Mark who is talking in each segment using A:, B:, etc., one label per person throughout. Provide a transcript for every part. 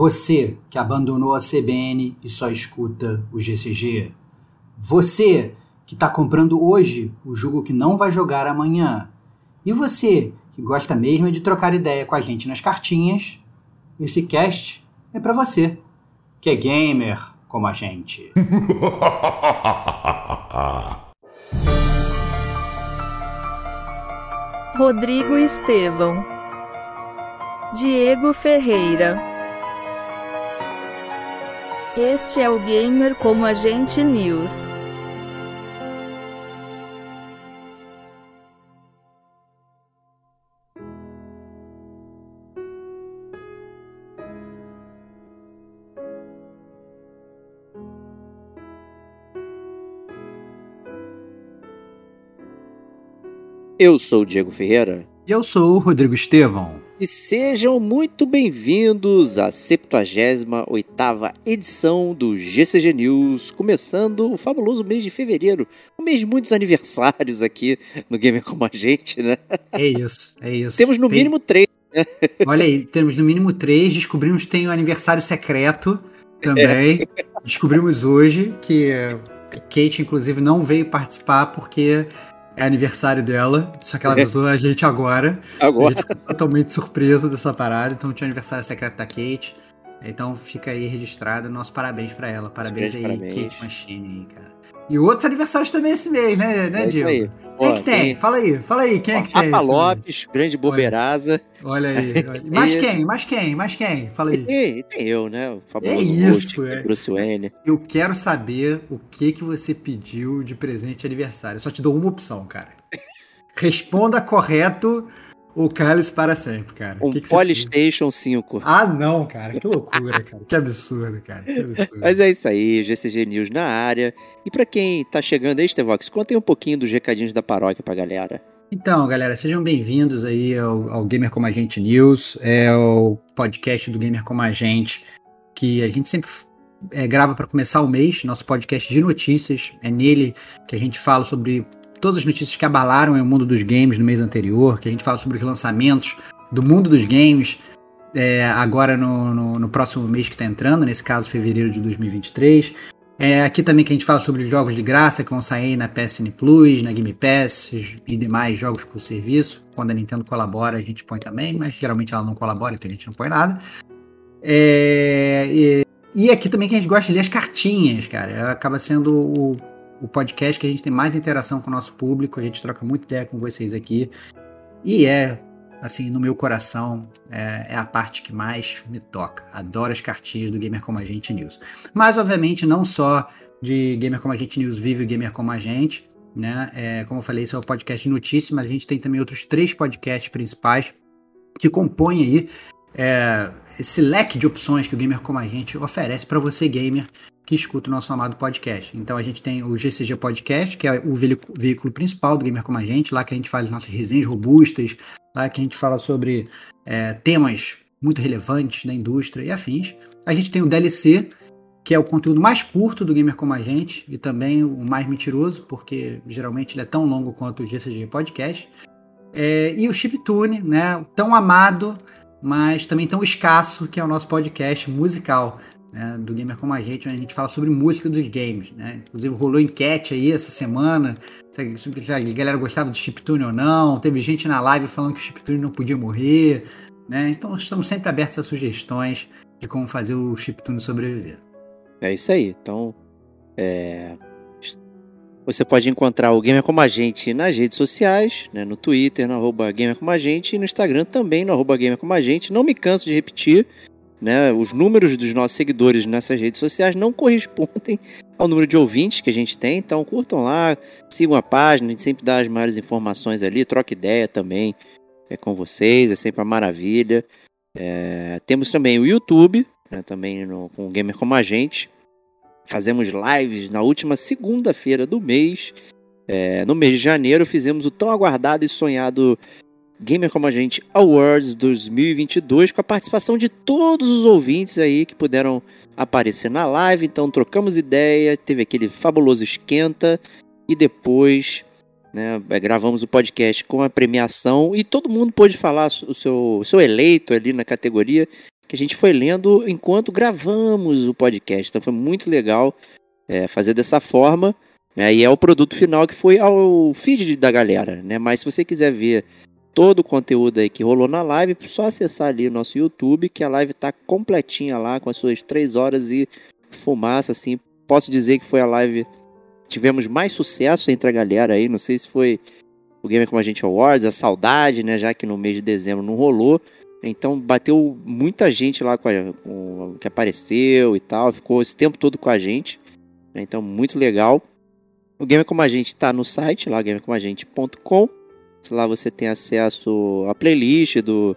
A: Você que abandonou a CBN e só escuta o GCG. Você que está comprando hoje o jogo que não vai jogar amanhã. E você que gosta mesmo de trocar ideia com a gente nas cartinhas, esse cast é para você, que é gamer como a gente.
B: Rodrigo Estevão, Diego Ferreira. Este é o Gamer como a gente News.
C: Eu sou o Diego Ferreira.
A: E eu sou o Rodrigo Estevão.
C: E sejam muito bem-vindos à 78ª edição do GCG News, começando o fabuloso mês de fevereiro, um mês de muitos aniversários aqui no Gamer Como a Gente, né?
A: É isso, é isso.
C: Temos no
A: Tem-
C: mínimo três.
A: Olha aí, temos no mínimo três, descobrimos que tem o aniversário secreto também. Descobrimos hoje que Kate, inclusive, não veio participar porque é aniversário dela, só que ela avisou a gente agora. A
C: Agora,
A: gente ficou totalmente surpresa dessa parada, então tinha aniversário secreto da Kate. Então fica aí registrado nosso parabéns pra ela. Parabéns aí,
C: Parabéns.
A: Kate Machine aí, cara. E outros aniversários também esse mês, né, né
C: é
A: Diego?
C: aí.
A: Quem é que tem? Fala aí, fala aí, quem é que tem?
C: Rafa? Lopes, grande bobeiraza.
A: Olha aí. olha aí. Mais quem? Mais quem? Mais quem? Fala aí.
C: E tem eu, né? O
A: É isso, é.
C: Bruce Wayne.
A: Eu quero saber o que que você pediu de presente de aniversário. Eu só te dou uma opção, cara. Responda correto ou cale-se para sempre, cara. O
C: Um
A: que que?
C: Polystation 5.
A: Ah, não, cara. Que loucura, cara. Que absurdo, cara. Que absurdo.
C: Mas é isso aí, GCG News na área. E pra quem tá chegando aí, Stevox, conta aí um pouquinho dos recadinhos da paróquia pra galera.
A: Então, galera, sejam bem-vindos aí ao, ao Gamer Como a Gente News, é o podcast do Gamer Como a Gente, que a gente sempre é, grava para começar o mês, nosso podcast de notícias. É nele que a gente fala sobre todas as notícias que abalaram o mundo dos games no mês anterior, que a gente fala sobre os lançamentos do mundo dos games, é, agora no, no, no próximo mês que está entrando, nesse caso fevereiro de 2023. É aqui também que a gente fala sobre os jogos de graça que vão sair na PSN Plus, na Game Pass e demais jogos por serviço. Quando a Nintendo colabora, a gente põe também, mas geralmente ela não colabora, então a gente não põe nada. É, e, e aqui também que a gente gosta de ler as cartinhas, cara. Acaba sendo o, o podcast que a gente tem mais interação com o nosso público, a gente troca muita ideia com vocês aqui. E é, assim, no meu coração, é, é a parte que mais me toca. Adoro as cartinhas do Gamer Como a Gente News. Mas, obviamente, não só de Gamer Como a Gente News vive o Gamer Como a Gente, né? É, como eu falei, esse é o podcast de notícias, mas a gente tem também outros três podcasts principais que compõem aí é, esse leque de opções que o Gamer Como a Gente oferece para você, gamer, que escuta o nosso amado podcast. Então a gente tem o GCG Podcast, que é o veículo, principal do Gamer Como a Gente, lá que a gente faz as nossas resenhas robustas, lá que a gente fala sobre é, temas muito relevantes da indústria e afins. A gente tem o DLC, que é o conteúdo mais curto do Gamer Como a Gente e também o mais mentiroso, porque geralmente ele é tão longo quanto o GCG Podcast. É, e o Chiptune, né, tão amado, mas também tão escasso, que é o nosso podcast musical né, do Gamer Como a Gente, onde a gente fala sobre música dos games. Né? Inclusive rolou enquete aí essa semana, se, se a galera gostava do Chiptune ou não, teve gente na live falando que o Chiptune não podia morrer. Né? Então estamos sempre abertos a sugestões de como fazer o Chiptune sobreviver.
C: É isso aí. Então, é, você pode encontrar o Gamer Como a Gente nas redes sociais, né, no Twitter, no arroba Gamer Como a Gente, e no Instagram também, no arroba Gamer Como a Gente. Não me canso de repetir, né, os números dos nossos seguidores nessas redes sociais não correspondem ao número de ouvintes que a gente tem, então curtam lá, sigam a página, a gente sempre dá as maiores informações ali, troca ideia também é, com vocês, é sempre uma maravilha. É, temos também o YouTube, né, também no, com o Gamer Como a Gente. Fazemos lives na última segunda-feira do mês. É, no mês de janeiro fizemos o tão aguardado e sonhado Gamer Como a Gente Awards 2022 com a participação de todos os ouvintes aí que puderam aparecer na live. Então trocamos ideia, teve aquele fabuloso esquenta e depois né, gravamos o podcast com a premiação e todo mundo pôde falar o seu, o seu eleito ali na categoria. Que a gente foi lendo enquanto gravamos o podcast. Então foi muito legal é, fazer dessa forma. Né? E é o produto final que foi ao feed da galera. Né? Mas se você quiser ver todo o conteúdo aí que rolou na live, é só acessar ali o nosso YouTube, que a live tá completinha lá, com as suas três horas e fumaça, assim. Posso dizer que foi a live. Tivemos mais sucesso entre a galera aí. Não sei se foi o Gamer Como a Gente Awards, a saudade, né? Já que no mês de dezembro não rolou. Então bateu muita gente lá com, a, com que apareceu e tal, ficou esse tempo todo com a gente. Né? Então, muito legal. O Gamer Como a Gente está no site, lá gamercomagente.com. Lá você tem acesso à playlist do,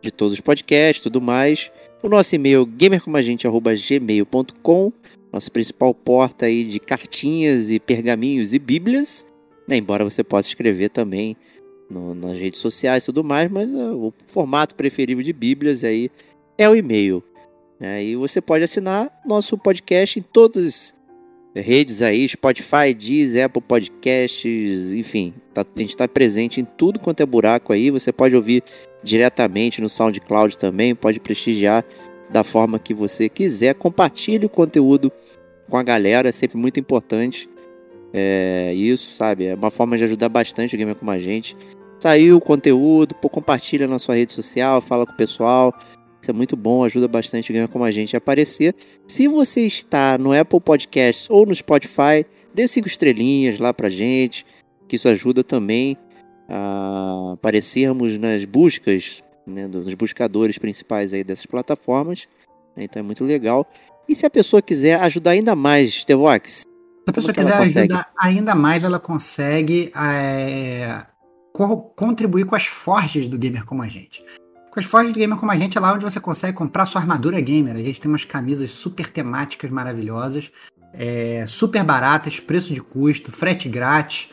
C: de todos os podcasts tudo mais. O nosso e-mail gamercomagente.gmail.com Nossa principal porta aí de cartinhas e pergaminhos e bíblias. Né? Embora você possa escrever também no, nas redes sociais e tudo mais, mas uh, o formato preferível de bíblias aí é o e-mail. Né? E você pode assinar nosso podcast em todas redes aí, Spotify, Deezer, Apple Podcasts, enfim, tá, a gente está presente em tudo quanto é buraco aí. Você pode ouvir diretamente no SoundCloud também, pode prestigiar da forma que você quiser. Compartilhe o conteúdo com a galera, é sempre muito importante. É, isso, sabe? É uma forma de ajudar bastante o Gamer Como a Gente. Saiu o conteúdo, pô, compartilha na sua rede social, fala com o pessoal. Isso é muito bom, ajuda bastante o Gamer Como a Gente a aparecer. Se você está no Apple Podcasts ou no Spotify, dê cinco estrelinhas lá pra gente, que isso ajuda também a aparecermos nas buscas, né, nos buscadores principais aí dessas plataformas. Então é muito legal. E se a pessoa quiser ajudar ainda mais, Stevox? Se
A: a pessoa quiser ajudar ainda mais, ela consegue é, contribuir com as forjas do gamer como a gente. Com as forjas do gamer como a gente é lá onde você consegue comprar sua armadura gamer. A gente tem umas camisas super temáticas maravilhosas, é, super baratas, preço de custo, frete grátis,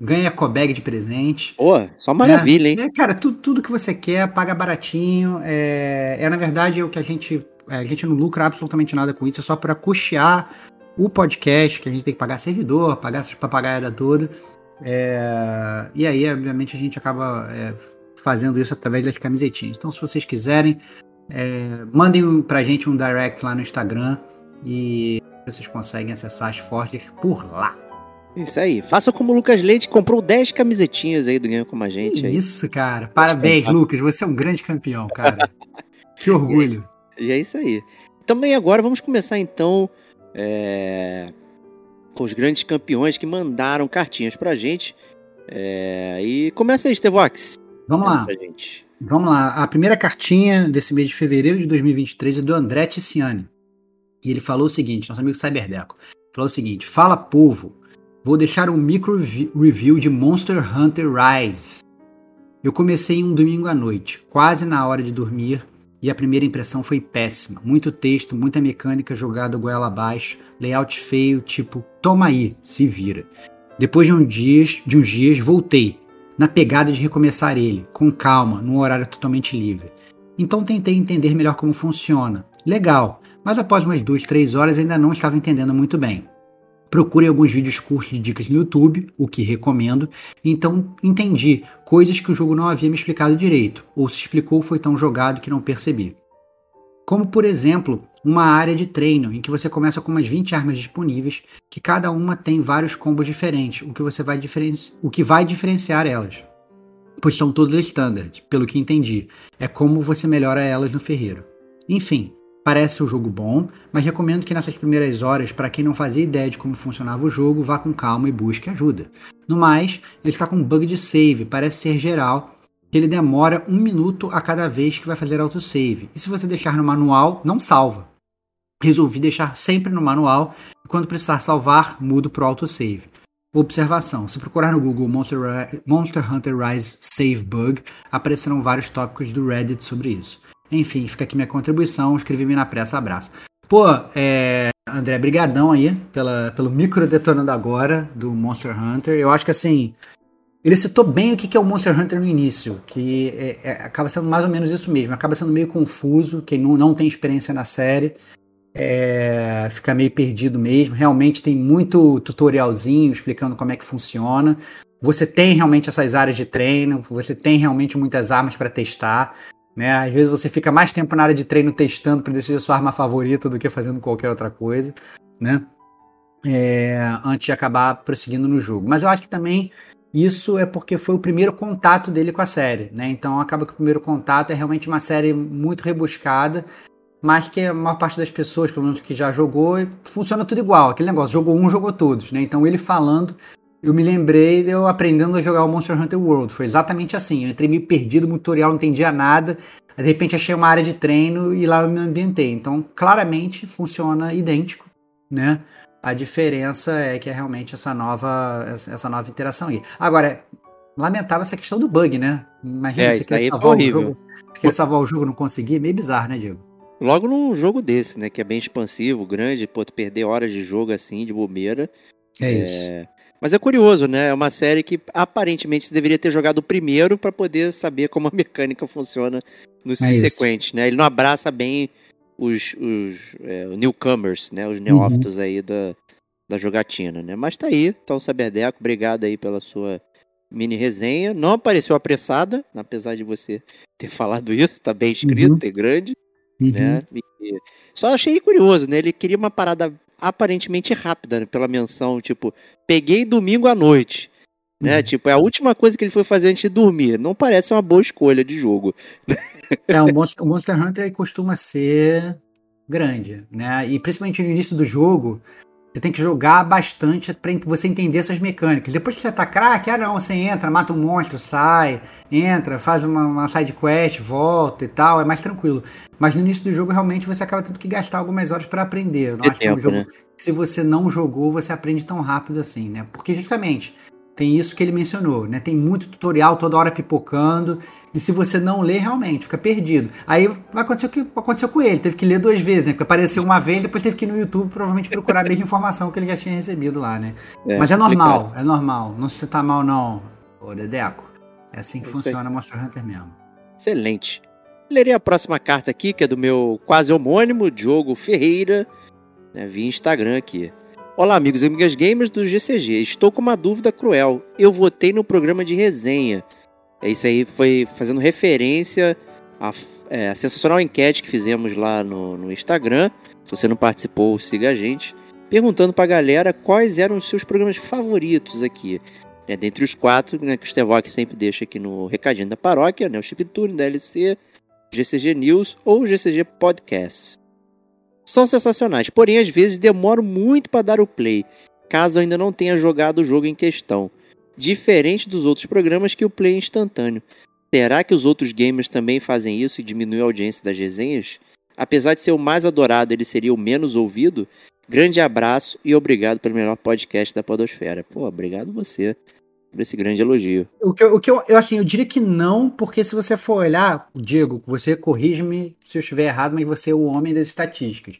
A: ganha cobag de presente.
C: Pô, só maravilha, é, hein?
A: É, cara, tudo, tudo que você quer, paga baratinho. É, é na verdade o que a gente. É, a gente não lucra absolutamente nada com isso, é só para custear o podcast, que a gente tem que pagar servidor, pagar essas papagaiadas toda. É, e aí, obviamente, a gente acaba é, fazendo isso através das camisetinhas. Então, se vocês quiserem, é, mandem pra gente um direct lá no Instagram e vocês conseguem acessar as fortes por lá.
C: Isso aí. Faça como o Lucas Leite, comprou 10 camisetinhas aí do Ganho Como a Gente.
A: Isso, cara. Parabéns, Lucas. Você é um grande campeão, cara. que orgulho.
C: E é, isso, aí. Também agora vamos começar então é, com os grandes campeões que mandaram cartinhas pra gente. É, e começa aí, Stevox.
A: Vamos lá. Vamos lá. A primeira cartinha desse mês de fevereiro de 2023 é do André Tiziani. E ele falou o seguinte, nosso amigo Cyberdeco. Falou o seguinte: Fala povo, vou deixar um micro review de Monster Hunter Rise. Eu comecei um domingo à noite, quase na hora de dormir, e a primeira impressão foi péssima. Muito texto, muita mecânica jogada goela abaixo, layout feio, tipo, toma aí, se vira. Depois de, um dias, de uns dias, voltei, na pegada de recomeçar ele, com calma, num horário totalmente livre. Então tentei entender melhor como funciona. Legal, mas após umas duas, três horas ainda não estava entendendo muito bem. Procure alguns vídeos curtos de dicas no YouTube, o que recomendo, então entendi coisas que o jogo não havia me explicado direito, ou se explicou foi tão jogado que não percebi. Como, por exemplo, uma área de treino em que você começa com umas 20 armas disponíveis, que cada uma tem vários combos diferentes, o que, você vai, o que vai diferenciar elas. Pois são todas standard, pelo que entendi. É como você melhora elas no ferreiro. Enfim, parece um jogo bom, mas recomendo que nessas primeiras horas, para quem não fazia ideia de como funcionava o jogo, vá com calma e busque ajuda. No mais, ele está com um bug de save, parece ser geral, que ele demora um minuto a cada vez que vai fazer autosave. E se você deixar no manual, não salva. Resolvi deixar sempre no manual e quando precisar salvar, mudo para o autosave. Observação: se procurar no Google Monster, Hunter Rise Save Bug, aparecerão vários tópicos do Reddit sobre isso. Enfim, fica aqui minha contribuição. Escrevi-me na pressa. Abraço. Pô, é, André, brigadão aí pela, pelo micro detonando agora do Monster Hunter. Eu acho que assim, ele citou bem o que é o Monster Hunter no início, que é, é, acaba sendo mais ou menos isso mesmo, acaba sendo meio confuso, quem não, não tem experiência na série é, fica meio perdido mesmo. Realmente tem muito tutorialzinho explicando como é que funciona. Você tem realmente essas áreas de treino, você tem realmente muitas armas para testar. Né? Às vezes você fica mais tempo na área de treino testando para decidir a sua arma favorita do que fazendo qualquer outra coisa, né? É, antes de acabar prosseguindo no jogo. Mas eu acho que também isso é porque foi o primeiro contato dele com a série, né? Então acaba que o primeiro contato é realmente uma série muito rebuscada, mas que a maior parte das pessoas, pelo menos que já jogou, funciona tudo igual. Aquele negócio, jogou um, jogou todos, né? Então ele falando, eu me lembrei de eu aprendendo a jogar o Monster Hunter World. Foi exatamente assim. Eu entrei meio perdido no tutorial, não entendia nada. De repente achei uma área de treino e lá eu me ambientei. Então, claramente funciona idêntico, né? A diferença é que é realmente essa nova, essa nova interação aí. Agora, lamentável essa questão do bug, né? Imagina
C: É,
A: você quer salvar o jogo. Você quer salvar o jogo não conseguir, meio bizarro, né, Diego?
C: Logo num jogo desse, né? Que é bem expansivo, grande, pô, tu perder horas de jogo assim, de bobeira.
A: É, isso.
C: Mas é curioso, né? É uma série que aparentemente você deveria ter jogado o primeiro pra poder saber como a mecânica funciona nos
A: É isso.
C: subsequentes, né? Ele não abraça bem os, os é, newcomers, né? Os neófitos
A: Uhum.
C: aí da, da jogatina, né? Mas tá aí, então Saberdeco, obrigado aí pela sua mini resenha. Não apareceu apressada, apesar de você ter falado isso, tá bem escrito,
A: Uhum.
C: é grande
A: Uhum.
C: né? E- só achei curioso, né? Ele queria uma parada aparentemente rápida, né? pela menção, tipo, peguei domingo à noite. Né?
A: Uhum.
C: Tipo, é a última coisa que ele foi fazer antes de dormir. Não parece uma boa escolha de jogo.
A: É, o Monster, o Monster Hunter costuma ser grande, né? E principalmente no início do jogo, você tem que jogar bastante para você entender essas mecânicas. Depois que você tá craque, ah não, você entra, mata um monstro, sai, entra, faz uma, uma side quest, volta e tal, é mais tranquilo. Mas no início do jogo, realmente, você acaba tendo que gastar algumas horas para aprender. Eu não acho que é um
C: tempo,
A: jogo
C: né?
A: que se você não jogou, você aprende tão rápido assim, né? Porque justamente tem isso que ele mencionou, né? Tem muito tutorial toda hora pipocando, e se você não lê, realmente fica perdido. Aí vai acontecer o que aconteceu com ele, teve que ler duas vezes, né? Porque apareceu uma vez, depois teve que ir no YouTube provavelmente procurar a mesma informação que ele já tinha recebido lá, né? Mas é normal, é normal. Não se tá mal, não, ô Dedeco. É assim que
C: É aí.
A: funciona Monster Hunter mesmo.
C: Excelente. Lerei a próxima carta aqui, que é do meu quase homônimo, Diogo Ferreira, né, via Instagram aqui. Olá, amigos e amigas gamers do GCG. Estou com uma dúvida cruel. Eu votei no programa de resenha. É isso aí, foi fazendo referência à, é, sensacional enquete que fizemos lá no, no Instagram. Se você não participou, siga a gente. Perguntando pra galera quais eram os seus programas favoritos aqui. Né, dentre os quatro, né, que o Stevok sempre deixa aqui no recadinho da paróquia, né, o Chiptune, DLC, GCG News ou GCG Podcasts. São sensacionais, porém às vezes demoram muito para dar o play, caso ainda não tenha jogado o jogo em questão. Diferente dos outros programas que o play é instantâneo. Será que os outros gamers também fazem isso e diminuem a audiência das resenhas? Apesar de ser o mais adorado, ele seria o menos ouvido? Grande abraço e obrigado pelo melhor podcast da Podosfera. Pô, obrigado você por esse grande elogio.
A: O que, eu- o que eu, eu, assim, eu diria que não, porque se você for olhar, Diego, você corrige-me se eu estiver errado, mas você é o homem das estatísticas.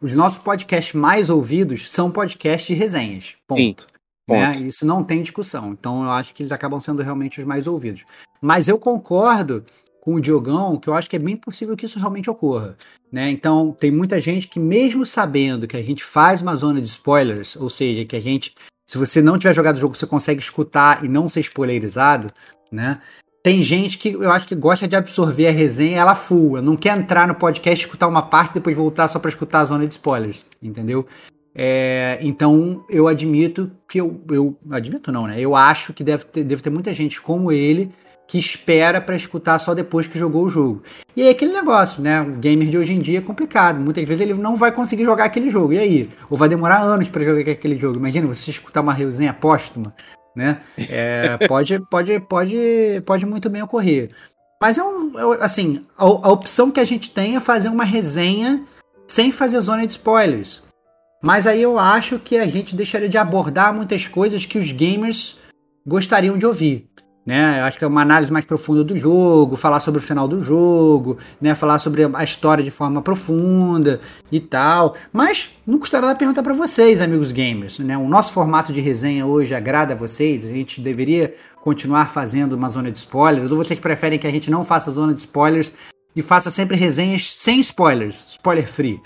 A: Os nossos podcasts mais ouvidos são podcasts de resenhas. Ponto. Né?
C: Ponto.
A: Isso não tem discussão. Então eu acho que eles acabam sendo realmente os mais ouvidos. Mas eu concordo com o Diogão que eu acho que é bem possível que isso realmente ocorra. Né? Então tem muita gente que, mesmo sabendo que a gente faz uma zona de spoilers, ou seja, que a gente se você não tiver jogado o jogo, você consegue escutar e não ser spoilerizado, né? Tem gente que eu acho que gosta de absorver a resenha ela full, não quer entrar no podcast, escutar uma parte depois voltar só para escutar a zona de spoilers, entendeu? É, então eu admito que eu, eu admito não, né? Eu acho que deve ter, deve ter muita gente como ele que espera para escutar só depois que jogou o jogo. E aí aquele negócio, né? O gamer de hoje em dia é complicado. Muitas vezes ele não vai conseguir jogar aquele jogo. E aí? Ou vai demorar anos para jogar aquele jogo. Imagina você escutar uma resenha póstuma, né? É, pode, pode, pode, pode muito bem ocorrer. Mas é um, é, assim, a, a opção que a gente tem é fazer uma resenha sem fazer zona de spoilers. Mas aí eu acho que a gente deixaria de abordar muitas coisas que os gamers gostariam de ouvir. Né? Eu acho que é uma análise mais profunda do jogo, falar sobre o final do jogo, né? falar sobre a história de forma profunda e tal. Mas não custaria nada perguntar para vocês, amigos gamers. Né? O nosso formato de resenha hoje agrada a vocês? A gente deveria continuar fazendo uma zona de spoilers? Ou vocês preferem que a gente não faça zona de spoilers e faça sempre resenhas sem spoilers, spoiler free?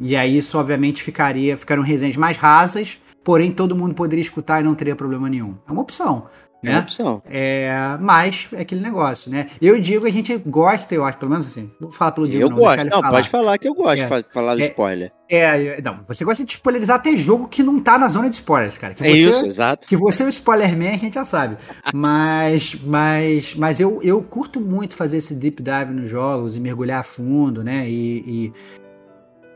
A: E aí isso obviamente ficaria, ficariam resenhas mais rasas, porém todo mundo poderia escutar e não teria problema nenhum. É uma opção.
C: É
A: Né?
C: opção.
A: É, mas é aquele negócio, né? Eu digo que a gente gosta, eu acho, pelo menos assim. Vou falar pelo Diego,
C: Eu
A: não,
C: gosto. Não,
A: falar.
C: pode falar que eu gosto
A: É.
C: de fa- falar do
A: É.
C: spoiler.
A: É, não, você gosta de spoilerizar até jogo que não tá na zona de spoilers, cara. Que
C: É
A: você,
C: isso, exato.
A: que você é o Spoilerman, a gente já sabe. Mas, mas, mas eu, eu curto muito fazer esse deep dive nos jogos e mergulhar a fundo, né? E, e,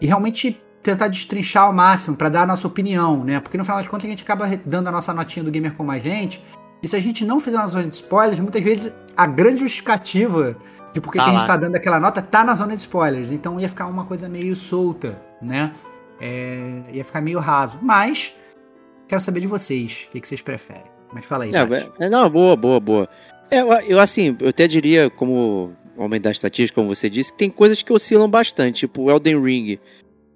A: e realmente tentar destrinchar ao máximo para dar a nossa opinião, né? Porque no final das contas a gente acaba dando a nossa notinha do Gamer Como a Gente. E se a gente não fizer uma zona de spoilers, muitas vezes a grande justificativa de por que
C: Tá
A: a gente tá dando aquela nota tá na zona de spoilers. Então ia ficar uma coisa meio solta, né? É, ia ficar meio raso. Mas quero saber de vocês. O que, que vocês preferem? Mas fala aí,
C: É, é, não, boa, boa, boa. É, eu, eu, assim, eu até diria, como homem da estatística, como você disse, que tem coisas que oscilam bastante. Tipo, o Elden Ring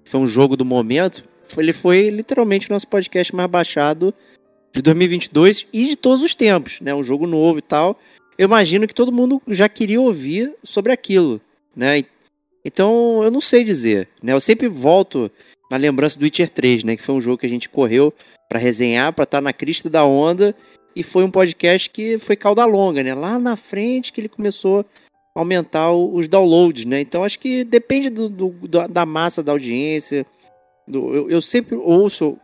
C: foi um jogo do momento. Ele foi literalmente o nosso podcast mais baixado de 2022 e de todos os tempos, né? Um jogo novo e tal. Eu imagino que todo mundo já queria ouvir sobre aquilo, né? Então, eu não sei dizer, né? Eu sempre volto na lembrança do Witcher 3, né? Que foi um jogo que a gente correu pra resenhar, pra estar na crista da onda. E foi um podcast que foi cauda longa, né? Lá na frente que ele começou a aumentar os downloads, né? Então acho que depende do, do- da, da massa da audiência. Do- eu, eu sempre ouço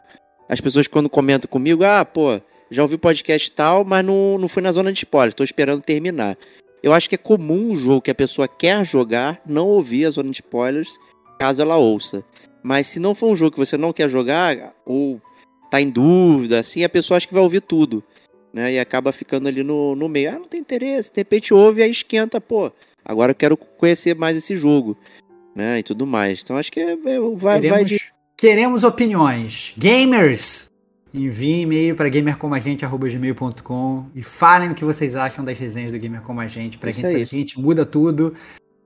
C: as pessoas quando comentam comigo, ah, pô, já ouvi podcast tal, mas não, não fui na zona de spoiler, tô esperando terminar. Eu acho que é comum um jogo que a pessoa quer jogar não ouvir a zona de spoilers, caso ela ouça. Mas se não for um jogo que você não quer jogar, ou tá em dúvida, assim, a pessoa acha que vai ouvir tudo. Né, e acaba ficando ali no, no meio. Ah, não tem interesse. De repente ouve e aí esquenta, pô. Agora eu quero conhecer mais esse jogo. Né, e tudo mais. Então acho que é, é- vai, vai
A: Queremos,
C: de.
A: Queremos opiniões. Gamers! Enviem e-mail para gamercomagente.gmail.com e falem o que vocês acham das resenhas do Gamer Como a Gente, pra gente se a gente muda tudo,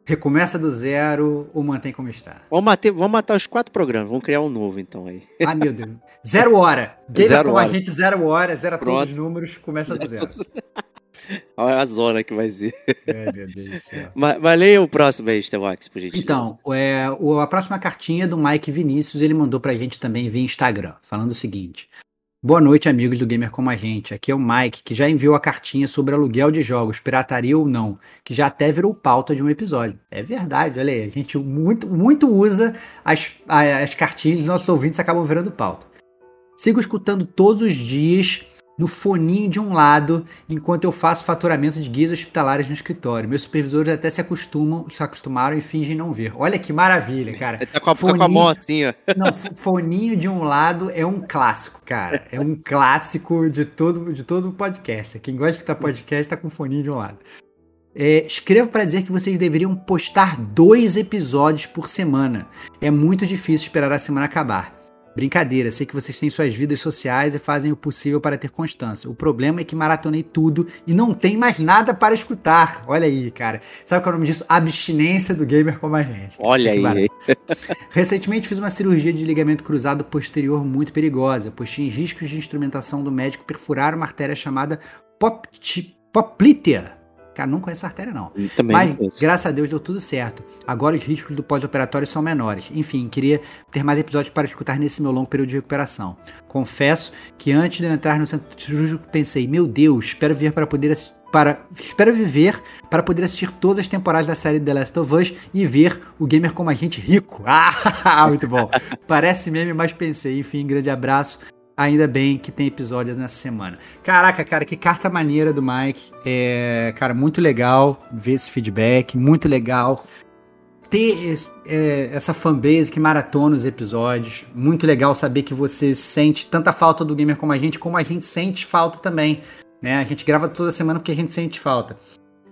A: recomeça do zero ou mantém como está.
C: Vamos matar, vamos matar os quatro programas. Vamos criar um novo então aí.
A: Ah, meu Deus. Zero hora. Gamer
C: Zero
A: Como a
C: hora.
A: Gente, zero hora, zera todos os números, começa do zero.
C: Olha a zona que vai ser.
A: É, meu Deus do céu.
C: Mas, mas leia o próximo aí, Stevox, por gentileza.
A: Então, é, o- a próxima cartinha é do Mike Vinícius, ele mandou pra gente também via Instagram, falando o seguinte. Boa noite, amigos do Gamer Como a Gente. Aqui é o Mike, que já enviou a cartinha sobre aluguel de jogos, pirataria ou não, que já até virou pauta de um episódio. É verdade, olha aí, a gente muito, muito usa as, as cartinhas dos nossos ouvintes acabam virando pauta. Sigo escutando todos os dias no foninho de um lado, enquanto eu faço faturamento de guias hospitalares no escritório. Meus supervisores até se acostumam, se acostumaram e fingem não ver. Olha que maravilha, cara.
C: Tá com, a, tá com a
A: Foninho.
C: mão assim, ó.
A: Não, fo- foninho de um lado é um clássico, cara. É um clássico de todo de todo podcast. Quem gosta de escutar podcast tá com foninho de um lado. É, escrevo para dizer que vocês deveriam postar dois episódios por semana. É muito difícil esperar a semana acabar. Brincadeira, sei que vocês têm suas vidas sociais e fazem o possível para ter constância. O problema é que maratonei tudo e não tem mais nada para escutar. Olha aí, cara. Sabe qual é o nome disso? Abstinência do gamer como a gente.
C: Olha
A: Que
C: aí.
A: barato. Recentemente fiz uma cirurgia de ligamento cruzado posterior muito perigosa, pois tinha riscos de instrumentação do médico perfurar uma artéria chamada poplitea. Cara, não conheço essa artéria não.
C: Também
A: Mas,
C: não
A: graças a Deus, deu tudo certo. Agora os riscos do pós-operatório são menores. Enfim, queria ter mais episódios para escutar nesse meu longo período de recuperação. Confesso que antes de eu entrar no centro cirúrgico, pensei, meu Deus, espero ver para poder assi- para espero viver para poder assistir todas as temporadas da série The Last of Us e ver o gamer como a gente rico. Ah, muito bom. Parece meme, mas pensei. Enfim, grande abraço. Ainda bem que tem episódios nessa semana. Caraca, cara, que carta maneira do Mike. É, cara, muito legal ver esse feedback, muito legal ter é, essa fanbase que maratona os episódios. Muito legal saber que você sente tanta falta do gamer como a gente, como a gente sente falta também. Né? A gente grava toda semana porque a gente sente falta.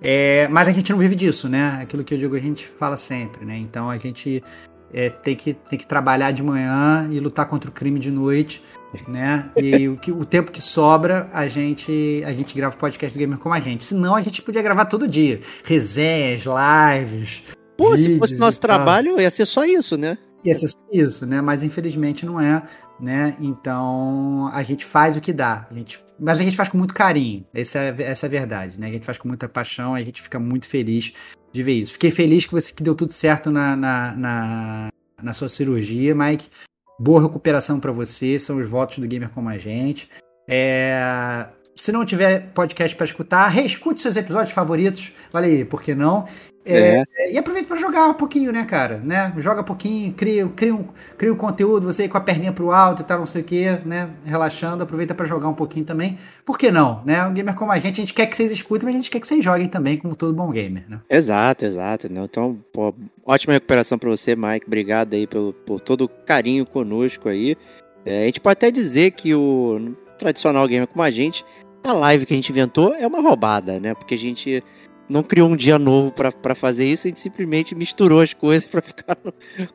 A: É, mas a gente não vive disso, né? Aquilo que eu digo, a gente fala sempre, né? Então a gente é, tem, que, tem que trabalhar de manhã e lutar contra o crime de noite, né? E o, que, o tempo que sobra, a gente, a gente grava o podcast do Gamer como a gente. Senão a gente podia gravar todo dia. Resenhas, lives.
C: Pô, se fosse nosso trabalho, ia ser só isso, né?
A: Ia ser só isso, né? Mas infelizmente não é, né? Então a gente faz o que dá. A gente, mas a gente faz com muito carinho. Essa é, essa é a verdade, né? A gente faz com muita paixão, a gente fica muito feliz de ver isso. Fiquei feliz que você que deu tudo certo na, na, na, na sua cirurgia, Mike. Boa recuperação para você, são os votos do Gamer Como a Gente. É, se não tiver podcast para escutar, reescute seus episódios favoritos. Olha aí, por que não? É, é. E aproveita para jogar um pouquinho, né, cara? Né? Joga um pouquinho, cria, cria, um, cria um conteúdo, você com a perninha pro alto e tal, não sei o que, né? Relaxando, aproveita para jogar um pouquinho também. Por que não? Né? Um gamer como a gente, a gente quer que vocês escutem, mas a gente quer que vocês joguem também, como todo bom gamer, né?
C: Exato, exato. Né? Então, pô, ótima recuperação para você, Mike. Obrigado aí pelo, por todo o carinho conosco aí. É, a gente pode até dizer que o tradicional gamer como a gente, a live que a gente inventou é uma roubada, né? Porque a gente não criou um dia novo para fazer isso, a gente simplesmente misturou as coisas para ficar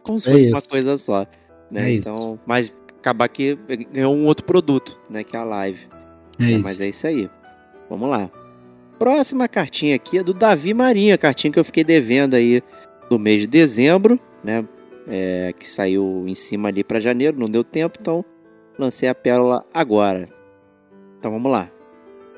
C: como se é fosse isso. uma coisa só. Né? É então, isso. mas acabar que ganhou um outro produto, né? Que é a live. É né? Mas é isso aí. Vamos lá. Próxima cartinha aqui é do Davi Marinho, a cartinha que eu fiquei devendo aí do mês de dezembro, né? É, que saiu em cima ali para janeiro, não deu tempo, então lancei a pérola agora. Então vamos lá.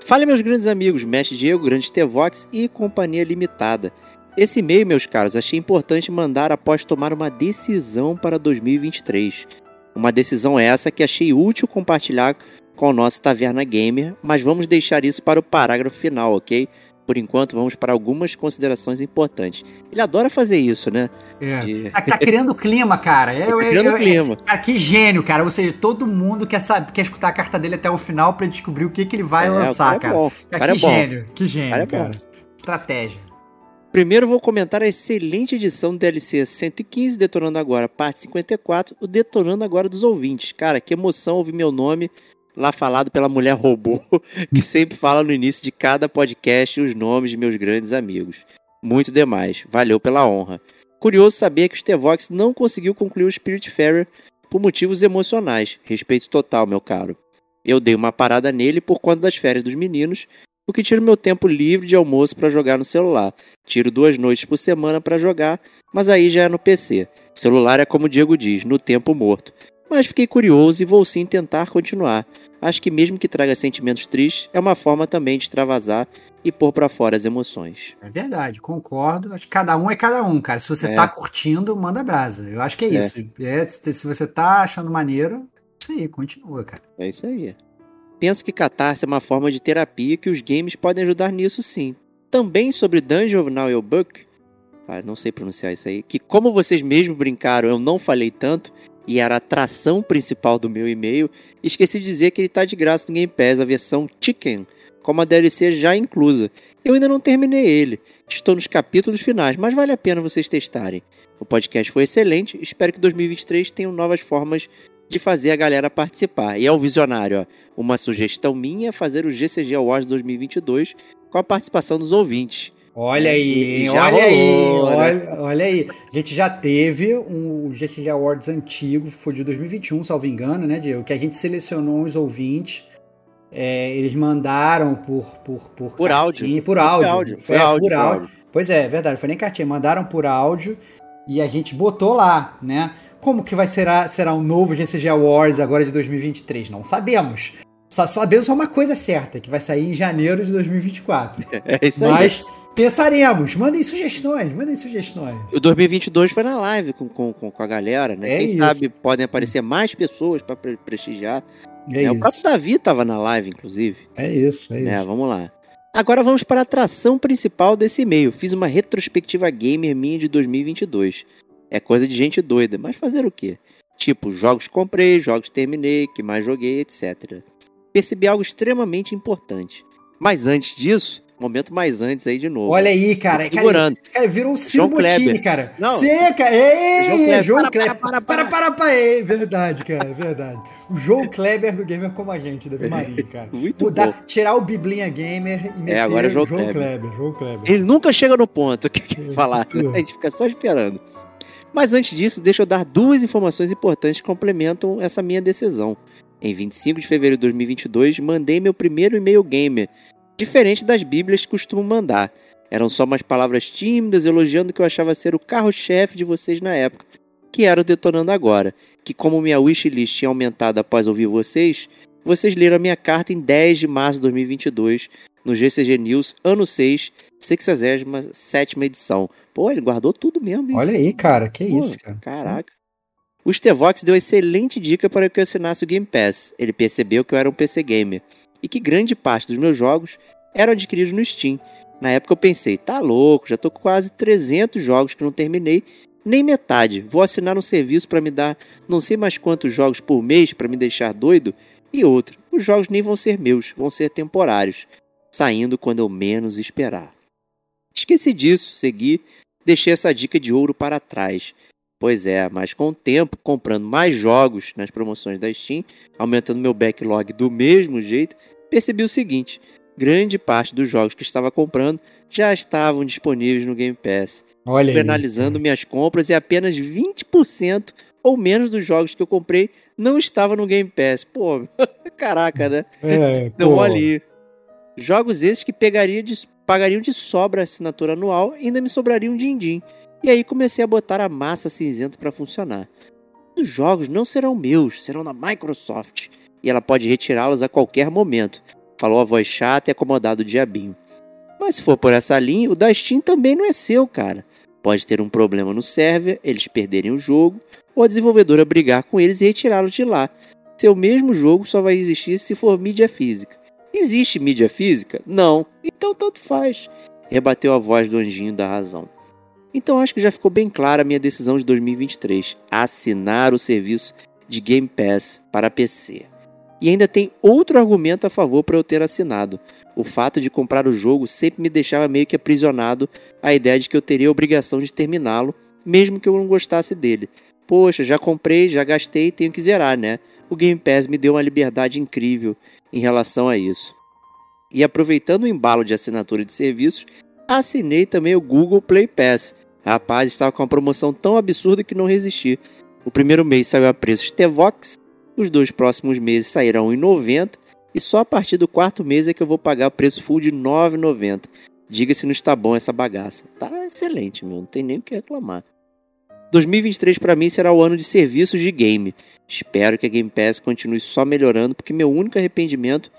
C: Fale, meus grandes amigos, Mestre Diego, Grande T-Vox e Companhia Limitada. Esse e-mail, meus caros, achei importante mandar após tomar uma decisão para 2023. Uma decisão essa que achei útil compartilhar com o nosso Taverna Gamer, mas vamos deixar isso para o parágrafo final, ok? Por enquanto, vamos para algumas considerações importantes. Ele adora fazer isso, né?
A: É. De... Tá, tá, criando clima, cara.
C: Eu, tá criando eu, clima.
A: cara, que gênio, cara. Ou seja, todo mundo quer, saber, quer escutar a carta dele até o final para descobrir o que, que ele vai é, lançar, cara. É cara. cara. que é gênio, que gênio, cara. É cara. Estratégia.
C: Primeiro vou comentar a excelente edição do DLC 115 Detonando Agora, parte 54, o Detonando Agora dos ouvintes. Cara, que emoção ouvir meu nome lá falado pela mulher robô, que sempre fala no início de cada podcast os nomes de meus grandes amigos. Muito demais. Valeu pela honra. Curioso saber que o Stevox não conseguiu concluir o Spiritfarer por motivos emocionais. Respeito total, meu caro. Eu dei uma parada nele por conta das férias dos meninos, o que tira meu tempo livre de almoço para jogar no celular. Tiro duas noites por semana para jogar, mas aí já é no PC. Celular é como o Diego diz, no tempo morto mas fiquei curioso e vou sim tentar continuar. Acho que mesmo que traga sentimentos tristes, é uma forma também de extravasar e pôr para fora as emoções.
A: É verdade, concordo. Acho que cada um é cada um, cara. Se você é. tá curtindo, manda brasa. Eu acho que é, é. isso. É, se você tá achando maneiro, isso aí, continua, cara.
C: É isso aí. Penso que catarse é uma forma de terapia que os games podem ajudar nisso sim. Também sobre Dungeon Now Book, ah, não sei pronunciar isso aí, que como vocês mesmos brincaram, eu não falei tanto, e era a atração principal do meu e-mail, esqueci de dizer que ele está de graça no Game Pass, a versão Chicken, com a DLC já inclusa. Eu ainda não terminei ele, estou nos capítulos finais, mas vale a pena vocês testarem. O podcast foi excelente, espero que 2023 tenha novas formas de fazer a galera participar. E é o visionário, ó. Uma sugestão minha é fazer o GCG Awards 2022 com a participação dos ouvintes.
A: Olha aí, olha rolou, aí, né? olha, olha, aí. A gente já teve um GCG Awards antigo, foi de 2021, salvo engano, né, Diego? Que a gente selecionou os ouvintes. É, eles mandaram por por por,
C: por áudio.
A: Por áudio. Por áudio. Foi, é, áudio, por áudio. Pois é, é verdade, foi nem cartinha, mandaram por áudio e a gente botou lá, né? Como que vai ser será um novo GCG Awards agora de 2023? Não sabemos. Só sabemos uma coisa certa, que vai sair em janeiro de 2024. É isso aí. Mas Pensaremos. Mandem sugestões, mandem sugestões.
C: O 2022 foi na live com, com, com a galera, né? É Quem isso. sabe podem aparecer mais pessoas para prestigiar. É né? O próprio Davi estava na live, inclusive.
A: É isso, é
C: né?
A: isso.
C: Vamos lá. Agora vamos para a atração principal desse e-mail. Fiz uma retrospectiva gamer minha de 2022. É coisa de gente doida, mas fazer o quê? Tipo, jogos comprei, jogos terminei, que mais joguei, etc. Percebi algo extremamente importante. Mas antes disso, momento mais antes aí de novo.
A: Olha aí, cara.
C: Segurando.
A: Cara, cara virou um Ciro Bottini, cara. Não. Seca. Ei, João Kleber. Para, para, para, para, Ei, verdade, cara, é verdade. O João Kleber do Gamer como a gente, Davi Marinho, cara.
C: Muito Mudar, bom.
A: Tirar o Biblinha Gamer e meter
C: é, agora é João,
A: João
C: Kleber.
A: Kleber. João Kleber.
C: Ele nunca chega no ponto que quer falar. A gente fica só esperando. Mas antes disso, deixa eu dar duas informações importantes que complementam essa minha decisão. Em 25 de fevereiro de 2022, mandei meu primeiro e-mail gamer diferente das bíblias que costumam mandar. Eram só umas palavras tímidas elogiando o que eu achava ser o carro-chefe de vocês na época, que era o Detonando Agora, que como minha wishlist tinha aumentado após ouvir vocês, vocês leram a minha carta em 10 de março de 2022, no GCG News, ano 6, 67 edição. Pô, ele guardou tudo mesmo, hein?
A: Olha aí, cara, que Pô, isso, cara.
C: Caraca. O Stevox deu excelente dica para que eu assinasse o Game Pass. Ele percebeu que eu era um PC gamer e que grande parte dos meus jogos eram adquiridos no Steam. Na época eu pensei, tá louco, já tô com quase 300 jogos que não terminei, nem metade. Vou assinar um serviço para me dar não sei mais quantos jogos por mês para me deixar doido. E outra, os jogos nem vão ser meus, vão ser temporários, saindo quando eu menos esperar. Esqueci disso, segui, deixei essa dica de ouro para trás. Pois é, mas com o tempo, comprando mais jogos nas promoções da Steam, aumentando meu backlog do mesmo jeito, percebi o seguinte: grande parte dos jogos que estava comprando já estavam disponíveis no Game Pass.
A: Olha
C: Penalizando minhas compras e apenas 20% ou menos dos jogos que eu comprei não estavam no Game Pass. Pô, caraca, né?
A: É,
C: Então, ali. Jogos esses que pegaria de, pagariam de sobra a assinatura anual e ainda me sobraria um din-din. E aí comecei a botar a massa cinzenta para funcionar. Os jogos não serão meus, serão da Microsoft. E ela pode retirá-los a qualquer momento. Falou a voz chata e acomodada do diabinho. Mas se for por essa linha, o da Steam também não é seu, cara. Pode ter um problema no server, eles perderem o jogo, ou a desenvolvedora brigar com eles e retirá-lo de lá. Seu mesmo jogo só vai existir se for mídia física. Existe mídia física? Não. Então tanto faz. Rebateu a voz do anjinho da razão. Então acho que já ficou bem clara a minha decisão de 2023: assinar o serviço de Game Pass para PC. E ainda tem outro argumento a favor para eu ter assinado. O fato de comprar o jogo sempre me deixava meio que aprisionado à ideia de que eu teria a obrigação de terminá-lo, mesmo que eu não gostasse dele. Poxa, já comprei, já gastei, tenho que zerar, né? O Game Pass me deu uma liberdade incrível em relação a isso. E aproveitando o embalo de assinatura de serviços, assinei também o Google Play Pass. Rapaz, estava com uma promoção tão absurda que não resisti. O primeiro mês saiu a preço Stevox, os dois próximos meses sairão em 90 e só a partir do quarto mês é que eu vou pagar o preço full de R$ 9,90. Diga se não está bom essa bagaça. Tá excelente, meu, não tem nem o que reclamar. 2023 para mim será o ano de serviços de game. Espero que a Game Pass continue só melhorando, porque meu único arrependimento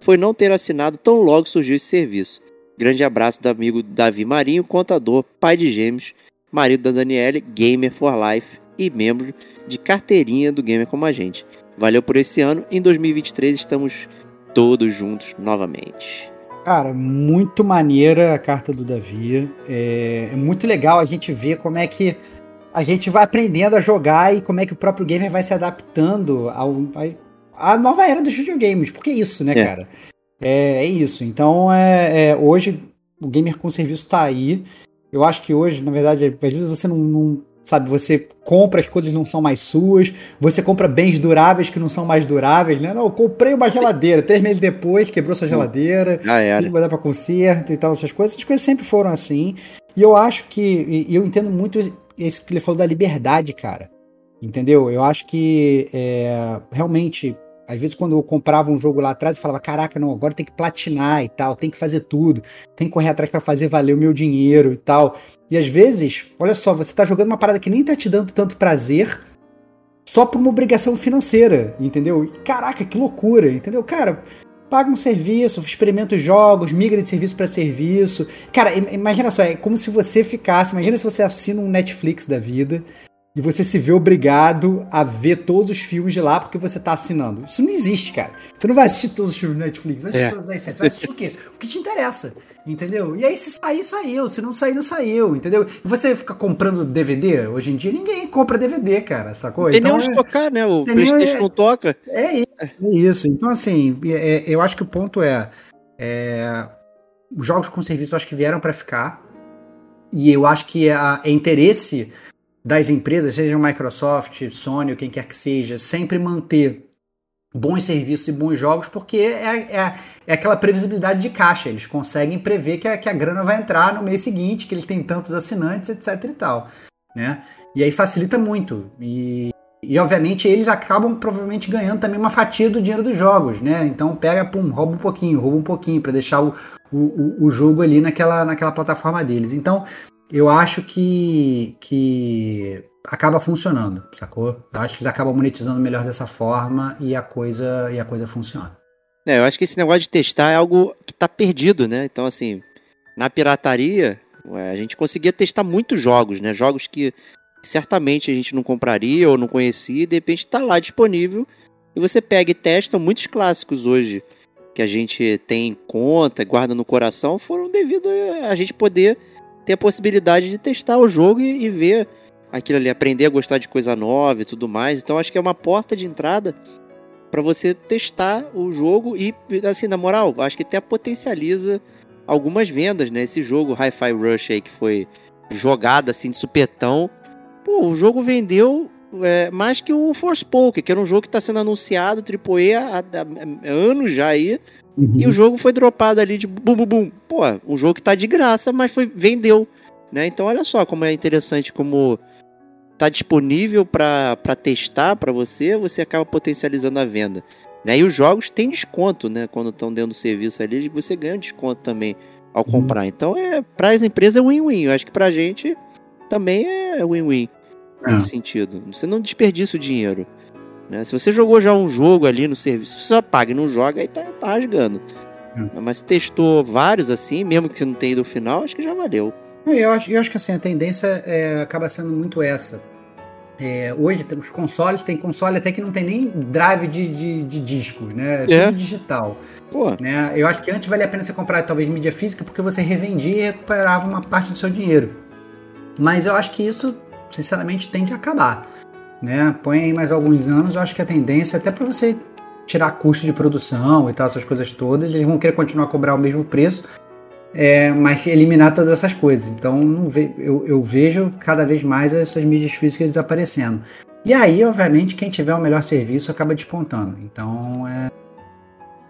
C: foi não ter assinado tão logo surgiu esse serviço. Grande abraço do amigo Davi Marinho, contador, pai de gêmeos, marido da Daniele, gamer for life e membro de carteirinha do Gamer Como a Gente. Valeu por esse ano. Em 2023 estamos todos juntos novamente.
A: Cara, muito maneira a carta do Davi. É, é, muito legal a gente ver como é que a gente vai aprendendo a jogar e como é que o próprio gamer vai se adaptando ao, à nova era dos videogames. Porque é isso, né,
C: É.
A: cara? É, é isso. Então, é, é, hoje o gamer com serviço tá aí. Eu acho que hoje, na verdade, às vezes você não, não- sabe, você compra as coisas que não são mais suas, você compra bens duráveis que não são mais duráveis, né? Não, eu comprei uma geladeira, três meses depois quebrou sua geladeira,
C: Já
A: tem que mandar pra conserto e tal, essas coisas. Essas coisas sempre foram assim. E eu acho que. E e eu entendo muito isso que ele falou da liberdade, cara. Entendeu? Eu acho que é, realmente, às vezes, quando eu comprava um jogo lá atrás, eu falava: caraca, não, agora tem que platinar e tal, tem que fazer tudo, tem que correr atrás pra fazer valer o meu dinheiro e tal. E às vezes, olha só, você tá jogando uma parada que nem tá te dando tanto prazer. Só por uma obrigação financeira, entendeu? E, caraca, que loucura, entendeu? Cara, paga um serviço, experimenta os jogos, migra de serviço para serviço. Cara, im- imagina só, é como se você ficasse, imagina se você assina um Netflix da vida e você se vê obrigado a ver todos os filmes de lá porque você tá assinando. Isso não existe, cara. Você não vai assistir todos os filmes do Netflix, vai assistir
C: É.
A: todas as séries, vai assistir o quê? O que te interessa, entendeu? E aí se sair, saiu, se não sair, não saiu, entendeu? E você fica comprando DVD, hoje em dia ninguém compra DVD, cara, sacou?
C: Não tem nem
A: Então,
C: onde
A: é-
C: tocar, né? O
A: nem-
C: PlayStation não toca.
A: é isso. É isso. Então, assim, é- é- eu acho que o ponto é, é, Os jogos com serviço eu acho que vieram para ficar. E eu acho que é interesse das empresas, seja Microsoft, Sony quem quer que seja, sempre manter bons serviços e bons jogos, porque é, é, é aquela previsibilidade de caixa. Eles conseguem prever que a, que a grana vai entrar no mês seguinte, que eles têm tantos assinantes, etc e tal. Né? E aí facilita muito. E, e obviamente eles acabam provavelmente ganhando também uma fatia do dinheiro dos jogos, né? Então pega, pum, rouba um pouquinho, rouba um pouquinho para deixar o, o, o, o jogo ali naquela, naquela plataforma deles. Então eu acho que, que acaba funcionando, sacou? Eu acho que eles acabam monetizando melhor dessa forma e a coisa, e a coisa funciona.
C: É, eu acho que esse negócio de testar é algo que tá perdido, né? Então, assim, na pirataria, a gente conseguia testar muitos jogos, né? Jogos que certamente a gente não compraria ou não conhecia, e de repente está lá disponível e você pega e testa muitos clássicos hoje que a gente tem em conta, guarda no coração, foram devido a gente poder ter a possibilidade de testar o jogo e, e ver aquilo ali, aprender a gostar de coisa nova e tudo mais. Então acho que é uma porta de entrada para você testar o jogo e, assim, na moral, acho que até potencializa algumas vendas, né? Esse jogo Hi-Fi Rush aí que foi jogado assim de supetão, pô, o jogo vendeu é, mais que o Forspoken, que era um jogo que está sendo anunciado, AAA, há, há, há anos já aí, uhum. e o jogo foi dropado ali de bum bum bum. Pô, um jogo que tá de graça, mas foi vendeu, né? Então olha só como é interessante como tá disponível para testar para você, você acaba potencializando a venda. Né? E os jogos têm desconto, né? Quando estão dentro do serviço ali, você ganha desconto também ao uhum. comprar. Então, é para as empresas é win-win. Eu acho que para a gente também é win-win é. nesse sentido. Você não desperdiça o dinheiro. Né? Se você jogou já um jogo ali no serviço, você só paga e não joga, aí tá, tá rasgando. É. Mas se testou vários assim, mesmo que você não tenha ido ao final, acho que já valeu.
A: Eu acho, eu acho que assim, a tendência é, acaba sendo muito essa. É, hoje os consoles tem console até que não tem nem drive de, de, de disco, né? É. Tudo digital. Pô. Né? Eu acho que antes valia a pena você comprar talvez mídia física porque você revendia e recuperava uma parte do seu dinheiro. Mas eu acho que isso, sinceramente, tende a acabar. Né? Põe aí mais alguns anos, eu acho que a tendência, até para você tirar custo de produção e tal, essas coisas todas, eles vão querer continuar a cobrar o mesmo preço, é, mas eliminar todas essas coisas. Então ve eu, eu, vejo cada vez mais essas mídias físicas desaparecendo. E aí, obviamente, quem tiver o melhor serviço acaba despontando. Então é,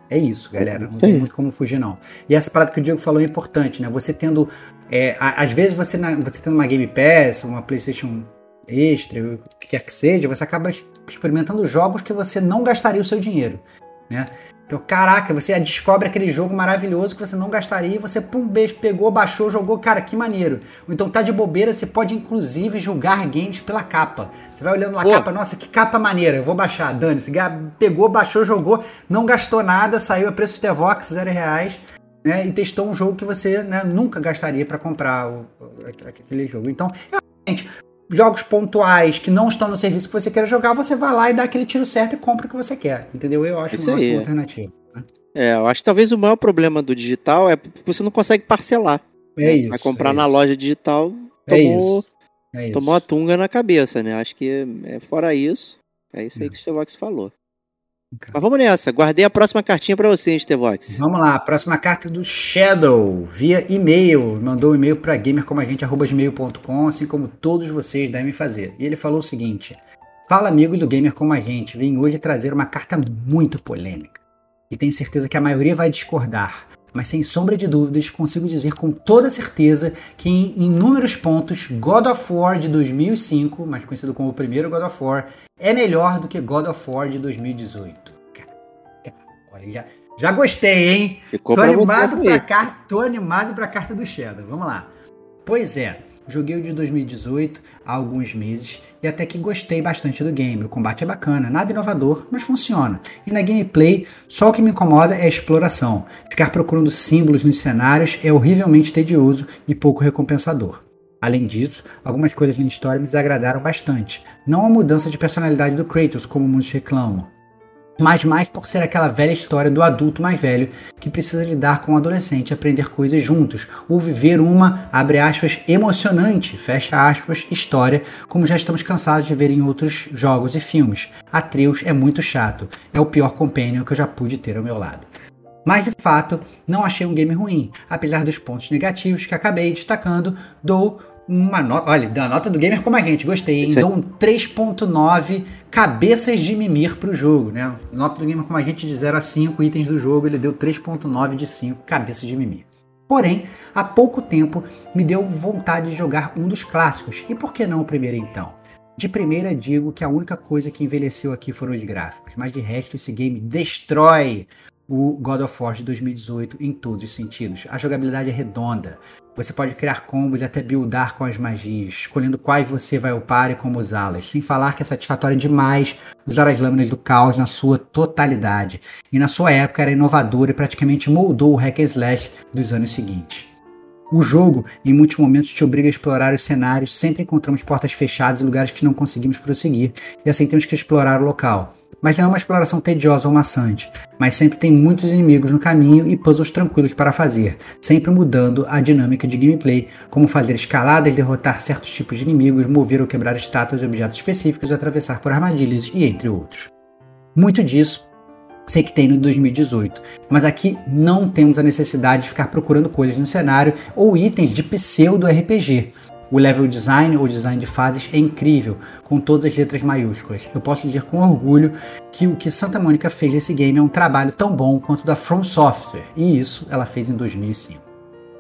A: é isso, galera. Não Sim. tem muito como fugir, não. E essa parada que o Diego falou é importante, né? Você tendo. É, às vezes você, na, você tendo uma Game Pass, uma PlayStation Extra, o que quer que seja, você acaba experimentando jogos que você não gastaria o seu dinheiro. Né? Então, caraca, você descobre aquele jogo maravilhoso que você não gastaria e você, pum, beijo, pegou, baixou, jogou, cara, que maneiro. Ou então tá de bobeira, você pode inclusive julgar games pela capa. Você vai olhando a capa, nossa, que capa maneira, eu vou baixar, dane-se. Pegou, baixou, jogou, não gastou nada, saiu a preço de Tevox, zero reais, né? E testou um jogo que você né, nunca gastaria para comprar o, aquele jogo. Então, realmente, jogos pontuais que não estão no serviço que você quer jogar, você vai lá e dá aquele tiro certo e compra o que você quer. Entendeu? Eu acho Isso uma aí. alternativa. Né?
C: É, eu acho que talvez o maior problema do digital é porque você não consegue parcelar.
A: É né? isso.
C: Vai comprar
A: é
C: na
A: isso.
C: loja digital,
A: é tomou, é
C: isso. tomou a tunga na cabeça, né? Acho que é, fora isso, é isso aí é. que o Stevox falou. Mas vamos nessa, guardei a próxima cartinha para você, Stevox.
A: Vamos lá, próxima carta do Shadow, via e-mail. Mandou um e-mail para gamercomagente.gmail.com, assim como todos vocês devem fazer. E ele falou o seguinte: Fala, amigos do Gamer Como a Gente, vim hoje trazer uma carta muito polêmica. E tenho certeza que a maioria vai discordar, mas sem sombra de dúvidas consigo dizer com toda certeza que em inúmeros pontos God of War de 2005, mais conhecido como o primeiro God of War, é melhor do que God of War de 2018. Olha, já, já gostei, hein? Ficou tô animado pra carta, tô animado pra carta do Shadow. Vamos lá. Pois é, joguei o de 2018 há alguns meses e até que gostei bastante do game. O combate é bacana, nada inovador, mas funciona. E na gameplay, só o que me incomoda é a exploração. Ficar procurando símbolos nos cenários é horrivelmente tedioso e pouco recompensador. Além disso, algumas coisas na história me desagradaram bastante. Não a mudança de personalidade do Kratos, como muitos reclamam, mas mais por ser aquela velha história do adulto mais velho que precisa lidar com o adolescente aprender coisas juntos, ou viver uma, abre aspas, emocionante, fecha aspas, história, como já estamos cansados de ver em outros jogos e filmes. Atreus é muito chato, é o pior companion que eu já pude ter ao meu lado. Mas de fato, não achei um game ruim, apesar dos pontos negativos que acabei destacando, dou uma nota. Olha, da nota do gamer como a gente, gostei, hein? Dou um 3.9 cabeças de mimir pro jogo, né? Nota do gamer como a gente de 0 a 5 itens do jogo, ele deu 3.9 de 5 cabeças de mimir. Porém, há pouco tempo me deu vontade de jogar um dos clássicos. E por que não o primeiro então? De primeira digo que a única coisa que envelheceu aqui foram os gráficos, mas de resto esse game destrói o God of War de 2018 em todos os sentidos. A jogabilidade é redonda. Você pode criar combos e até buildar com as magias, escolhendo quais você vai upar e como usá-las. Sem falar que é satisfatório demais usar as lâminas do caos na sua totalidade. E na sua época era inovador e praticamente moldou o hack and slash dos anos seguintes. O jogo, em muitos momentos, te obriga a explorar os cenários, sempre encontramos portas fechadas e lugares que não conseguimos prosseguir, e assim temos que explorar o local. Mas não é uma exploração tediosa ou maçante, mas sempre tem muitos inimigos no caminho e puzzles tranquilos para fazer, sempre mudando a dinâmica de gameplay, como fazer escaladas, derrotar certos tipos de inimigos, mover ou quebrar estátuas e objetos específicos, atravessar por armadilhas e entre outros. Muito disso sei que tem no 2018. Mas aqui não temos a necessidade de ficar procurando coisas no cenário ou itens de pseudo RPG. O level design ou design de fases é incrível, com todas as letras maiúsculas. Eu posso dizer com orgulho que o que Santa Mônica fez nesse game é um trabalho tão bom quanto da From Software, e isso ela fez em 2005.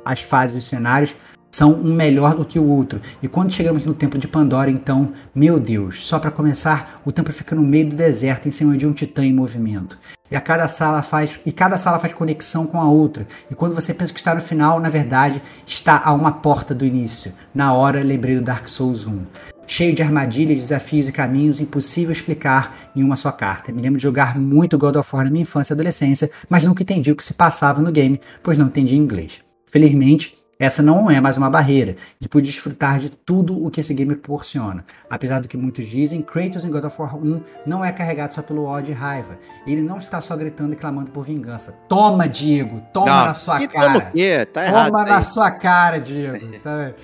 A: As fases e os cenários são um melhor do que o outro. E quando chegamos no templo de Pandora, então, meu Deus, só para começar, o templo fica no meio do deserto em cima de um titã em movimento. E a cada sala faz e cada sala faz conexão com a outra. E quando você pensa que está no final, na verdade, está a uma porta do início. Na hora, lembrei do Dark Souls 1 cheio de armadilhas, desafios e caminhos impossível explicar em uma só carta. Me lembro de jogar muito God of War na minha infância e adolescência, mas nunca entendi o que se passava no game, pois não entendi inglês. Felizmente, essa não é mais uma barreira e pude desfrutar de tudo o que esse game proporciona. Apesar do que muitos dizem, Kratos em God of War 1 não é carregado só pelo ódio e raiva. Ele não está só gritando e clamando por vingança. Toma, Diego! Toma não, na sua cara! Tá toma na sua cara, Diego! Sabe?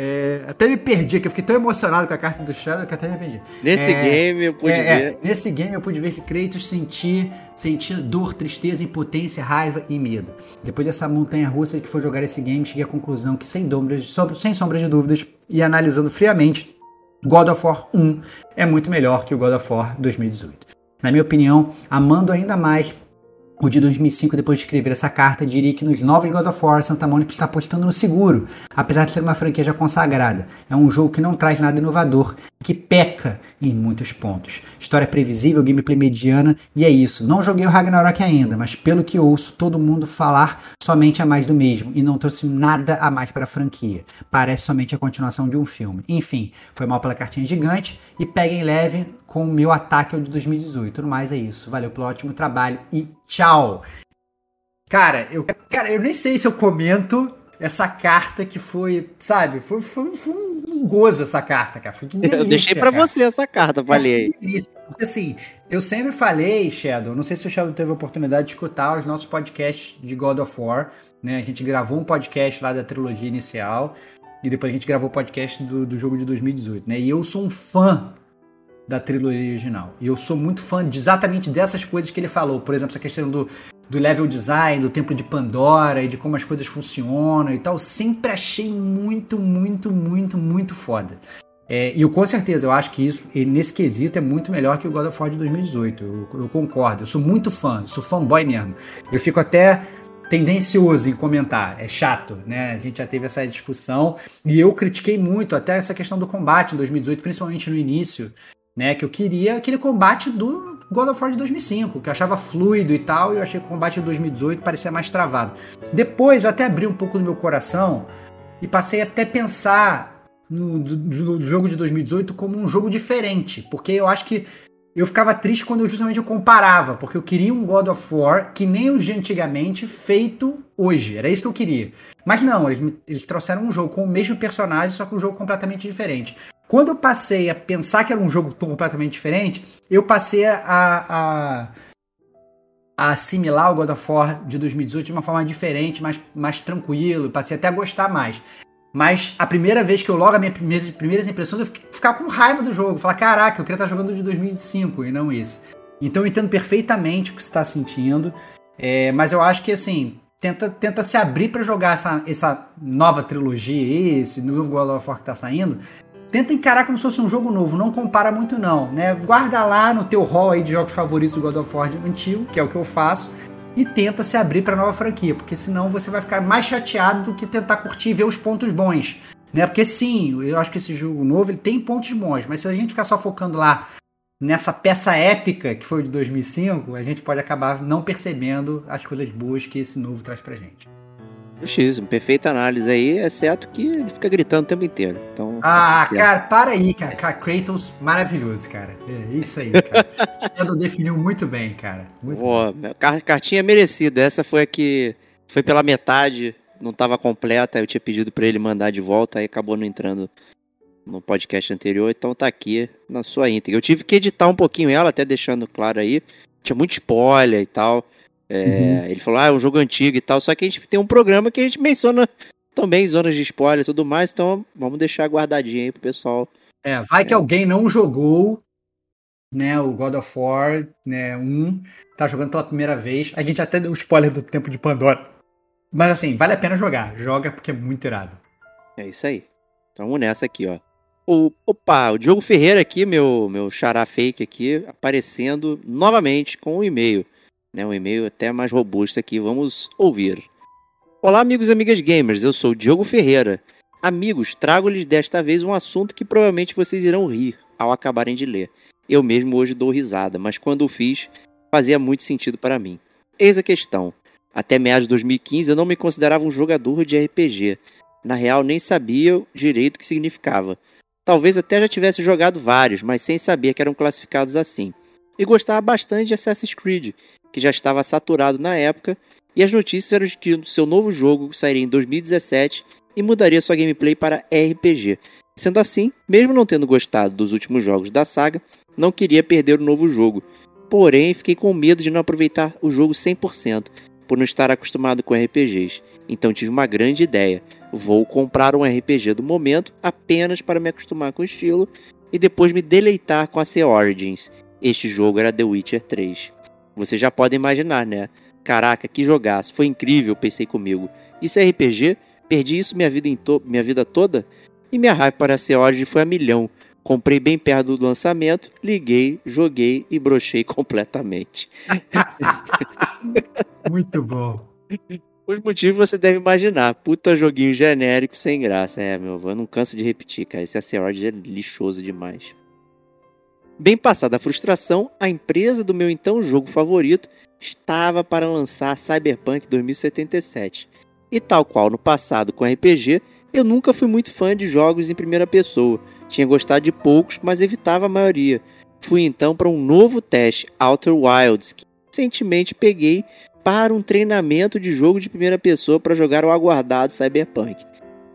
A: É, até me perdi, que eu fiquei tão emocionado com a carta do Shadow que até me perdi.
C: Nesse é, game eu pude é,
A: ver. nesse game eu pude ver que Kratos sentia, sentia dor, tristeza, impotência, raiva e medo. Depois dessa montanha russa que foi jogar esse game, cheguei à conclusão que, sem, dúvidas, sem sombra de dúvidas, e analisando friamente, God of War 1 é muito melhor que o God of War 2018. Na minha opinião, amando ainda mais o de 2005, depois de escrever essa carta, diria que nos novos God of War, Santa Mônica está apostando no seguro, apesar de ser uma franquia já consagrada. É um jogo que não traz nada inovador, que peca em muitos pontos. História previsível, gameplay mediana, e é isso. Não joguei o Ragnarok ainda, mas pelo que ouço todo mundo falar, somente a mais do mesmo, e não trouxe nada a mais para a franquia. Parece somente a continuação de um filme. Enfim, foi mal pela cartinha gigante, e peguem leve com o meu ataque ao de 2018. Tudo mais é isso. Valeu pelo ótimo trabalho e tchau. Cara, eu, cara, eu nem sei se eu comento essa carta que foi, sabe, foi, foi, foi um gozo essa carta, cara. Foi que delícia,
C: eu deixei para você essa carta, falei.
A: Porque assim, eu sempre falei, Shadow, não sei se o Shadow teve a oportunidade de escutar os nossos podcasts de God of War, né? A gente gravou um podcast lá da trilogia inicial e depois a gente gravou o podcast do, do jogo de 2018, né? E eu sou um fã da trilogia original. E eu sou muito fã de exatamente dessas coisas que ele falou. Por exemplo, essa questão do, do level design, do templo de Pandora e de como as coisas funcionam e tal. Sempre achei muito, muito, muito, muito foda. É, e eu com certeza, eu acho que isso, nesse quesito, é muito melhor que o God of War de 2018. Eu, eu concordo. Eu sou muito fã, sou fanboy mesmo. Eu fico até tendencioso em comentar, é chato, né? A gente já teve essa discussão e eu critiquei muito até essa questão do combate em 2018, principalmente no início, né? Que eu queria aquele combate do God of War de 2005, que eu achava fluido e tal, e eu achei que o combate de 2018 parecia mais travado. Depois eu até abri um pouco no meu coração e passei até pensar no, no, jogo de 2018 como um jogo diferente, porque eu acho que eu ficava triste quando eu justamente eu comparava, porque eu queria um God of War que nem o de antigamente, feito hoje. Era isso que eu queria. Mas não, eles, eles trouxeram um jogo com o mesmo personagem, só que um jogo completamente diferente. Quando eu passei a pensar que era um jogo completamente diferente, eu passei a, a, a assimilar o God of War de 2018 de uma forma diferente, mais, mais tranquilo, passei até a gostar mais. Mas a primeira vez que eu logo, as minhas primeiras, impressões, eu ficar com raiva do jogo. Falar, caraca, eu queria estar jogando de 2005 e não esse. Então eu entendo perfeitamente o que você está sentindo. É, mas eu acho que assim, tenta, tenta se abrir para jogar essa, essa nova trilogia, esse novo God of War que está saindo, tenta encarar como se fosse um jogo novo, não compara muito não, né? Guarda lá no teu hall aí de jogos favoritos do God of War antigo, que é o que eu faço, e tenta se abrir para nova franquia, porque senão você vai ficar mais chateado do que tentar curtir e ver os pontos bons, né? Porque sim, eu acho que esse jogo novo ele tem pontos bons, mas se a gente ficar só focando lá nessa peça épica que foi de 2005, a gente pode acabar não percebendo as coisas boas que esse novo traz pra gente.
C: Justíssimo, perfeita análise aí, exceto que ele fica gritando o tempo inteiro. Então,
A: ah, é. cara, para aí, cara. cara. Kratos, maravilhoso, cara. É isso aí, cara. Shadow definiu muito bem, cara. Muito
C: Pô, bem. cartinha merecida. Essa foi a que foi pela metade não estava completa, eu tinha pedido para ele mandar de volta, aí acabou não entrando no podcast anterior, então tá aqui na sua íntegra. Eu tive que editar um pouquinho ela, até deixando claro aí. Tinha muito spoiler e tal. É, uhum. Ele falou, ah, é um jogo antigo e tal. Só que a gente tem um programa que a gente menciona também zonas de spoiler e tudo mais. Então vamos deixar guardadinho aí pro pessoal.
A: É, vai que é. alguém não jogou né, o God of War, né, um, tá jogando pela primeira vez. A gente até deu spoiler do tempo de Pandora. Mas assim, vale a pena jogar. Joga porque é muito irado.
C: É isso aí. Então vamos nessa aqui, ó. O, opa, o Diogo Ferreira aqui, meu, meu xará fake aqui, aparecendo novamente com um e-mail. Né, um e-mail até mais robusto aqui, vamos ouvir. Olá, amigos e amigas gamers, eu sou Diogo Ferreira. Amigos, trago-lhes desta vez um assunto que provavelmente vocês irão rir ao acabarem de ler. Eu mesmo hoje dou risada, mas quando o fiz, fazia muito sentido para mim. Eis a questão. Até meados de 2015 eu não me considerava um jogador de RPG. Na real, nem sabia direito o que significava. Talvez até já tivesse jogado vários, mas sem saber que eram classificados assim. E gostava bastante de Assassin's Creed, que já estava saturado na época, e as notícias eram de que seu novo jogo sairia em 2017 e mudaria sua gameplay para RPG. Sendo assim, mesmo não tendo gostado dos últimos jogos da saga, não queria perder o novo jogo. Porém, fiquei com medo de não aproveitar o jogo 100%, por não estar acostumado com RPGs. Então tive uma grande ideia Vou comprar um RPG do momento apenas para me acostumar com o estilo e depois me deleitar com a C Origins. Este jogo era The Witcher 3. Você já pode imaginar, né? Caraca, que jogaço, foi incrível, pensei comigo. Isso é RPG? Perdi isso minha vida, minha vida toda? E minha raiva para a C Origins foi a milhão. Comprei bem perto do lançamento, liguei, joguei e brochei completamente.
A: Muito bom.
C: Os motivos você deve imaginar. Puta joguinho genérico sem graça. É, meu, eu não canso de repetir, cara. Esse Asteroid é lixoso demais. Bem passada a frustração, a empresa do meu então jogo favorito estava para lançar Cyberpunk 2077. E tal qual no passado com RPG, eu nunca fui muito fã de jogos em primeira pessoa. Tinha gostado de poucos, mas evitava a maioria. Fui então para um novo teste, Outer Wilds, que recentemente peguei para um treinamento de jogo de primeira pessoa para jogar o aguardado Cyberpunk.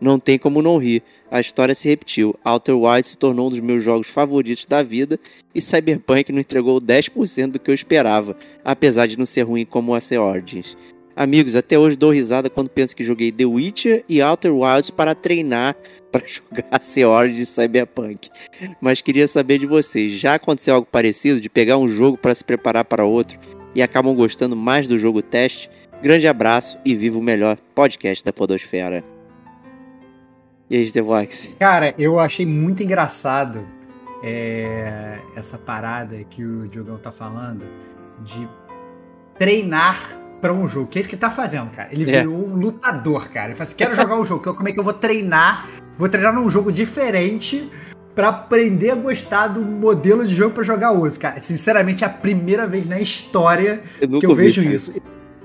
C: Não tem como não rir, a história se repetiu. Outer Wilds se tornou um dos meus jogos favoritos da vida e Cyberpunk não entregou 10% do que eu esperava, apesar de não ser ruim como a The Origins. Amigos, até hoje dou risada quando penso que joguei The Witcher e Outer Wilds para treinar para jogar The Origins Cyberpunk. Mas queria saber de vocês, já aconteceu algo parecido de pegar um jogo para se preparar para outro e acabam gostando mais do jogo teste. Grande abraço e viva o melhor podcast da Podosfera. E aí, The Vox?
A: Cara, eu achei muito engraçado é, essa parada que o Diogão tá falando de treinar para um jogo. Que é isso que ele tá fazendo, cara. Ele é. virou um lutador, cara. Ele fala assim: quero jogar um jogo. Como é que eu vou treinar? Vou treinar num jogo diferente para aprender a gostar do modelo de jogo para jogar outro. Cara, sinceramente, é a primeira vez na história eu que eu vejo vi, isso.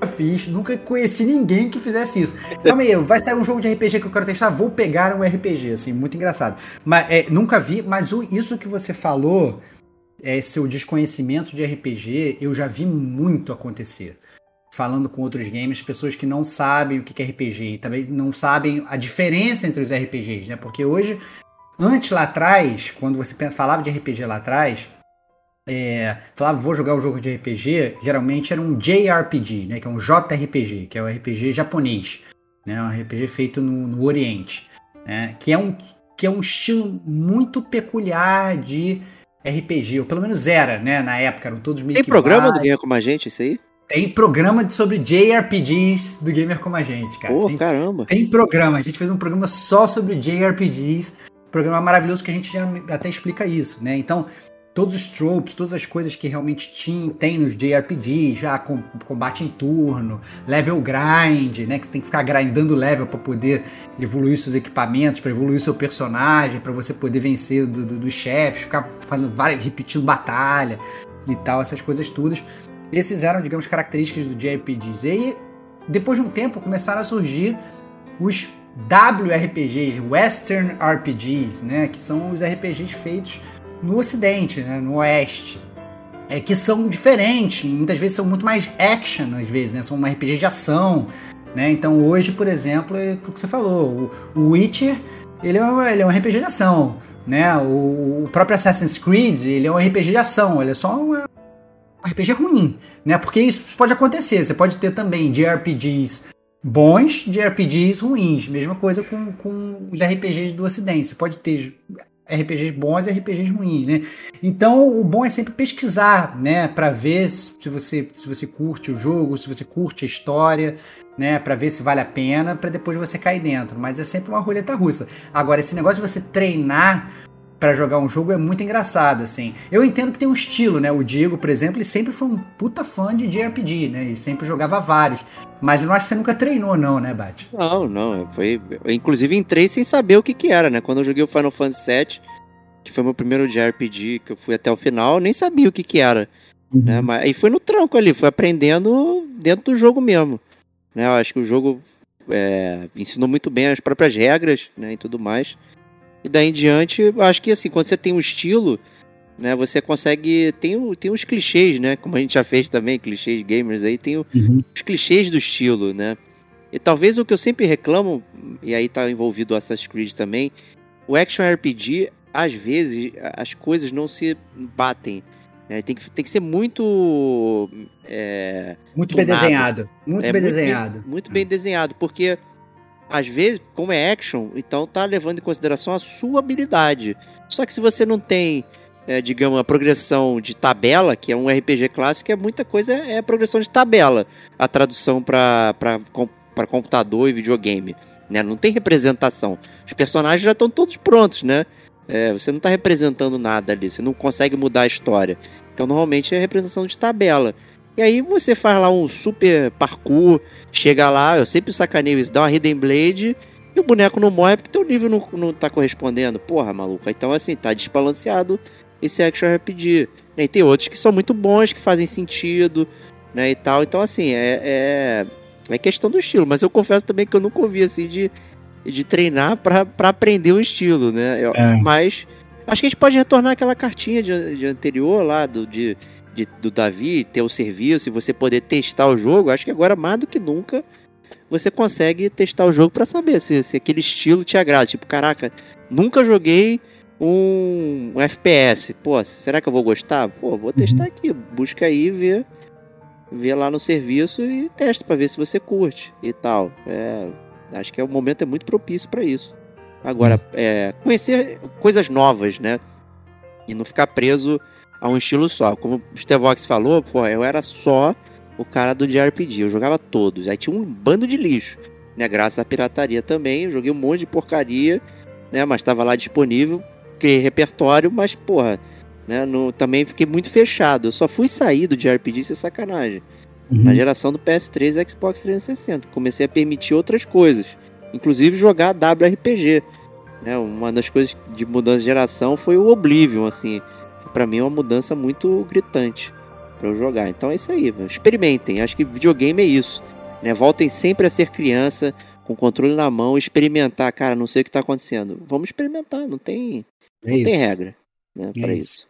A: Fiz, nunca conheci ninguém que fizesse isso. Calma aí, vai sair um jogo de RPG que eu quero testar, vou pegar um RPG, assim, muito engraçado. Mas é, nunca vi, mas o, isso que você falou, é seu desconhecimento de RPG, eu já vi muito acontecer. Falando com outros games, pessoas que não sabem o que é RPG e também não sabem a diferença entre os RPGs, né? Porque hoje Antes lá atrás, quando você falava de RPG lá atrás, é, falava vou jogar um jogo de RPG, geralmente era um JRPG, né, que é um JRPG, que é um RPG japonês, né, um RPG feito no, no Oriente, né, que é um que é um estilo muito peculiar de RPG, ou pelo menos era, né, na época, eram todos
C: meio Tem programa do Gamer Como a Gente, isso aí?
A: Tem programa sobre JRPGs do Gamer Como a Gente, cara.
C: Pô,
A: tem,
C: caramba.
A: Tem programa, a gente fez um programa só sobre JRPGs programa maravilhoso que a gente já até explica isso, né? Então, todos os tropes, todas as coisas que realmente tinha, tem nos JRPGs, já com, combate em turno, level grind, né? Que você tem que ficar grindando level para poder evoluir seus equipamentos, para evoluir seu personagem, para você poder vencer dos do, do chefes, ficar fazendo várias, repetindo batalha e tal, essas coisas todas. Esses eram, digamos, características do JRPGs. E aí, depois de um tempo, começaram a surgir os WRPGs, Western RPGs, né, que são os RPGs feitos no Ocidente, né, no Oeste, é, que são diferentes, muitas vezes são muito mais action, às vezes, né, são um RPG de ação, Né? Então hoje, por exemplo, é o que você falou, o Witcher ele é, um, ele é um RPG de ação, né? O, o, próprio Assassin's Creed ele é um RPG de ação, ele é só um RPG ruim, né? Porque isso pode acontecer, você pode ter também de RPGs bons de RPGs ruins, mesma coisa com, com os RPGs do Ocidente, você pode ter RPGs bons e RPGs ruins, né? Então, o bom é sempre pesquisar, né, para ver se você se você curte o jogo, se você curte a história, né, para ver se vale a pena, para depois você cair dentro. Mas é sempre uma roleta russa. Agora, esse negócio de você treinar para jogar um jogo é muito engraçado, assim. Eu entendo que tem um estilo, né? O Diego, por exemplo, ele sempre foi um puta fã de JRPG, né? Ele sempre jogava vários. Mas eu não acho que você nunca treinou, não, né, Bate?
C: Não, não. Foi... Eu, inclusive, entrei sem saber o que que era, né? Quando eu joguei o Final Fantasy VII, que foi meu primeiro JRPG, que eu fui até o final, eu nem sabia o que que era. Uhum. Né? Mas, e foi no tranco ali, foi aprendendo dentro do jogo mesmo. Né? Eu acho que o jogo é, ensinou muito bem as próprias regras né, e tudo mais. E daí em diante, eu acho que assim, quando você tem um estilo, né, você consegue. Tem, tem os clichês, né? Como a gente já fez também, clichês gamers aí, tem uhum. os clichês do estilo, né? E talvez o que eu sempre reclamo, e aí tá envolvido o Assassin's Creed também, o Action RPG, às vezes, as coisas não se batem. Né? Tem, que, tem que ser muito. É,
A: muito bem desenhado. Muito
C: é,
A: bem
C: muito
A: desenhado.
C: Bem, muito bem desenhado, porque às vezes, como é action, então tá levando em consideração a sua habilidade. Só que se você não tem, é, digamos, a progressão de tabela, que é um RPG clássico, é muita coisa é, é progressão de tabela. A tradução para computador e videogame. Né? Não tem representação. Os personagens já estão todos prontos, né? É, você não está representando nada ali, você não consegue mudar a história. Então, normalmente é representação de tabela. E aí você faz lá um super parkour, chega lá, eu sempre sacaneio isso, dá uma Hidden Blade e o boneco não morre porque teu nível não, não tá correspondendo. Porra, maluco. Então, assim, tá desbalanceado esse action RPG. E tem outros que são muito bons, que fazem sentido, né, e tal. Então, assim, é, é, é questão do estilo. Mas eu confesso também que eu nunca ouvi, assim, de, de treinar para aprender o estilo, né. Eu, é. Mas acho que a gente pode retornar aquela cartinha de, de anterior lá, do, de de, do Davi, ter o serviço e você poder testar o jogo, acho que agora mais do que nunca você consegue testar o jogo para saber se, se aquele estilo te agrada. Tipo, caraca, nunca joguei um, um, FPS. Pô, será que eu vou gostar? Pô, vou testar uhum. aqui. Busca aí, vê, vê lá no serviço e testa para ver se você curte e tal. É, acho que é o momento é muito propício para isso. Agora, uhum. é, conhecer coisas novas, né? E não ficar preso a um estilo só. Como o Stevox falou, pô, eu era só o cara do JRPG, eu jogava todos. Aí tinha um bando de lixo, né? Graças à pirataria também, eu joguei um monte de porcaria, né? Mas estava lá disponível, criei repertório, mas porra, né? No, também fiquei muito fechado. Eu só fui sair do JRPG sem sacanagem. Uhum. Na geração do PS3 e Xbox 360. Comecei a permitir outras coisas, inclusive jogar WRPG. Né? Uma das coisas de mudança de geração foi o Oblivion, assim para mim é uma mudança muito gritante para eu jogar. Então é isso aí, experimentem. Acho que videogame é isso, né? Voltem sempre a ser criança, com o controle na mão, experimentar, cara, não sei o que tá acontecendo. Vamos experimentar, não tem, é não tem regra, né, é para isso. isso.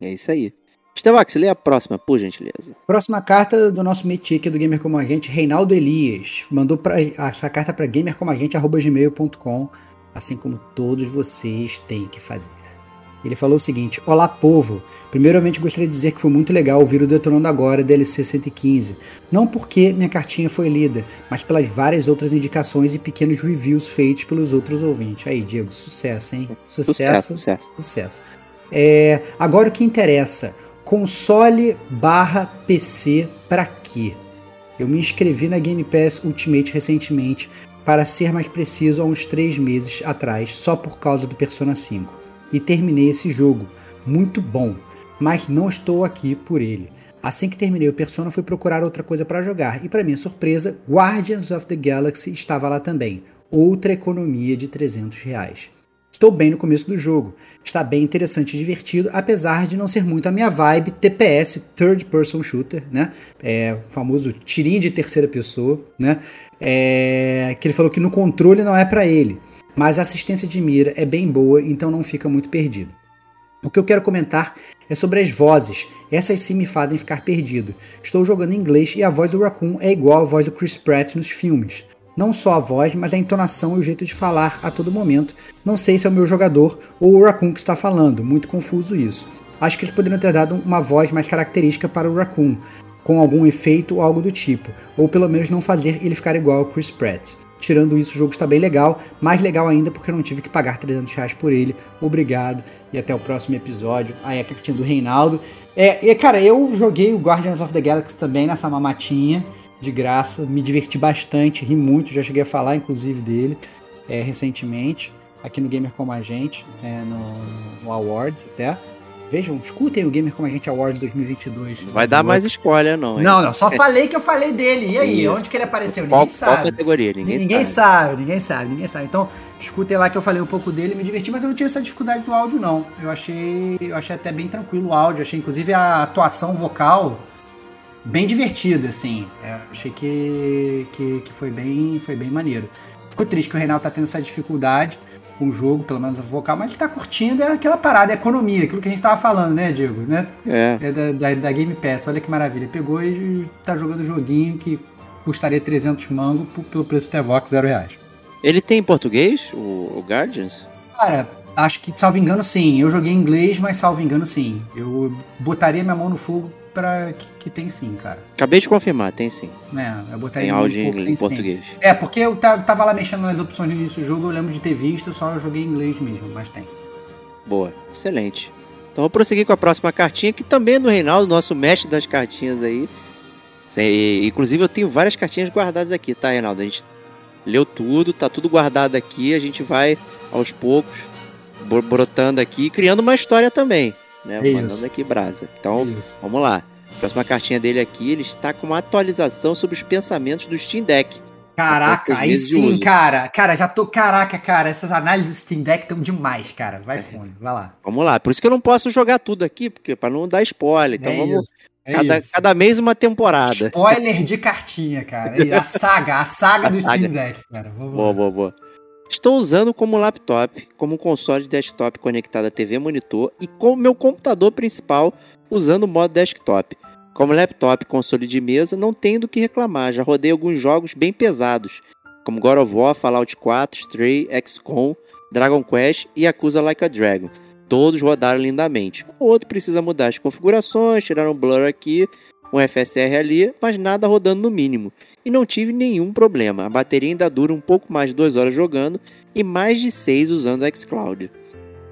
C: É isso aí. Estevax, lê a próxima, por gentileza.
A: Próxima carta do nosso métier aqui do Gamer Como Agente, Reinaldo Elias. Mandou pra, essa carta para gamercomagente.gmail.com, assim como todos vocês têm que fazer. Ele falou o seguinte: Olá, povo! Primeiramente gostaria de dizer que foi muito legal ouvir o Detonando Agora DLC 115. Não porque minha cartinha foi lida, mas pelas várias outras indicações e pequenos reviews feitos pelos outros ouvintes. Aí, Diego, sucesso, hein? Sucesso. Sucesso. sucesso. É, agora o que interessa: console barra PC para quê? Eu me inscrevi na Game Pass Ultimate recentemente, para ser mais preciso, há uns 3 meses atrás, só por causa do Persona 5 e terminei esse jogo. Muito bom, mas não estou aqui por ele. Assim que terminei o Persona, fui procurar outra coisa para jogar e, para minha surpresa, Guardians of the Galaxy estava lá também. Outra economia de 300 reais. Estou bem no começo do jogo. Está bem interessante e divertido, apesar de não ser muito a minha vibe TPS, Third Person Shooter, né? É, o famoso tirinho de terceira pessoa, né? É, que ele falou que no controle não é para ele mas a assistência de mira é bem boa, então não fica muito perdido. O que eu quero comentar é sobre as vozes. Essas sim me fazem ficar perdido. Estou jogando em inglês e a voz do Raccoon é igual à voz do Chris Pratt nos filmes. Não só a voz, mas a entonação e o jeito de falar a todo momento. Não sei se é o meu jogador ou o Raccoon que está falando, muito confuso isso. Acho que eles poderiam ter dado uma voz mais característica para o Raccoon, com algum efeito ou algo do tipo, ou pelo menos não fazer ele ficar igual ao Chris Pratt. Tirando isso, o jogo está bem legal, mais legal ainda porque eu não tive que pagar 300 reais por ele. Obrigado e até o próximo episódio. Aí a cartinha do Reinaldo. É, e cara, eu joguei o Guardians of the Galaxy também nessa mamatinha de graça, me diverti bastante, ri muito, já cheguei a falar inclusive dele é, recentemente, aqui no Gamer Como a Gente, é, no, no Awards até. Vejam, escutem o Gamer Como a Gente Awards 2022.
C: Vai dar mais spoiler, não.
A: Hein? Não, não, só falei que eu falei dele. E aí, onde que ele apareceu?
C: Ninguém
A: qual, sabe.
C: Qual categoria? Ninguém,
A: ninguém
C: sabe.
A: sabe. Ninguém sabe, ninguém sabe. Então, escutem lá que eu falei um pouco dele, me diverti, mas eu não tive essa dificuldade do áudio, não. Eu achei, eu achei até bem tranquilo o áudio. Achei, inclusive, a atuação vocal bem divertida, assim. É, achei que, que, que, foi, bem, foi bem maneiro. Ficou triste que o Reinaldo tá tendo essa dificuldade o jogo, pelo menos a vocal, mas ele tá curtindo é aquela parada, é economia, aquilo que a gente tava falando, né, Diego? Né?
C: É.
A: é da, da, da, Game Pass, olha que maravilha. Pegou e tá jogando um joguinho que custaria 300 mangos pelo preço do Tevox, zero reais.
C: Ele tem em português, o, o Guardians?
A: Cara, acho que, salvo engano, sim. Eu joguei em inglês, mas salvo engano, sim. Eu botaria minha mão no fogo pra que, que, tem sim, cara.
C: Acabei de confirmar, tem sim.
A: É, eu botaria
C: tem áudio em, em português.
A: Sim. É, porque eu tava lá mexendo nas opções no início do jogo, eu lembro de ter visto, só eu joguei em inglês mesmo, mas tem.
C: Boa, excelente. Então vou prosseguir com a próxima cartinha, que também é do Reinaldo, nosso mestre das cartinhas aí. E, inclusive eu tenho várias cartinhas guardadas aqui, tá, Reinaldo? A gente leu tudo, tá tudo guardado aqui, a gente vai aos poucos brotando aqui, criando uma história também né? É Mandando isso. aqui brasa. Então, é vamos lá. Próxima cartinha dele aqui, ele está com uma atualização sobre os pensamentos do Steam Deck.
A: Caraca, aí sim, cara. Cara, já tô. Caraca, cara, essas análises do Steam Deck estão demais, cara. Vai é. fundo, vai lá.
C: Vamos lá. Por isso que eu não posso jogar tudo aqui, porque para não dar spoiler. Então é vamos. É cada, cada, mês uma temporada.
A: Spoiler de cartinha, cara. A saga, a saga a do saga. Steam Deck, cara.
C: Vamos boa, lá. boa, boa. Estou usando como laptop, como console de desktop conectado à TV monitor e como meu computador principal usando o modo desktop. Como laptop console de mesa, não tenho do que reclamar, já rodei alguns jogos bem pesados, como God of War, Fallout 4, Stray, XCOM, Dragon Quest e Yakuza Like a Dragon. Todos rodaram lindamente. O outro precisa mudar as configurações, tirar um blur aqui, um FSR ali, mas nada rodando no mínimo e não tive nenhum problema. A bateria ainda dura um pouco mais de 2 horas jogando e mais de 6 usando o xCloud.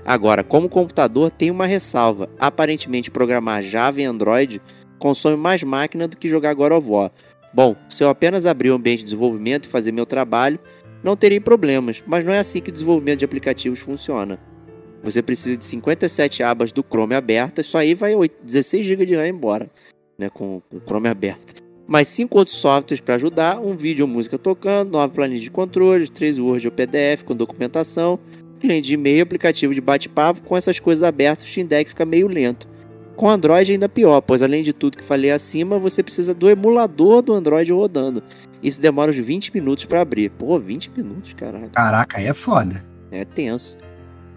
C: Agora, como computador, tem uma ressalva. Aparentemente, programar Java e Android consome mais máquina do que jogar God of War. Bom, se eu apenas abrir o ambiente de desenvolvimento e fazer meu trabalho, não terei problemas, mas não é assim que o desenvolvimento de aplicativos funciona. Você precisa de 57 abas do Chrome abertas, só aí vai 16 GB de RAM embora, né, com o Chrome aberto mais cinco outros softwares para ajudar, um vídeo ou música tocando, nove planilhas de controles, três Word ou PDF com documentação, cliente de e-mail, aplicativo de bate-papo, com essas coisas abertas o Steam Deck fica meio lento. Com Android ainda pior, pois além de tudo que falei acima, você precisa do emulador do Android rodando. Isso demora uns 20 minutos para abrir. Pô, 20 minutos, caraca.
A: Caraca, aí é foda.
C: É tenso.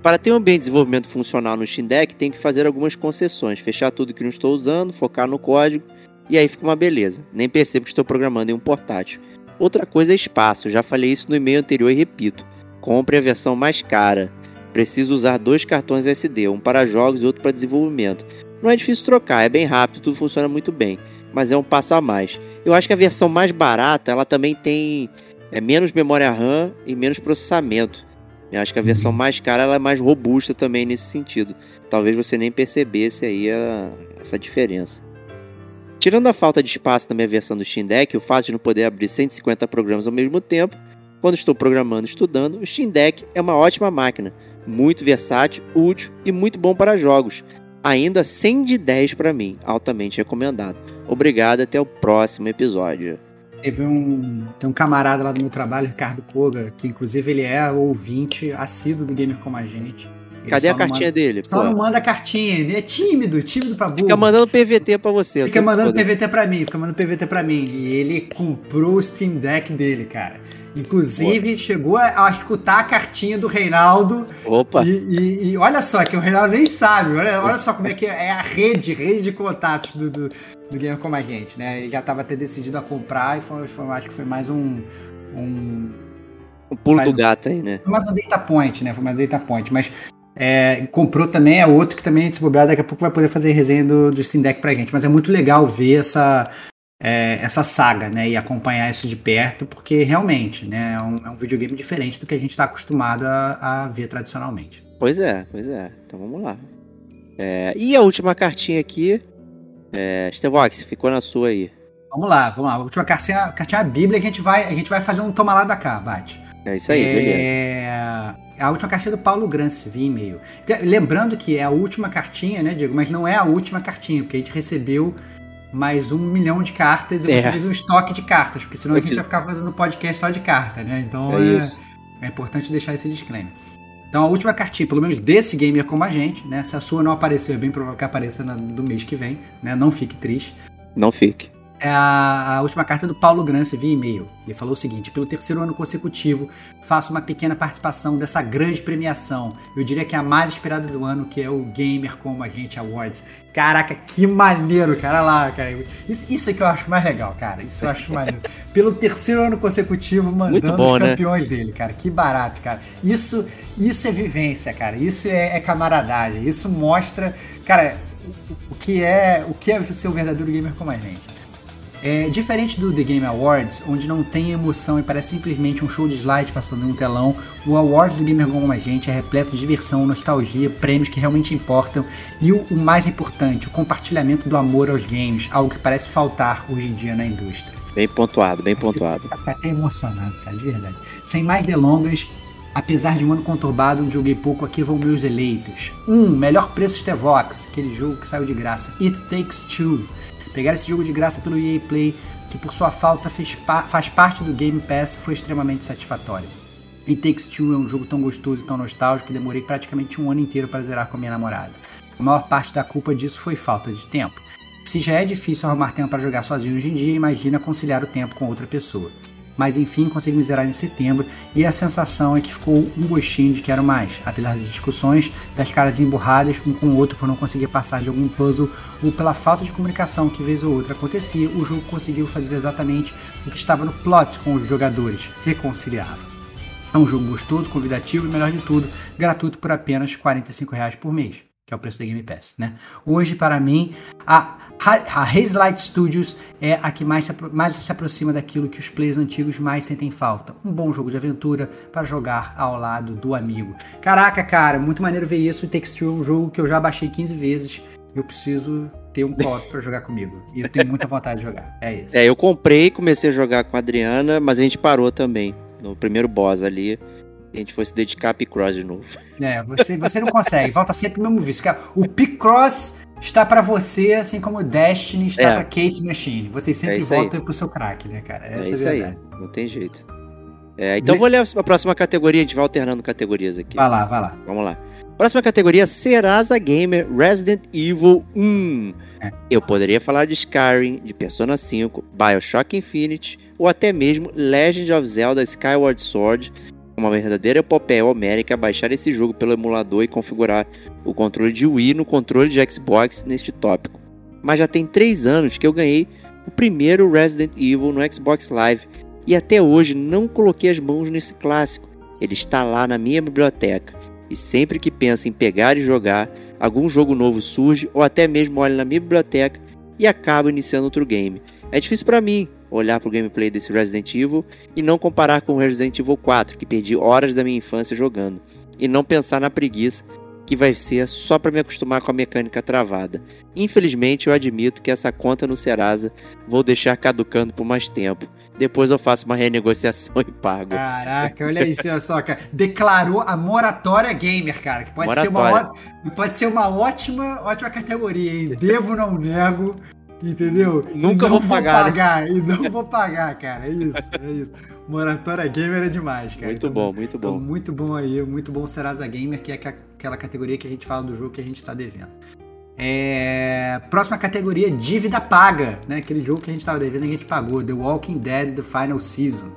C: Para ter um ambiente de desenvolvimento funcional no Steam Deck, tem que fazer algumas concessões, fechar tudo que não estou usando, focar no código e aí fica uma beleza. Nem percebo que estou programando em um portátil. Outra coisa é espaço, já falei isso no e-mail anterior e repito. Compre a versão mais cara. Preciso usar dois cartões SD, um para jogos e outro para desenvolvimento. Não é difícil trocar, é bem rápido, tudo funciona muito bem, mas é um passo a mais. Eu acho que a versão mais barata, ela também tem é, menos memória RAM e menos processamento. Eu acho que a versão uhum. mais cara ela é mais robusta também nesse sentido. Talvez você nem percebesse aí a, essa diferença. Tirando a falta de espaço na minha versão do Steam Deck, o fato de não poder abrir 150 programas ao mesmo tempo, quando estou programando e estudando, o Steam Deck é uma ótima máquina, muito versátil, útil e muito bom para jogos. Ainda 100 de 10 para mim, altamente recomendado. Obrigado, até o próximo episódio.
A: Teve um, tem um camarada lá do meu trabalho, Ricardo Koga, que inclusive ele é ouvinte assíduo do Gamer Como a Gente. Ele
C: Cadê a cartinha
A: manda-
C: dele?
A: Só
C: Pô,
A: não manda cartinha, ele é tímido, tímido pra burro.
C: Fica mandando PVT pra você.
A: Fica mandando
C: todo.
A: PVT pra mim, fica mandando PVT pra mim. E ele comprou o Steam Deck dele, cara. Inclusive, chegou a, a escutar a cartinha do Reinaldo.
C: Opa,
A: E, e- e olha só, que o Reinaldo nem sabe. Olha, olha só como é que é a rede, rede de contatos do, do, do Gamer Como a Gente, né? Ele já tava até decidido a comprar e foi, foi- acho que foi mais um. um
C: o pulo do gato aí, né?
A: foi mais um data point, né? Foi mais um data point. Mas é, comprou também, é outro que também, se bobear, daqui a pouco vai poder fazer resenha do, do Steam Deck pra gente. Mas é muito legal ver essa, é, essa saga, né? E acompanhar isso de perto, porque realmente, né? É um, é um videogame diferente do que a gente está acostumado a, a ver tradicionalmente.
C: Pois é, pois é. Então vamos lá. É, e a última cartinha aqui. É, Stevox, ficou na sua aí.
A: Vamos lá, vamos lá. A última cartinha, cartinha é a Bíblia, a gente vai, a gente vai fazer um toma lá da cá, bate.
C: É isso aí, beleza.
A: A última cartinha do Paulo Grance, via e-mail. Então, Lembrando que é a última cartinha, né, Diego? Mas não é a última cartinha, porque a gente recebeu mais um milhão de cartas e
C: É.
A: você fez um estoque de cartas, porque senão a gente vai ficar fazendo podcast só de carta, né? Então
C: É
A: é, é importante deixar esse disclaimer. Então a última cartinha, pelo menos desse gamer como a gente, né? Se a sua não apareceu, é bem provável que apareça na, do mês que vem, né? Não fique triste.
C: Não fique.
A: É a, a última carta do Paulo Grance via e-mail. Ele falou o seguinte: pelo terceiro ano consecutivo, faço uma pequena participação dessa grande premiação. Eu diria que é a mais esperada do ano, que é o Gamer Como a Gente Awards. Caraca, que maneiro, cara Olha lá, cara. Isso, isso é que eu acho mais legal, cara. Isso eu acho maneiro. Pelo terceiro ano consecutivo, mandando
C: bom,
A: os
C: né?
A: campeões dele, cara. Que barato, cara. Isso, isso é vivência, cara. Isso é, é camaradagem. Isso mostra, cara, o, o que é o que é ser um verdadeiro gamer como a gente. É, diferente do The Game Awards, onde não tem emoção e parece simplesmente um show de slide passando em um telão, o Awards do Gamer Como a Gente é repleto de diversão, nostalgia, prêmios que realmente importam e o, o mais importante, o compartilhamento do amor aos games, algo que parece faltar hoje em dia na indústria.
C: Bem pontuado, bem pontuado.
A: Fica até emocionado, cara, de verdade. Sem mais delongas, apesar de um ano conturbado onde joguei pouco, aqui vão meus eleitos. 1. Um, melhor preço Stevox, aquele jogo que saiu de graça. It Takes Two. Pegar esse jogo de graça pelo EA Play, que por sua falta pa- faz parte do Game Pass, foi extremamente satisfatório. It Takes Two é um jogo tão gostoso e tão nostálgico que demorei praticamente um ano inteiro para zerar com a minha namorada. A maior parte da culpa disso foi falta de tempo. Se já é difícil arrumar tempo para jogar sozinho hoje em dia, imagina conciliar o tempo com outra pessoa. Mas enfim, consegui me zerar em setembro. E a sensação é que ficou um gostinho de quero mais, apesar de discussões, das caras emburradas um com o outro por não conseguir passar de algum puzzle ou pela falta de comunicação que vez ou outra acontecia, o jogo conseguiu fazer exatamente o que estava no plot com os jogadores, reconciliava. É um jogo gostoso, convidativo e, melhor de tudo, gratuito por apenas 45 reais por mês, que é o preço da Game Pass. Né? Hoje, para mim, a, a Haze Light Studios é a que mais se, mais se aproxima daquilo que os players antigos mais sentem falta. Um bom jogo de aventura para jogar ao lado do amigo. Caraca, cara, muito maneiro ver isso. O Takes é um jogo que eu já baixei 15 vezes. Eu preciso ter um co-op para jogar comigo. E eu tenho muita vontade de jogar. É isso.
C: É, eu comprei, comecei a jogar com a Adriana, mas a gente parou também. No primeiro boss ali. A gente foi se dedicar a Picross de novo.
A: É, você, você não consegue, volta sempre no mesmo vício. Cara, O Picross está pra você, assim como o Destiny está
C: É.
A: pra Kate Machine. Vocês sempre
C: É isso aí.
A: voltam pro seu crack, né, cara?
C: É
A: Essa é,
C: isso aí,
A: verdade.
C: não tem jeito. É, então
A: Le-
C: vou ler a próxima categoria, a gente vai alternando categorias aqui.
A: Vai lá, vai lá.
C: Vamos lá. Próxima categoria, Serasa Gamer Resident Evil 1.
A: É.
C: Eu poderia falar de Skyrim, de Persona 5, Bioshock Infinite ou até mesmo Legend of Zelda Skyward Sword. Uma verdadeira epopeia homérica baixar esse jogo pelo emulador e configurar o controle de Wii no controle de Xbox neste tópico. Mas já tem 3 anos que eu ganhei o primeiro Resident Evil no Xbox Live e até hoje não coloquei as mãos nesse clássico. Ele está lá na minha biblioteca. E sempre que penso em pegar e jogar, algum jogo novo surge ou até mesmo olho na minha biblioteca e acabo iniciando outro game. É difícil para mim olhar para o gameplay desse Resident Evil e não comparar com o Resident Evil 4, que perdi horas da minha infância jogando, e não pensar na preguiça que vai ser só para me acostumar com a mecânica travada. Infelizmente, eu admito que essa conta no Serasa vou deixar caducando por mais tempo. Depois eu faço uma renegociação e pago.
A: Caraca, olha isso, olha só, cara. Declarou a moratória gamer, cara. Que pode ser uma,
C: Moratória.
A: pode ser uma ótima, ótima categoria, hein? Devo, não nego. Entendeu?
C: Nunca
A: E não
C: vou pagar, né?
A: E não vou pagar, cara. É isso, é isso. Moratória Gamer é demais, cara.
C: Muito
A: Então,
C: bom, muito
A: então,
C: bom.
A: muito bom aí, muito bom Serasa Gamer, que é aquela categoria que a gente fala do jogo que a gente tá devendo. É, Próxima categoria, dívida paga, né? Aquele jogo que a gente tava devendo e a gente pagou. The Walking Dead The Final Season.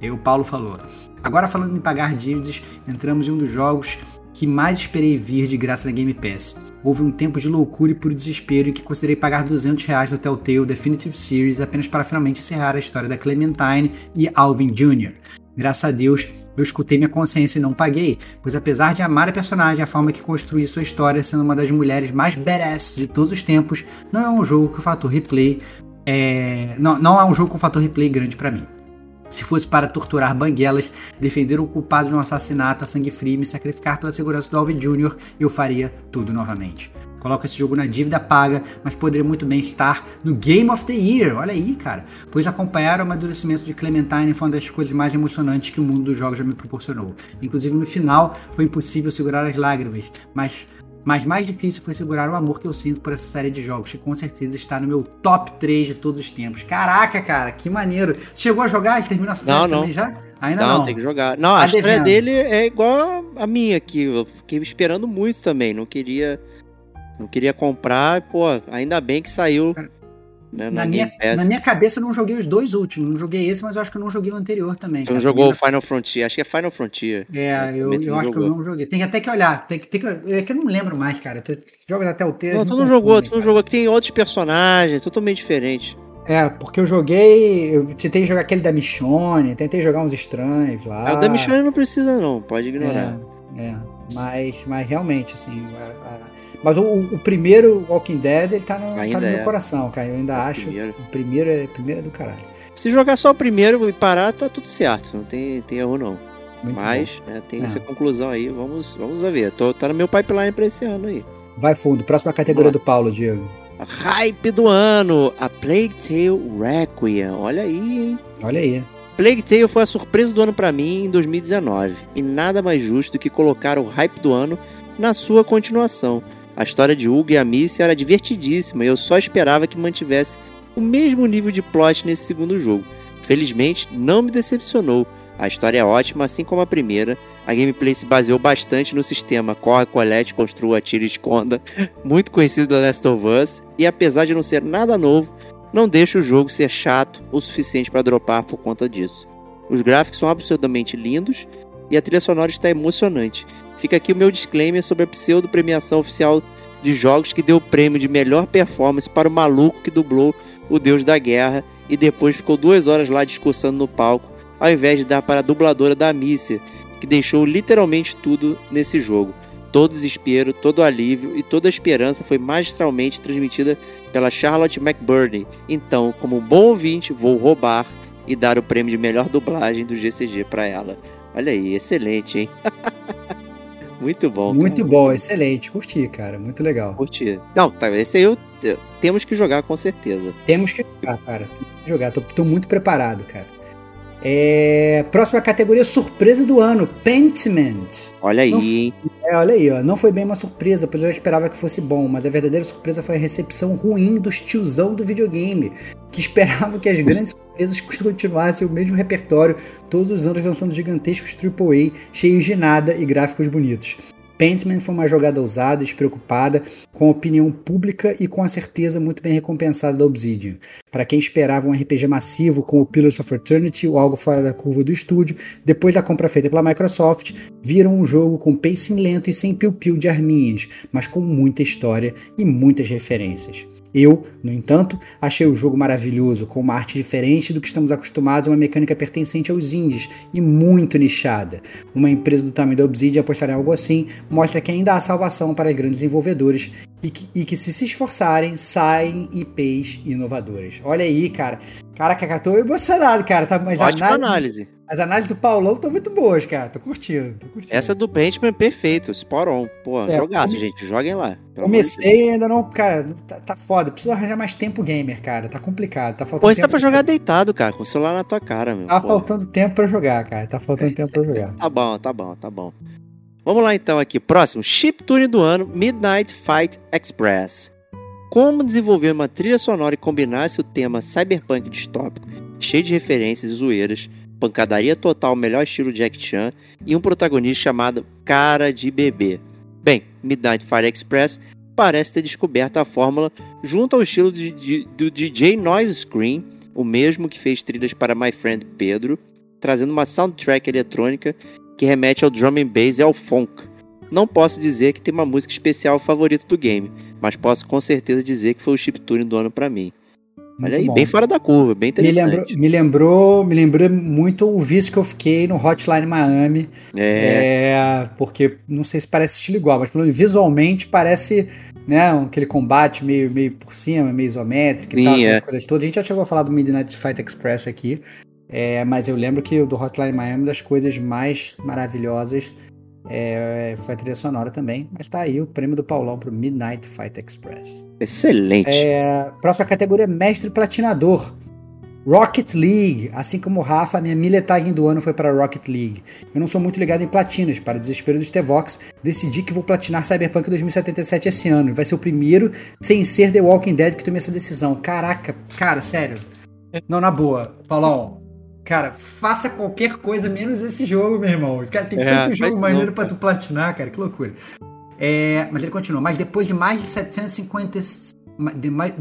A: E o Paulo falou. Agora falando em pagar dívidas, entramos em um dos jogos que mais esperei vir de graça na Game Pass. Houve um tempo de loucura e puro desespero em que considerei pagar 200 reais no Telltale Definitive Series apenas para finalmente encerrar a história da Clementine e Alvin Jr. Graças a Deus, eu escutei minha consciência e não paguei, pois apesar de amar a personagem a forma que construí sua história sendo uma das mulheres mais badass de todos os tempos, não é um jogo que o fator replay é... não, não é um jogo com fator replay grande para mim. Se fosse para torturar banguelas, defender o culpado de um assassinato a sangue frio e me sacrificar pela segurança do Alvin Jr., eu faria tudo novamente. Coloco esse jogo na dívida paga, mas poderia muito bem estar no Game of the Year, olha aí, cara. Pois acompanhar o amadurecimento de Clementine foi uma das coisas mais emocionantes que o mundo dos jogos já me proporcionou. Inclusive no final foi impossível segurar as lágrimas, mas mas mais difícil foi segurar o amor que eu sinto por essa série de jogos, que com certeza está no meu top 3 de todos os tempos. Caraca, cara, que maneiro. Chegou a jogar? Terminou essa
C: Não,
A: série
C: não.
A: também já? Ainda
C: Não,
A: não.
C: tem que jogar. Não,
A: Tá
C: a história
A: devendo.
C: dele é igual a minha aqui. Eu fiquei esperando muito também. Não queria. Não queria comprar. Pô, ainda bem que saiu. Né, na
A: minha, na minha cabeça eu não joguei os dois últimos. Não joguei esse, mas eu acho que eu não joguei o anterior também.
C: Você não jogou o Final Frontier? Acho que é Final Frontier.
A: É, eu,
C: tu
A: eu
C: não
A: acho que eu
C: jogou.
A: não joguei. Tem até que olhar. Tem que, tem que, é que eu não lembro mais, cara. Tu joga até o texto.
C: Não, tu não jogou, tu não jogou. Que tem outros personagens, totalmente diferentes.
A: É, porque eu joguei. Eu tentei jogar aquele da Michonne, tentei jogar uns estranhos lá.
C: Ah, o da Michonne não precisa, não. Pode ignorar.
A: É, é. Mas, mas realmente, assim. a- a- mas o, o primeiro Walking Dead, ele tá no, tá no meu
C: é.
A: coração, cara. Eu ainda
C: É o
A: acho.
C: primeiro.
A: O primeiro é, o primeiro é do caralho.
C: Se jogar só o primeiro e parar, tá tudo certo. Não tem, tem erro, não.
A: Muito
C: Mas, né, tem
A: É.
C: essa conclusão aí. Vamos, vamos a ver. Tô, tá no meu pipeline pra esse ano aí.
A: Vai fundo. Próxima categoria do Paulo, Diego.
C: Hype do ano, a Plague Tale Requiem. Olha aí, hein?
A: Olha aí.
C: Plague Tale foi a surpresa do ano pra mim em 2019. E nada mais justo do que colocar o hype do ano na sua continuação. A história de Hugo e a Missy era divertidíssima e eu só esperava que mantivesse o mesmo nível de plot nesse segundo jogo. Felizmente, não me decepcionou. A história é ótima, assim como a primeira. A gameplay se baseou bastante no sistema Corre, Colete, Construa, Atira e Esconda, muito conhecido da Last of Us, e apesar de não ser nada novo, não deixa o jogo ser chato o suficiente para dropar por conta disso. Os gráficos são absurdamente lindos e a trilha sonora está emocionante. Fica aqui o meu disclaimer sobre a pseudo premiação oficial de jogos que deu o prêmio de melhor performance para o maluco que dublou o Deus da Guerra e depois ficou duas horas lá discursando no palco, ao invés de dar para a dubladora da Amicia, que deixou literalmente tudo nesse jogo. Todo desespero, todo alívio e toda esperança foi magistralmente transmitida pela Charlotte McBurney. Então, como um bom ouvinte, vou roubar e dar o prêmio de melhor dublagem do GCG para ela. Olha aí, excelente, hein? Muito bom.
A: Muito
C: cara.
A: bom, excelente. Curti, cara. Muito legal.
C: Curti. Não, tá, esse aí eu, eu- temos que jogar com certeza.
A: Temos que jogar, cara. Temos que jogar. Tô, tô muito preparado, cara. É, Próxima categoria, surpresa do ano. Pentiment.
C: Olha aí,
A: Não-
C: hein?
A: É, olha aí, ó. Não foi bem uma surpresa, pois eu esperava que fosse bom, mas a verdadeira surpresa foi a recepção ruim dos tiozão do videogame, que esperavam que as grandes surpresas continuassem o mesmo repertório, todos os anos lançando gigantescos AAA, cheios de nada e gráficos bonitos. Pentiment foi uma jogada ousada, despreocupada, com a opinião pública e com a certeza muito bem recompensada da Obsidian. Para quem esperava um RPG massivo com o Pillars of Eternity ou algo fora da curva do estúdio, depois da compra feita pela Microsoft, viram um jogo com pacing lento e sem piu-piu de arminhas, mas com muita história e muitas referências. Eu, no entanto, achei o jogo maravilhoso, com uma arte diferente do que estamos acostumados a uma mecânica pertencente aos indies e muito nichada. Uma empresa do tamanho da Obsidian apostar em algo assim mostra que ainda há salvação para grandes desenvolvedores e que, e que se se esforçarem, saem IPs inovadoras. Olha aí, cara. Caraca, cara, tô emocionado, cara. Tá, mas
C: Ótima
A: análise,
C: análise.
A: as análises do Paulão estão muito boas, cara. Tô curtindo, tô curtindo.
C: Essa do Benjamin é perfeito, spot on. Pô,
A: É,
C: jogaço,
A: come-
C: gente. Joguem lá. de.
A: Comecei e ainda não, cara, tá, tá foda. Preciso arranjar mais tempo gamer, cara. Tá complicado. Tá faltando
C: Pô, isso tá pra jogar deitado, cara, com o celular na tua cara, meu.
A: Tá
C: Pô.
A: faltando tempo pra jogar, cara. Tá faltando tempo pra jogar.
C: Tá bom, tá bom, tá bom. Vamos lá então aqui. Próximo, chiptune do ano, Midnight Fight Express. Como desenvolver uma trilha sonora e combinasse o tema cyberpunk distópico, cheio de referências e zoeiras, pancadaria total, melhor estilo Jack Chan e um protagonista chamado Cara de Bebê. Bem, Midnight Fire Express parece ter descoberto a fórmula junto ao estilo de, de, do DJ Noise Screen, o mesmo que fez trilhas para My Friend Pedro, trazendo uma soundtrack eletrônica que remete ao drum and bass e ao funk. Não posso dizer que tem uma música especial favorita do game, mas posso com certeza dizer que foi o chiptune do ano para mim. Olha aí, bom. bem fora da curva, bem interessante.
A: Me lembrou, me lembrou, me lembrou muito o vício que eu fiquei no Hotline Miami. É. é porque não sei se parece estilo igual, mas visualmente parece né, aquele combate meio, meio por cima, meio isométrico e Sim, tal, é. coisas todas. A gente já chegou a falar do Midnight Fight Express aqui. É, mas eu lembro que o do Hotline Miami das coisas mais maravilhosas é, foi a trilha sonora também, mas tá aí o prêmio do Paulão pro Midnight Fight Express.
C: Excelente.
A: É, próxima categoria Mestre Platinador. Rocket League, assim como o Rafa, a minha milhetagem do ano foi para Rocket League. Eu não sou muito ligado em platinas, para o desespero dos T-Vox, decidi que vou platinar Cyberpunk 2077 esse ano. Vai ser o primeiro sem ser The Walking Dead que tomei essa decisão. Caraca, cara, sério. Não, na boa. Paulão, Cara, faça qualquer coisa menos esse jogo, meu irmão. Cara, tem é, tanto jogo maneiro pra tu platinar, cara, que loucura. É, mas ele continua. Mas depois de mais de 750. De mais,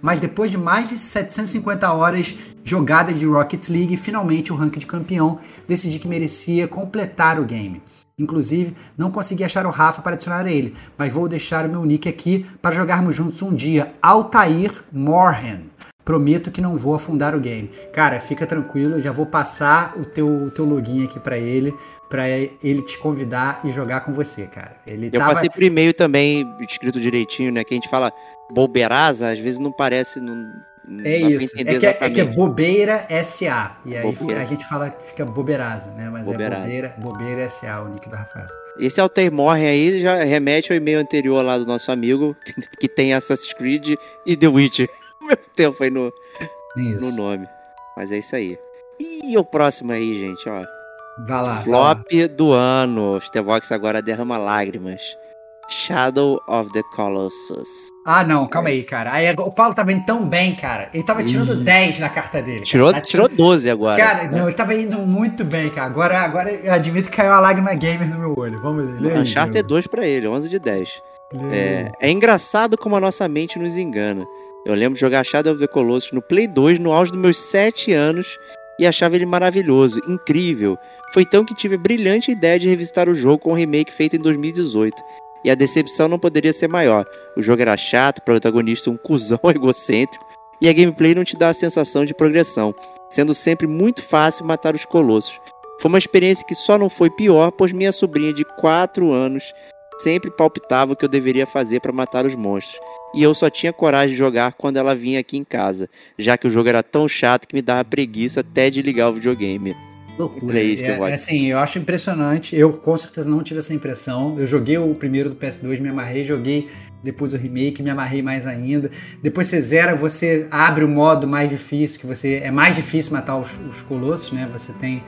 A: mas depois de mais de 750 horas jogadas de Rocket League, finalmente o ranking de campeão decidi que merecia completar o game. Inclusive, não consegui achar o Rafa para adicionar ele, mas vou deixar o meu nick aqui para jogarmos juntos um dia. Altair Morhen. Prometo que não vou afundar o game. Cara, fica tranquilo, já vou passar o teu, o teu login aqui para ele, para ele te convidar e jogar com você, cara. Ele
C: Eu tava... passei por e-mail também, escrito direitinho, né? Que a gente fala bobeiraza, às vezes não parece. Não,
A: é isso. É que é, é, que é, bobeira SA. E aí bobeira. a gente fala que fica bobeiraza, né? Mas bobeiraza. é bobeira, bobeira SA, o nick do Rafael.
C: Esse Alter Morre aí já remete ao e-mail anterior lá do nosso amigo, que, que tem Assassin's Creed e The Witcher meu tempo aí no, no nome. Mas é isso aí. E o próximo aí, gente, ó.
A: Vai lá.
C: Flop
A: vai lá.
C: do ano. Stevox agora derrama lágrimas. Shadow of the Colossus.
A: Ah, não, calma aí, cara. Aí, o Paulo tava indo tão bem, cara. Ele tava tirando Ih. 10 na carta dele.
C: Tirou, tirou 12 agora.
A: Cara, não, ele tava indo muito bem, cara. Agora, agora eu admito que caiu a lágrima gamer no meu olho. Vamos ler.
C: Uncharted é 2 pra ele, 11 de 10. É, é engraçado como a nossa mente nos engana. Eu lembro de jogar Shadow of the Colossus no Play 2 no auge dos meus 7 anos e achava ele maravilhoso, incrível. Foi então que tive a brilhante ideia de revisitar o jogo com o um remake feito em 2018. E a decepção não poderia ser maior. O jogo era chato, o protagonista um cuzão egocêntrico, e a gameplay não te dá a sensação de progressão, sendo sempre muito fácil matar os colossos. Foi uma experiência que só não foi pior, pois minha sobrinha de 4 anos sempre palpitava o que eu deveria fazer para matar os monstros e eu só tinha coragem de jogar quando ela vinha aqui em casa, já que o jogo era tão chato que me dava preguiça até de ligar o videogame.
A: Loucura. É, é, assim, eu acho impressionante. Eu com certeza não tive essa impressão. Eu joguei o primeiro do PS2, me amarrei, joguei depois o remake, me amarrei mais ainda. Depois você zera, você abre o modo mais difícil, que você é mais difícil matar os, os colossos, né? Você tem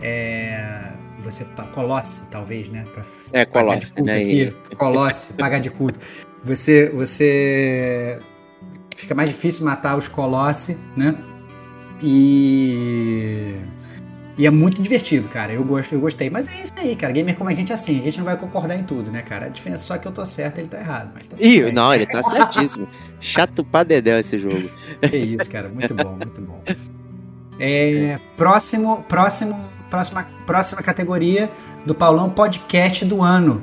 A: é, você Colosse, talvez, né?
C: Pra é, Colosse, né? Aqui.
A: Colosse, pagar de culto você, você fica mais difícil matar os Colossi, né? E e é muito divertido, cara. Eu gosto, eu gostei. Mas é isso aí, cara. Gamer como a gente é assim, a gente não vai concordar em tudo, né, cara? A diferença é só que eu tô certo, ele tá errado. Mas tá
C: Ih, não, ele tá certíssimo. Chato pra dedéu esse jogo.
A: É isso, cara. Muito bom, muito bom. É, próximo, próximo, próxima, próxima categoria do Paulão Podcast do ano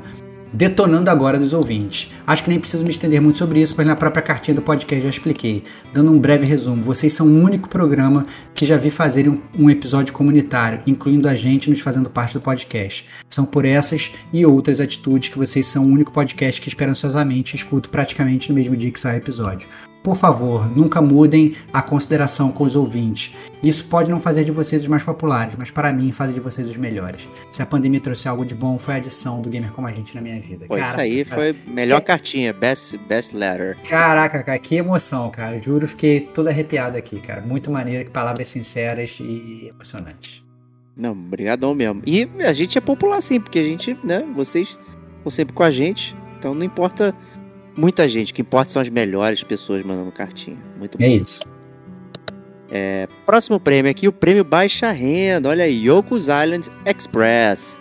A: detonando agora dos ouvintes. Acho que nem preciso me estender muito sobre isso, pois na própria cartinha do podcast já expliquei. Dando um breve resumo, vocês são o único programa que já vi fazer um, um episódio comunitário, incluindo a gente nos fazendo parte do podcast. São por essas e outras atitudes que vocês são o único podcast que esperançosamente escuto praticamente no mesmo dia que sai o episódio. Por favor, nunca mudem a consideração com os ouvintes. Isso pode não fazer de vocês os mais populares, mas para mim faz de vocês os melhores. Se a pandemia trouxe algo de bom, foi a adição do Gamer Como a Gente na minha vida.
C: Pô, Caraca, isso aí cara, foi melhor que... cartinha, best, best letter.
A: Caraca, cara, que emoção, cara. Juro, fiquei todo arrepiado aqui, cara. Muito maneiro, que palavras sinceras e emocionantes.
C: Não, brigadão mesmo. E a gente é popular sim, porque a gente, né, vocês estão sempre com a gente, então não importa muita gente. O que importa são as melhores pessoas mandando cartinha. Muito bom.
A: É isso.
C: É, próximo prêmio aqui, o prêmio Baixa Renda. Olha aí, Yoko's Island Express.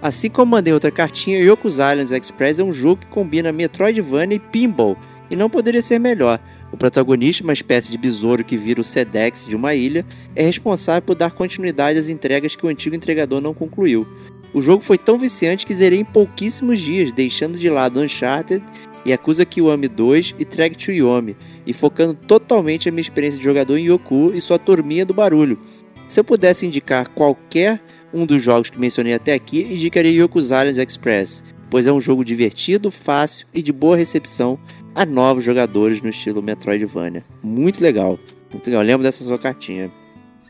C: Assim como mandei outra cartinha, Yoko's Island Express é um jogo que combina Metroidvania e Pinball, e não poderia ser melhor. O protagonista, uma espécie de besouro que vira o Sedex de uma ilha, é responsável por dar continuidade às entregas que o antigo entregador não concluiu. O jogo foi tão viciante que zerei em pouquíssimos dias, deixando de lado Uncharted e Yakuza Kiwami 2 e Track to Yomi, e focando totalmente a minha experiência de jogador em Yoku e sua turminha do barulho. Se eu pudesse indicar qualquer um dos jogos que mencionei até aqui, indicaria Yoku's Island Express, pois é um jogo divertido, fácil e de boa recepção a novos jogadores no estilo Metroidvania. Muito legal. Muito legal. Eu lembro dessa sua cartinha.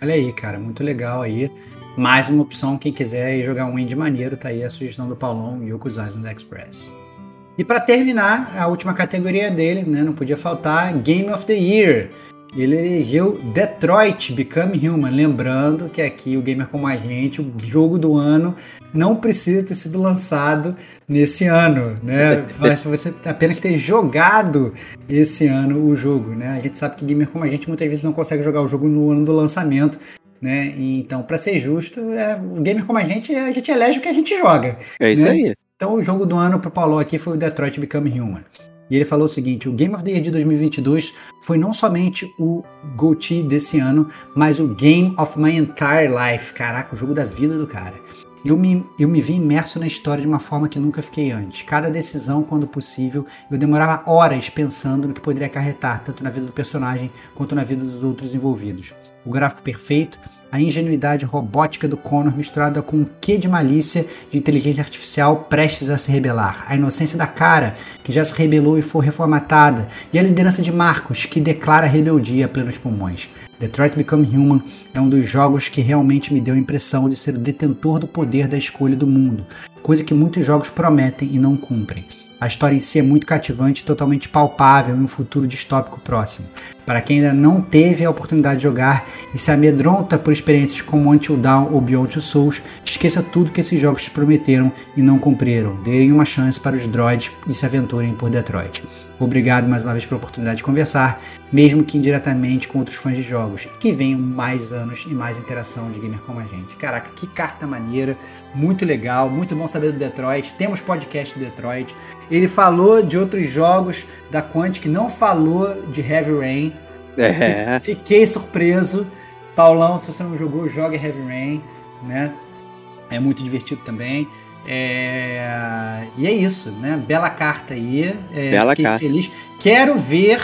A: Olha aí, cara, muito legal aí. Mais uma opção, quem quiser jogar um indie maneiro, tá aí a sugestão do Paulão, Yoko's Island Express. E para terminar, a última categoria dele, né, não podia faltar, Game of the Year. Ele elegeu Detroit Become Human, lembrando que aqui o Gamer Como a Gente, o jogo do ano, não precisa ter sido lançado nesse ano, né? Basta você apenas ter jogado esse ano o jogo, né? A gente sabe que Gamer Como a Gente muitas vezes não consegue jogar o jogo no ano do lançamento, né? Então, para ser justo, é, o Gamer Como a Gente, a gente elege o que a gente joga.
C: É isso
A: né?
C: aí.
A: Então, o jogo do ano para o Paulo aqui foi o Detroit Become Human. E ele falou o seguinte: o Game of the Year de 2022 foi não somente o GOTY desse ano, mas o Game of My Entire Life. Caraca, o jogo da vida do cara. Eu me, eu me vi imerso na história de uma forma que nunca fiquei antes. Cada decisão, quando possível, eu demorava horas pensando no que poderia acarretar, tanto na vida do personagem quanto na vida dos outros envolvidos. O gráfico perfeito, a ingenuidade robótica do Connor misturada com um quê de malícia de inteligência artificial prestes a se rebelar, a inocência da cara, que já se rebelou e foi reformatada, e a liderança de Marcos, que declara rebeldia a plenos pulmões. Detroit Become Human é um dos jogos que realmente me deu a impressão de ser o detentor do poder da escolha do mundo, coisa que muitos jogos prometem e não cumprem. A história em si é muito cativante e totalmente palpável em um futuro distópico próximo. Para quem ainda não teve a oportunidade de jogar e se amedronta por experiências como Until Dawn ou Beyond Two Souls, esqueça tudo que esses jogos te prometeram e não cumpriram. Deem uma chance para os droids e se aventurem por Detroit. Obrigado mais uma vez pela oportunidade de conversar, mesmo que indiretamente com outros fãs de jogos, que venham mais anos e mais interação de gamer como a gente. Caraca, que carta maneira, muito legal, muito bom saber do Detroit. Temos podcast do Detroit. Ele falou de outros jogos da Quantic, não falou de Heavy Rain.
C: É.
A: Fiquei surpreso. Paulão, se você não jogou, jogue Heavy Rain, né? É muito divertido também. É... E é isso, né? Bela carta aí. É,
C: Bela
A: fiquei
C: carta.
A: feliz. Quero ver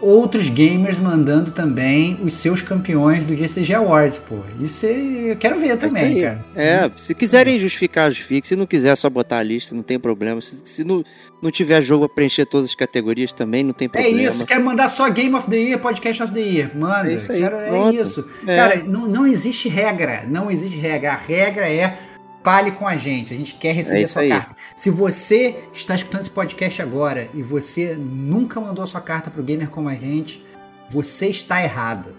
A: outros gamers mandando também os seus campeões do GCG Awards, pô. Isso é- eu quero ver também,
C: aí.
A: cara.
C: É, se quiserem justificar, justifique. Se não quiser, é só botar a lista, não tem problema. Se, se não, não tiver jogo pra preencher todas as categorias também, não tem
A: É
C: problema.
A: isso, quero mandar só Game of the Year, Podcast of the Year. Manda.
C: É isso aí,
A: quero- é isso.
C: É.
A: Cara, não, não existe regra. Não existe regra. A regra é fale com a gente. A gente quer
C: É
A: receber a
C: isso
A: sua
C: aí.
A: carta. Se você está escutando esse podcast agora e você nunca mandou a sua carta pro gamer como a gente, você está errado.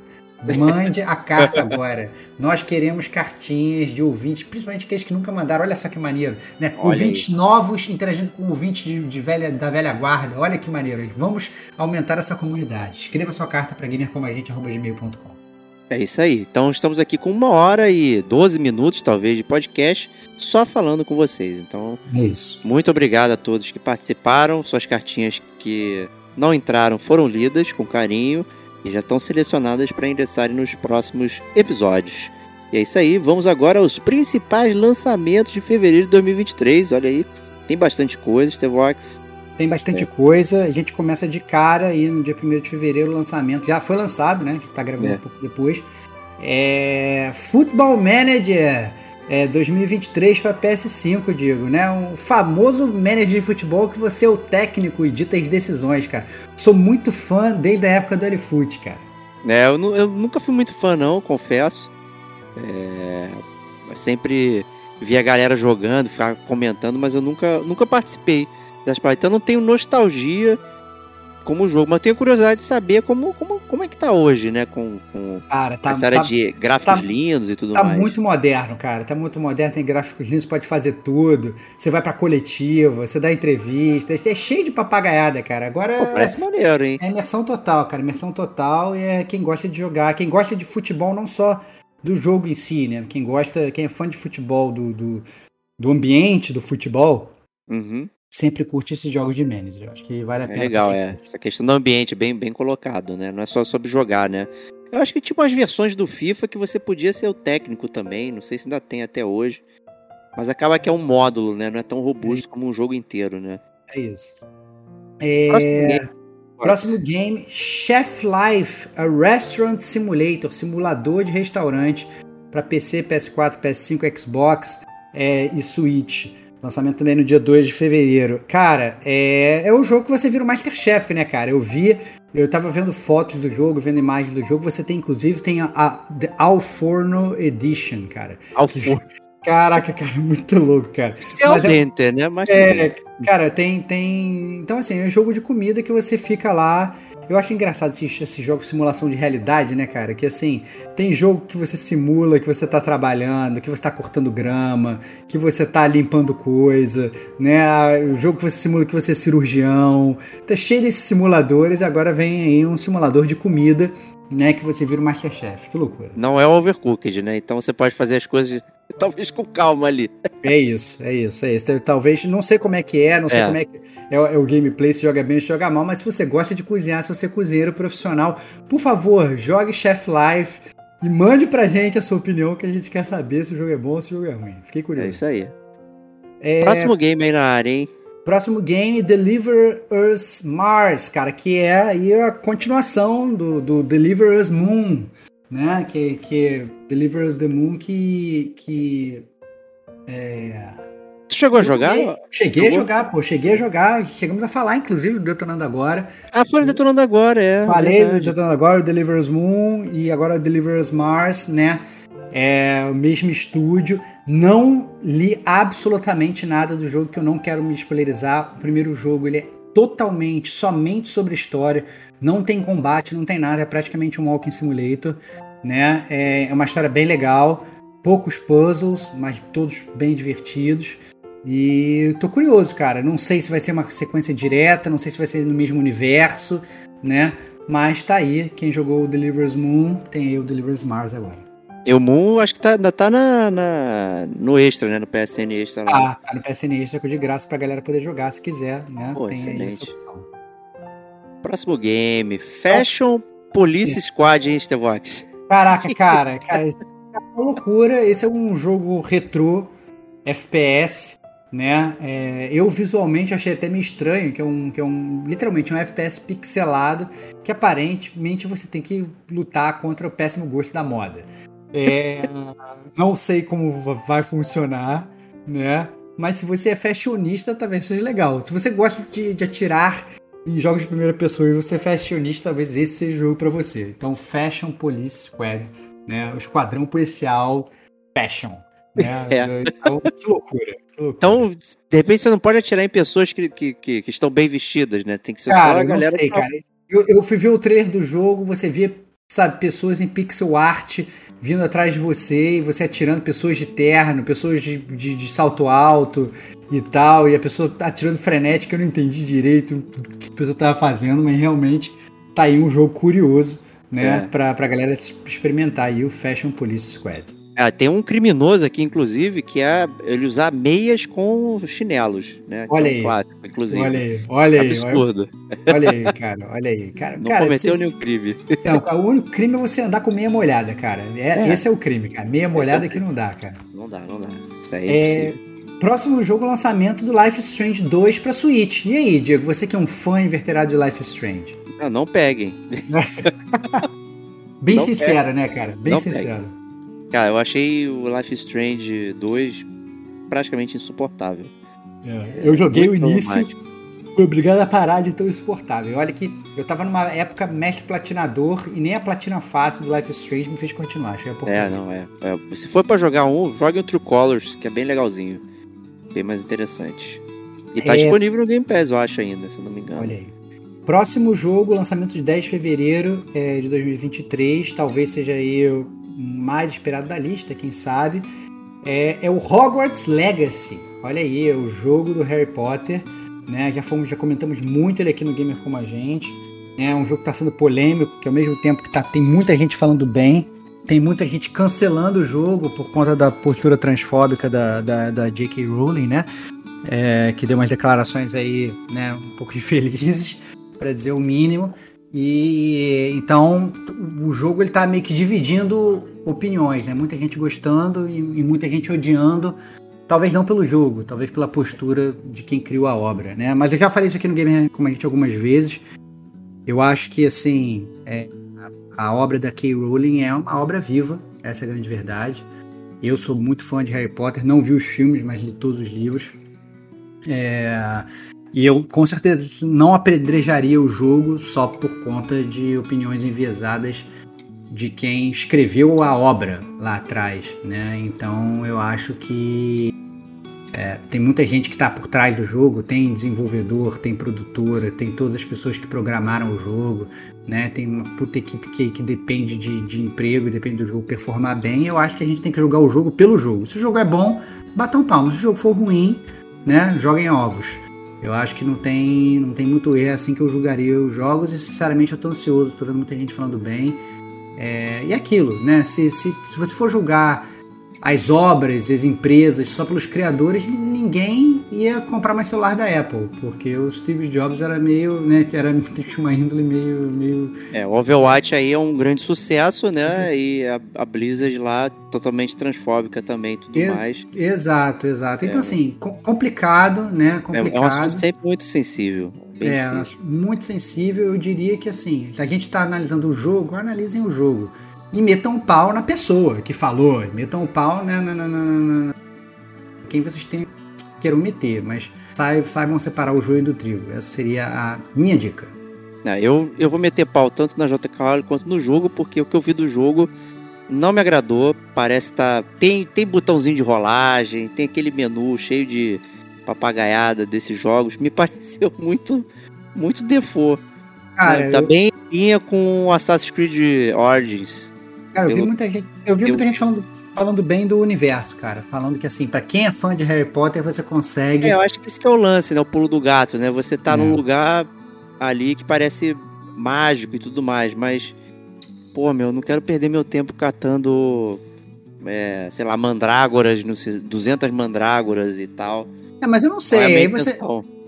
A: Mande a carta agora. Nós queremos cartinhas de ouvintes, principalmente aqueles que nunca mandaram. Olha só que maneiro, né?
C: Olha
A: ouvintes novos interagindo com ouvintes de, de velha, da velha guarda. Olha que maneiro. Vamos aumentar essa comunidade. Escreva sua carta para gamercomagente.gmail.com.
C: É isso aí. Então estamos aqui com uma hora e 12 minutos, talvez, de podcast, só falando com vocês. Então,
A: É isso.
C: muito obrigado a todos que participaram. Suas cartinhas que não entraram foram lidas com carinho e já estão selecionadas para ingressarem nos próximos episódios. E é isso aí. Vamos agora aos principais lançamentos de fevereiro de 2023. Olha aí, tem bastante coisa, Stevox.
A: Tem bastante coisa. A gente começa de cara aí no dia 1 de fevereiro o lançamento. Já foi lançado, né? A gente tá gravando
C: É.
A: um pouco depois. É... Football Manager é, 2023 para PS5, digo, né? Um famoso manager de futebol que você é o técnico e dita as decisões, cara. Sou muito fã desde a época do LFoot, cara.
C: É, eu, eu nunca fui muito fã, não, confesso. É, sempre vi a galera jogando, ficar comentando, mas eu nunca, nunca participei das paradas. Então eu não tenho nostalgia como jogo, mas tenho curiosidade de saber como, como, como é que tá hoje, né? Com, com
A: Cara, tá,
C: essa área
A: tá,
C: de gráficos
A: tá-
C: lindos e tudo
A: tá
C: mais.
A: muito moderno, cara. Tá muito moderno, tem gráficos lindos, pode fazer tudo. Você vai pra coletiva, você dá entrevista, é cheio de papagaiada, cara. Agora
C: Pô, parece maneiro, hein?
A: é imersão total, cara. Imersão total e é quem gosta de jogar, quem gosta de futebol, não só do jogo em si, né? Quem gosta, quem é fã de futebol, do, do, do ambiente do futebol,
C: Uhum.
A: Sempre curte esses jogos de manager. Eu Acho que vale a
C: É
A: pena.
C: legal,
A: pra quem-
C: é. Essa questão do ambiente bem, bem colocado, né? Não é só sobre jogar, né? Eu acho que tinha umas versões do FIFA que você podia ser o técnico também. Não sei se ainda tem até hoje. Mas acaba que é um módulo, né? Não é tão robusto como um jogo inteiro, né?
A: É isso. É,
C: Próximo game.
A: Próximo game, Chef Life, a Restaurant Simulator, simulador de restaurante para PC, PS4, PS5, Xbox é, e Switch. Lançamento também no dia 2 de fevereiro. Cara, é, é o jogo que você vira o Masterchef, né, cara? Eu vi, eu tava vendo fotos do jogo, vendo imagens do jogo. Você tem, inclusive, tem a, a The Al Forno Edition, cara.
C: Ao forno.
A: Caraca, cara, muito louco, cara.
C: Esse é o
A: é-
C: dente, né? Mas
A: É, cara, tem, tem. Então, assim, é um jogo de comida que você fica lá. Eu acho engraçado esse, esse jogo de simulação de realidade, né, cara? Que assim, tem jogo que você simula que você tá trabalhando, que você tá cortando grama, que você tá limpando coisa, né? Ah, O jogo que você simula que você é cirurgião. Tá cheio desses simuladores e agora vem aí um simulador de comida, né? Que você vira o Masterchef. Que loucura.
C: Não é overcooked, né? Então você pode fazer as coisas talvez com calma ali.
A: É isso, é isso, é isso. Talvez, não sei como é que é, não sei
C: É.
A: como é que é, o- é o gameplay, se joga bem ou se joga mal, mas se você gosta de cozinhar, se você é cozinheiro profissional, por favor, jogue Chef Life e mande pra gente a sua opinião, que a gente quer saber se o jogo é bom ou se o jogo é ruim. Fiquei
C: É
A: curioso.
C: isso aí.
A: É,
C: Próximo game aí na área, hein?
A: Próximo game, Deliver Us Mars, cara, que é aí a continuação do, do Deliver Us Moon, né? Que, que Deliver Us the Moon que. que é,
C: Tu chegou a jogar?
A: Cheguei, cheguei a jogar, pô. Cheguei a jogar. Chegamos a falar, inclusive, do Detonando Agora.
C: Ah, foi detonando agora, é.
A: Falei do
C: verdade.
A: Detonando Agora, o Deliverance Moon e agora o Deliverance Mars, né? É o mesmo estúdio. Não li absolutamente nada do jogo, que eu não quero me spoilerizar. O primeiro jogo, ele é totalmente, somente sobre história. Não tem combate, não tem nada. É praticamente um walking simulator, né? É é uma história bem legal. Poucos puzzles, mas todos bem divertidos. E tô curioso, cara. Não sei se vai ser uma sequência direta, não sei se vai ser no mesmo universo, né? Mas tá aí. Quem jogou o Deliverance Moon tem aí o Deliverance Mars agora.
C: Eu Moon, acho que tá, ainda tá na, na- no extra, né? No PSN extra lá.
A: Ah, tá no PSN Extra de graça pra galera poder jogar se quiser, né?
C: Pô,
A: tem aí
C: excelente. Próximo game. Fashion Police Squad, hein, Stevox?
A: Caraca, cara, cara, isso é uma loucura. Esse é um jogo retrô, FPS, né? É, eu visualmente achei até meio estranho, que é um, que é um literalmente um FPS pixelado, que aparentemente você tem que lutar contra o péssimo gosto da moda. É, não sei como vai funcionar, né? Mas se você é fashionista, talvez seja legal. Se você gosta de, de atirar em jogos de primeira pessoa e você é fashionista, talvez esse seja o jogo pra você. Então, Fashion Police Squad, né? O esquadrão policial fashion. Né?
C: É.
A: Então, que loucura. que loucura.
C: Então, de repente você não pode atirar em pessoas que, que, que, que estão bem vestidas, né? Tem que ser só
A: cara,
C: a
A: eu não
C: galera
A: sei,
C: que-
A: cara. Eu, eu fui ver o trailer do jogo, você via, sabe, pessoas em pixel art vindo atrás de você e você atirando pessoas de terno, pessoas de, de, de salto alto e tal, e a pessoa tá atirando frenética, eu não entendi direito o que a pessoa tava fazendo, mas realmente tá aí um jogo curioso, né,
C: É.
A: pra, pra galera experimentar aí o Fashion Police Squad.
C: Ah, tem um criminoso aqui, inclusive, que é ele usar meias com chinelos, né? Que
A: Olha
C: é um
A: aí.
C: clássico, inclusive.
A: Olha aí, olha aí, olha,
C: Absurdo.
A: olha aí, cara, olha aí. Cara,
C: Não
A: cara,
C: cometeu
A: se-
C: nenhum crime.
A: Não, o único crime é você andar com meia molhada, cara. É,
C: É.
A: Esse é o crime, cara. Meia molhada
C: é o
A: que não dá, cara.
C: Não dá, não dá. Isso aí é,
A: É,
C: impossível.
A: próximo jogo, lançamento do Life Strange 2 pra Switch. E aí, Diego, você que é um fã inverterado de Life Strange?
C: Não, não peguem.
A: Bem
C: Não
A: sincero, né, cara? Bem
C: Não
A: sincero.
C: Cara, eu achei o Life Strange 2 praticamente insuportável.
A: É, eu joguei o
C: Muito
A: início,
C: traumático.
A: fui obrigado a parar de tão insuportável. Olha que eu tava numa época mestre platinador e nem a platina fácil do Life Strange me fez continuar. Achei a
C: É, não, é. é. Se for pra jogar um, jogue o True Colors, que é bem legalzinho. Bem mais interessante. E tá
A: É.
C: disponível no Game Pass, eu acho ainda, se não me engano.
A: Olha aí. Próximo jogo, lançamento de 10 de fevereiro é, de 2023, talvez seja aí o mais esperado da lista, quem sabe. É, é, o Hogwarts Legacy. Olha aí, é o jogo do Harry Potter. Né? Já, fomos, já comentamos muito ele aqui no Gamer Como a Gente. É um jogo que está sendo polêmico, que ao mesmo tempo que tá, tem muita gente falando bem, tem muita gente cancelando o jogo por conta da postura transfóbica da, da, da J.K. Rowling, né? É, que deu umas declarações aí, né, um pouco infelizes para dizer o mínimo. E então o jogo ele tá meio que dividindo opiniões, né? Muita gente gostando e, e, muita gente odiando. Talvez não pelo jogo, talvez pela postura de quem criou a obra, né? Mas eu já falei isso aqui no Gamer como a gente algumas vezes. Eu acho que assim é, a, a, obra da K. Rowling é uma obra viva, essa é a grande verdade. Eu sou muito fã de Harry Potter, não vi os filmes, mas li todos os livros. É, e eu com certeza não apedrejaria o jogo só por conta de opiniões enviesadas de quem escreveu a obra lá atrás, né? Então eu acho que é, tem muita gente que está por trás do jogo, tem desenvolvedor, tem produtora, tem todas as pessoas que programaram o jogo, né? Tem uma puta equipe que, que depende de, de emprego, depende do jogo performar bem. Eu acho que a gente tem que jogar o jogo pelo jogo. Se o jogo é bom, batam palmas. Se o jogo for ruim, né? Joguem ovos. Eu acho que não tem, não tem muito erro, é assim que eu julgaria os jogos e sinceramente eu tô ansioso, tô vendo muita gente falando bem. É, e aquilo, né? Se, se, se você for julgar as obras, as empresas, só pelos criadores, ninguém ia comprar mais celular da Apple, porque o Steve Jobs era meio, né, era tinha uma índole meio, meio...
C: É, o Overwatch aí é um grande sucesso, né, uhum. e a, a, Blizzard lá totalmente transfóbica também, tudo Ex mais.
A: Exato, exato. Então, é. assim, complicado, né, complicado. É, é um
C: assunto sempre muito sensível.
A: é, difícil. muito sensível, eu diria que, assim, se a gente está analisando o jogo, analisem o jogo e metam o pau na pessoa que falou, metam o pau na, na, na, na quem vocês têm, queiram meter, mas saibam separar o joio do trigo. Essa seria a minha dica.
C: É, eu, eu vou meter pau tanto na JK quanto no jogo, porque o que eu vi do jogo não me agradou. Parece estar. Tá, tem, tem botãozinho de rolagem, tem aquele menu cheio de papagaiada desses jogos. Me pareceu muito, muito default. Cara, né? Tá eu... bem linha com Assassin's Creed Origins.
A: Cara, eu vi muita gente, eu vi muita gente falando, falando bem do universo, cara. Falando que, assim, para quem é fã de Harry Potter, você consegue.
C: É, eu acho que esse que é o lance, né? O pulo do gato, né? Você tá é. num lugar ali que parece mágico e tudo mais, mas. Pô, meu, não quero perder meu tempo catando. É, sei lá, mandrágoras, não sei, 200 mandrágoras e tal.
A: É, mas eu não sei. É aí você.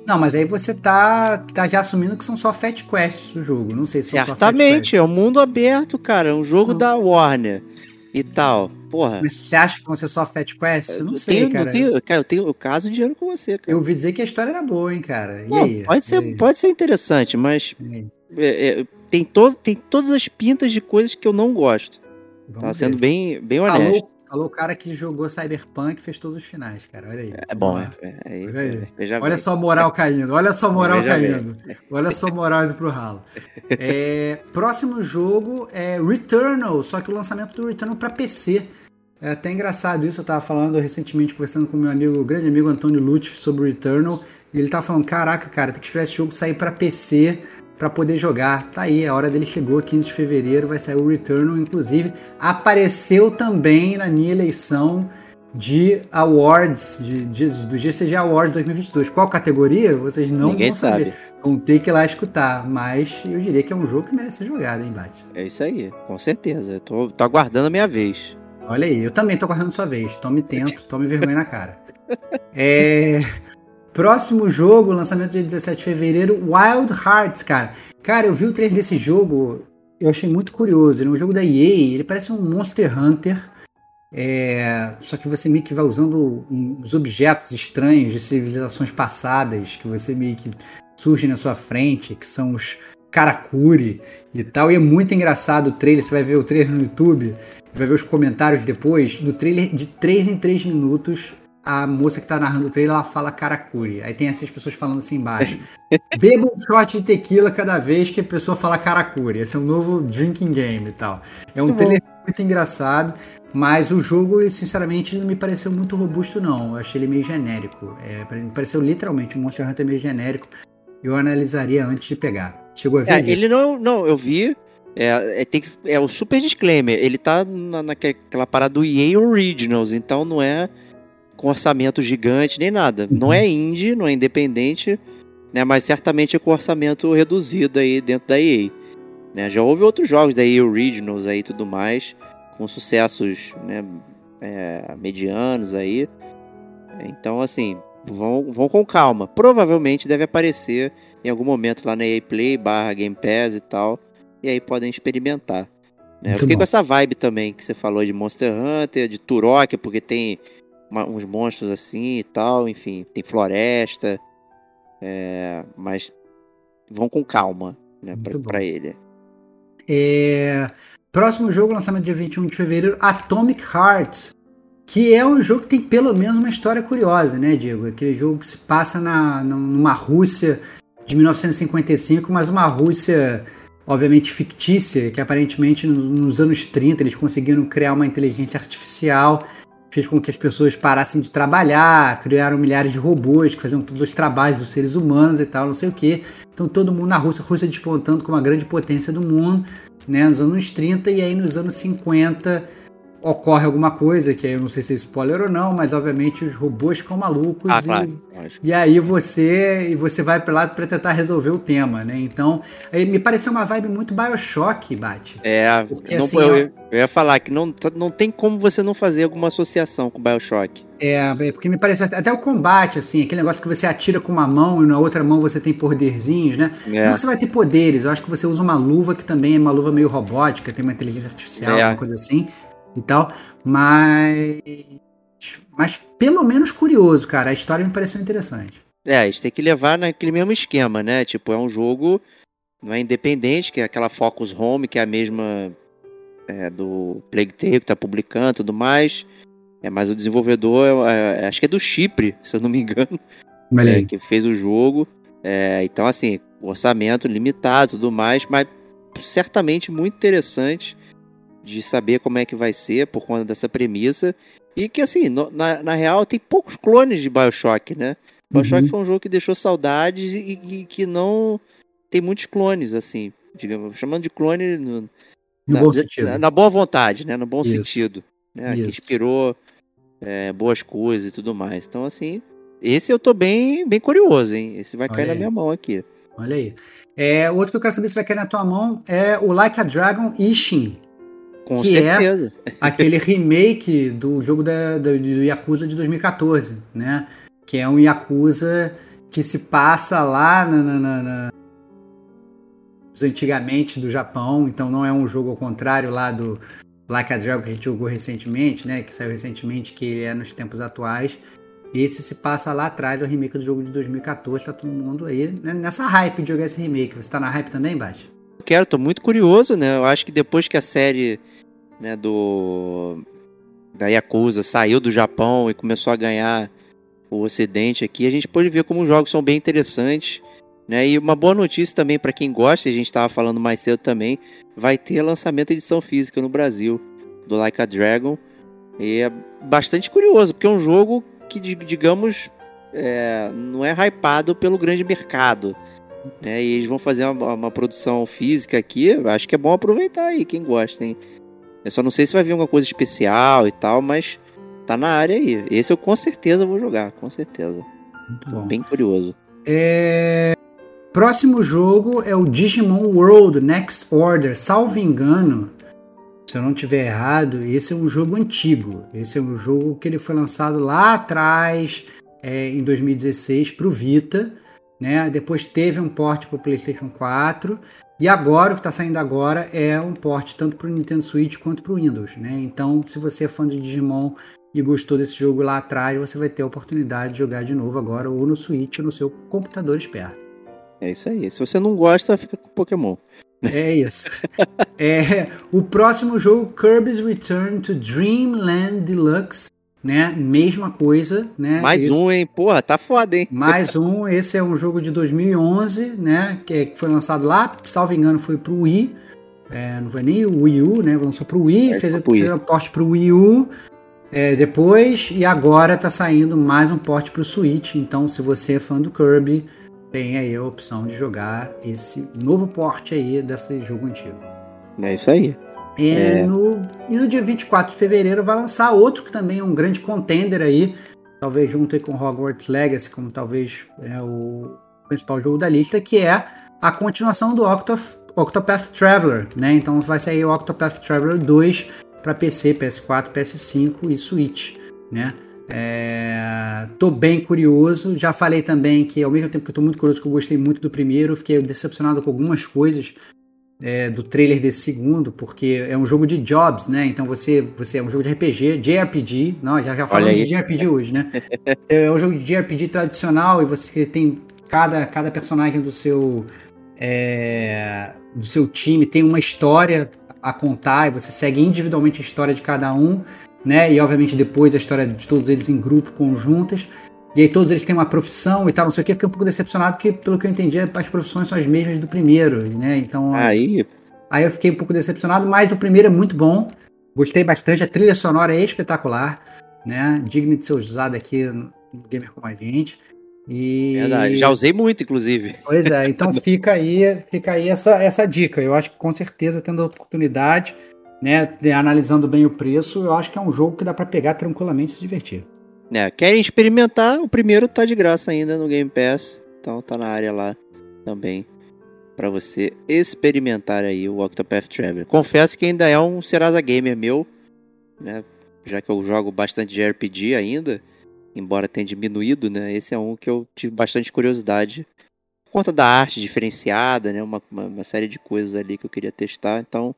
A: Não, mas aí você tá, tá já assumindo que são só Fat Quests do jogo. Não sei se
C: são Certamente, é um mundo aberto, cara. É um jogo não. da Warner e tal. Porra.
A: Mas você acha que vão ser só Fat Quests? Eu não eu sei,
C: tenho,
A: cara.
C: Não tenho, cara, eu tenho o caso de dinheiro com você, cara.
A: Eu ouvi dizer que a história era boa, hein, cara. E
C: não,
A: aí?
C: Pode ser,
A: aí?
C: pode ser interessante, mas é, é, tem, to tem todas as pintas de coisas que eu não gosto. Vamos tá ver. sendo bem, bem honesto.
A: Alô, Falou o cara que jogou Cyberpunk e fez todos os finais, cara. Olha aí.
C: É bom, é, é,
A: olha, aí. olha só a moral caindo, olha só a moral veja caindo. Bem. Olha só a moral indo pro ralo. É, próximo jogo é Returnal, só que o lançamento do Returnal para PC. É até engraçado isso, eu tava falando recentemente, conversando com meu amigo, grande amigo Antônio Lutz sobre o Returnal, e ele tava falando, caraca, cara, tem que esperar esse jogo sair para PC para poder jogar. Tá aí, a hora dele chegou, 15 de fevereiro, vai sair o Returnal, inclusive apareceu também na minha eleição de awards, de, de, do GCG Awards 2022. Qual categoria? Vocês não Ninguém vão saber. Sabe. Vão ter que ir lá escutar, mas eu diria que é um jogo que merece ser jogado, hein, Bate?
C: É isso aí, com certeza. Eu tô, tô aguardando a minha vez.
A: Olha aí, eu também tô aguardando a sua vez. Tome tento, tome vergonha na cara. É... Próximo jogo, lançamento dia 17 de fevereiro, Wild Hearts, cara. Cara, eu vi o trailer desse jogo, eu achei muito curioso. Ele é um jogo da EA, ele parece um Monster Hunter. É, só que você meio que vai usando uns objetos estranhos de civilizações passadas que você meio que surge na sua frente, que são os Karakuri e tal. E é muito engraçado o trailer. Você vai ver o trailer no YouTube, vai ver os comentários depois. No trailer de 3 em 3 minutos, a moça que tá narrando o trailer, ela fala Karakuri. Aí tem essas pessoas falando assim embaixo. Beba um shot de tequila cada vez que a pessoa fala Karakuri. Esse é um novo drinking game e tal. É um muito trailer bom. muito engraçado, mas o jogo, sinceramente, não me pareceu muito robusto, não. Eu achei ele meio genérico. É, me pareceu literalmente um Monster Hunter meio genérico. eu analisaria antes de pegar. Chegou a ver?
C: É, ele não, não, eu vi. É, é, tem que, é o super disclaimer. Ele tá na, naquela parada do EA Originals, então não é com orçamento gigante nem nada. Uhum. Não é indie, não é independente, né? Mas certamente é com orçamento reduzido aí dentro da EA. Né? Já houve outros jogos da EA Originals aí e tudo mais, com sucessos né, é, medianos aí. Então, assim, vão, vão com calma. Provavelmente deve aparecer em algum momento lá na EA Play, barra Game Pass e tal. E aí podem experimentar. Né? Eu fiquei bom. com essa vibe também que você falou de Monster Hunter, de Turok, porque tem uma, uns monstros assim e tal, enfim, tem floresta. É, mas vão com calma, né, pra, pra ele.
A: É, próximo jogo, lançamento dia 21 de fevereiro, Atomic Heart. Que é um jogo que tem pelo menos uma história curiosa, né, Diego? Aquele jogo que se passa na, numa Rússia de 1955, mas uma Rússia, obviamente, fictícia, que aparentemente nos anos 30 eles conseguiram criar uma inteligência artificial, fez com que as pessoas parassem de trabalhar, criaram milhares de robôs que faziam todos os trabalhos dos seres humanos e tal, não sei o que. Então todo mundo na Rússia, a Rússia despontando como a grande potência do mundo, né, nos anos 30 e aí nos anos 50 ocorre alguma coisa, que aí eu não sei se é spoiler ou não, mas obviamente os robôs ficam malucos ah, e, claro. e aí você e você vai para lá para tentar resolver o tema, né? Então, me pareceu uma vibe muito BioShock, Bate.
C: É, porque, não, assim, eu, eu, ia falar que não, não tem como você não fazer alguma associação com BioShock.
A: É, é, porque me parece até o combate, assim, aquele negócio que você atira com uma mão e na outra mão você tem poderzinhos, né? É. Não que você vai ter poderes, eu acho que você usa uma luva que também é uma luva meio robótica, tem uma inteligência artificial, é. uma coisa assim e tal, mas mas pelo menos curioso, cara. A história me pareceu interessante.
C: É, a gente tem que levar naquele mesmo esquema, né? Tipo, é um jogo não é independente, que é aquela Focus Home, que é a mesma é, do Plague Tale que tá publicando e tudo mais. É, mas o desenvolvedor, é, é, acho que é do Chipre, se eu não me engano, é, que fez o jogo. É, então, assim, orçamento limitado e tudo mais, mas certamente muito interessante de saber como é que vai ser por conta dessa premissa. E que, assim, no, na, na real, tem poucos clones de Bioshock, né? Bioshock uhum. foi um jogo que deixou saudades e, e, que não tem muitos clones, assim, digamos, chamando de clone no,
A: na, bom sentido.
C: Na, na, boa vontade, né? No bom Isso. sentido. Né? Que inspirou é, boas coisas e tudo mais. Então, assim, esse eu tô bem, bem curioso, hein? Esse vai Olha cair aí. na minha mão aqui.
A: Olha aí. É, outro que eu quero saber se vai cair na tua mão é o Like a Dragon Ishin.
C: Com que é certeza.
A: é aquele remake do jogo da, do, do Yakuza de 2014, né? Que é um Yakuza que se passa lá na, na, na, na antigamente do Japão, então não é um jogo ao contrário lá do Like a Dragon que a gente jogou recentemente, né? Que saiu recentemente, que é nos tempos atuais. Esse se passa lá atrás, é o remake do jogo de 2014, tá todo mundo aí né? nessa hype de jogar esse remake. Você tá na hype também, Bate?
C: Quero, tô muito curioso, né? Eu acho que depois que a série né, do da Yakuza saiu do Japão e começou a ganhar o Ocidente aqui, a gente pode ver como os jogos são bem interessantes. Né? E uma boa notícia também para quem gosta, a gente estava falando mais cedo também, vai ter lançamento de edição física no Brasil do Like a Dragon. E é bastante curioso, porque é um jogo que, digamos, é, não é hypado pelo grande mercado. Né? E eles vão fazer uma, uma produção física aqui, acho que é bom aproveitar aí, quem gosta, hein? Eu só não sei se vai vir alguma coisa especial e tal, mas tá na área aí. Esse eu com certeza vou jogar, com certeza. Muito bom. Bem curioso.
A: É... Próximo jogo é o Digimon World Next Order. Salvo engano, se eu não tiver errado, esse é um jogo antigo. Esse é um jogo que ele foi lançado lá atrás, é, em 2016, para o Vita. Né? Depois teve um port para o PlayStation 4 e agora, o que está saindo agora é um port tanto para o Nintendo Switch quanto para o Windows, né? Então, se você é fã de Digimon e gostou desse jogo lá atrás, você vai ter a oportunidade de jogar de novo agora ou no Switch ou no seu computador esperto.
C: É isso aí. Se você não gosta, fica com Pokémon.
A: É isso. é, o próximo jogo, Kirby's Return to Dreamland Deluxe, né? Mesma coisa, né?
C: Mais esse... um, hein? Porra, tá foda, hein?
A: Mais um. Esse é um jogo de 2011, né? Que foi lançado lá, salvo engano, foi pro Wii. É, não foi nem o Wii U, né? Lançou pro Wii, é, fez, fez um porte pro Wii U é, depois, e agora tá saindo mais um porte pro Switch. Então, se você é fã do Kirby, tem aí a opção de jogar esse novo porte aí desse jogo antigo.
C: É isso aí.
A: E, é. no, e no dia 24 de fevereiro vai lançar outro que também é um grande contender aí, talvez junto com Hogwarts Legacy, como talvez é o principal jogo da lista, que é a continuação do Octof Octopath Traveler, né? Então vai sair o Octopath Traveler 2 para PC, PS4, PS5 e Switch, né? É, tô bem curioso. Já falei também que, ao mesmo tempo que eu tô muito curioso, que eu gostei muito do primeiro, fiquei decepcionado com algumas coisas é, do trailer desse segundo, porque é um jogo de jobs, né? Então você, você é um jogo de RPG, JRPG, não, já, já falamos de JRPG hoje, né? é um jogo de JRPG tradicional e você tem cada, cada personagem do seu é, do seu time tem uma história a contar e você segue individualmente a história de cada um, né? E obviamente depois a história de todos eles em grupo, conjuntas. E aí todos eles têm uma profissão e tal, não sei o que. Fiquei um pouco decepcionado porque, pelo que eu entendi, as profissões são as mesmas do primeiro, né? Então.
C: Aí.
A: Aí eu fiquei um pouco decepcionado, mas o primeiro é muito bom. Gostei bastante, a trilha sonora é espetacular, né? Digno de ser usada aqui no Gamer como a gente. E...
C: Verdade, já usei muito, inclusive.
A: Pois é, então fica aí, fica aí essa, essa dica. Eu acho que com certeza, tendo a oportunidade, né, analisando bem o preço, eu acho que é um jogo que dá para pegar tranquilamente e se divertir.
C: É, querem experimentar? O primeiro tá de graça ainda no Game Pass, então tá na área lá também para você experimentar aí o Octopath Traveler. Confesso que ainda é um Serasa Gamer meu, né, já que eu jogo bastante de RPG ainda embora tenha diminuído, né? Esse é um que eu tive bastante curiosidade por conta da arte diferenciada, né? Uma, uma, uma série de coisas ali que eu queria testar. Então,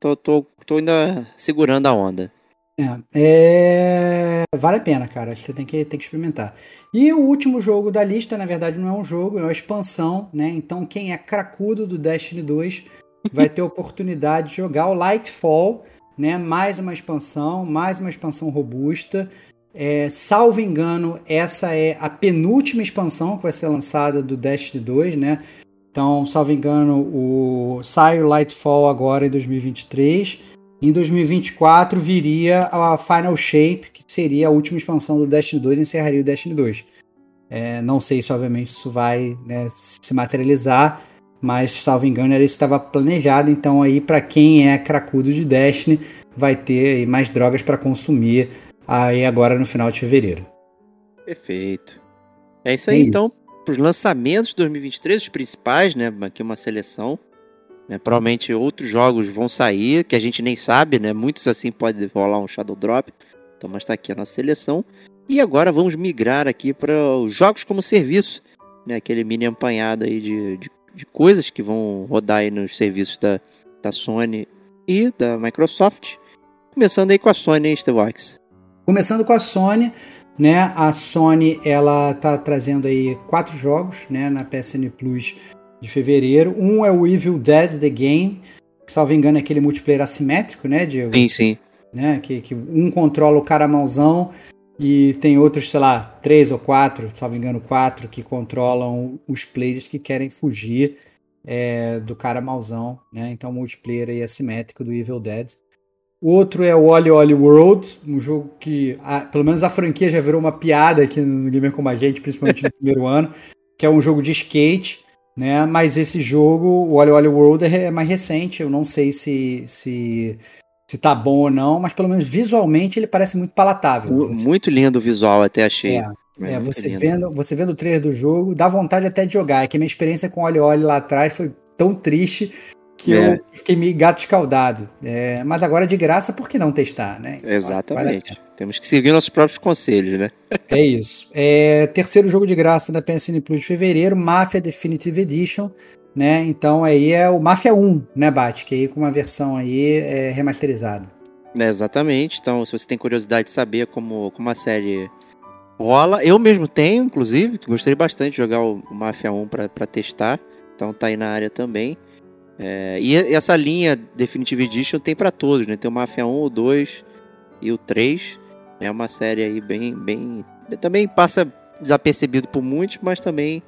C: tô, tô, tô ainda segurando a onda.
A: É, é, vale a pena, cara. Você tem que, tem que experimentar. E o último jogo da lista, na verdade, não é um jogo, é uma expansão, né? Então, quem é cracudo do Destiny 2 vai ter oportunidade de jogar o Lightfall, né? Mais uma expansão, mais uma expansão robusta. É, salvo engano, essa é a penúltima expansão que vai ser lançada do Destiny 2, né? Então, salvo engano, o sai o Lightfall agora em 2023. Em 2024 viria a Final Shape, que seria a última expansão do Destiny 2 e encerraria o Destiny 2. É, não sei se, obviamente, isso vai né, se materializar, mas, salvo engano, era isso que estava planejado. Então, aí, para quem é cracudo de Destiny, vai ter mais drogas para consumir aí agora no final de fevereiro.
C: Perfeito. É isso aí, é então, para os lançamentos de 2023, os principais, né? Aqui uma seleção. Né, provavelmente outros jogos vão sair, que a gente nem sabe, né? Muitos assim pode rolar um Shadow Drop. Então, mas está aqui a nossa seleção. E agora vamos migrar aqui para os jogos como serviço, né? Aquele mini apanhado aí de, de, de, coisas que vão rodar aí nos serviços da, da Sony e da Microsoft. Começando aí com a Sony, Stevox.
A: Começando com a Sony, né? A Sony ela tá trazendo aí quatro jogos, né, na PSN Plus de fevereiro. Um é o Evil Dead The Game, que salvo engano é aquele multiplayer assimétrico, né, Diego?
C: Sim, sim.
A: Né, que, que um controla o cara mãozão e tem outros, sei lá, três ou quatro, salvo engano, quatro, que controlam os players que querem fugir é, do cara mauzão, né? Então, multiplayer aí assimétrico do Evil Dead. O outro é o Oli Oli World, um jogo que, a, pelo menos a franquia já virou uma piada aqui no Gamer Como a Gente, principalmente no primeiro ano, que é um jogo de skate, né? Mas esse jogo, o Oli Oli World, é, é mais recente, eu não sei se, se, se tá bom ou não, mas pelo menos visualmente ele parece muito palatável.
C: Muito lindo o visual, até achei.
A: É. É, você vendo, você vendo o trailer do jogo, dá vontade até de jogar. É que a minha experiência com Oli Oli lá atrás foi tão triste que é. eu fiquei meio gato escaldado. É, mas agora de graça, por que não testar, né?
C: Exatamente. Vale Temos que seguir nossos próprios conselhos, né?
A: é isso. É, terceiro jogo de graça da PSN Plus de fevereiro, Mafia Definitive Edition. Né? Então aí é o Mafia 1, né, Bate? Que aí com uma versão aí é, remasterizada.
C: É, exatamente. Então, se você tem curiosidade de saber como, como a série rola, eu mesmo tenho, inclusive, gostaria bastante de jogar o Mafia 1 para testar. Então tá aí na área também. É, e essa linha Definitive Edition tem para todos, né? Tem o Mafia 1, o 2 e o 3. É uma série aí bem, bem. Também passa desapercebido por muitos, mas também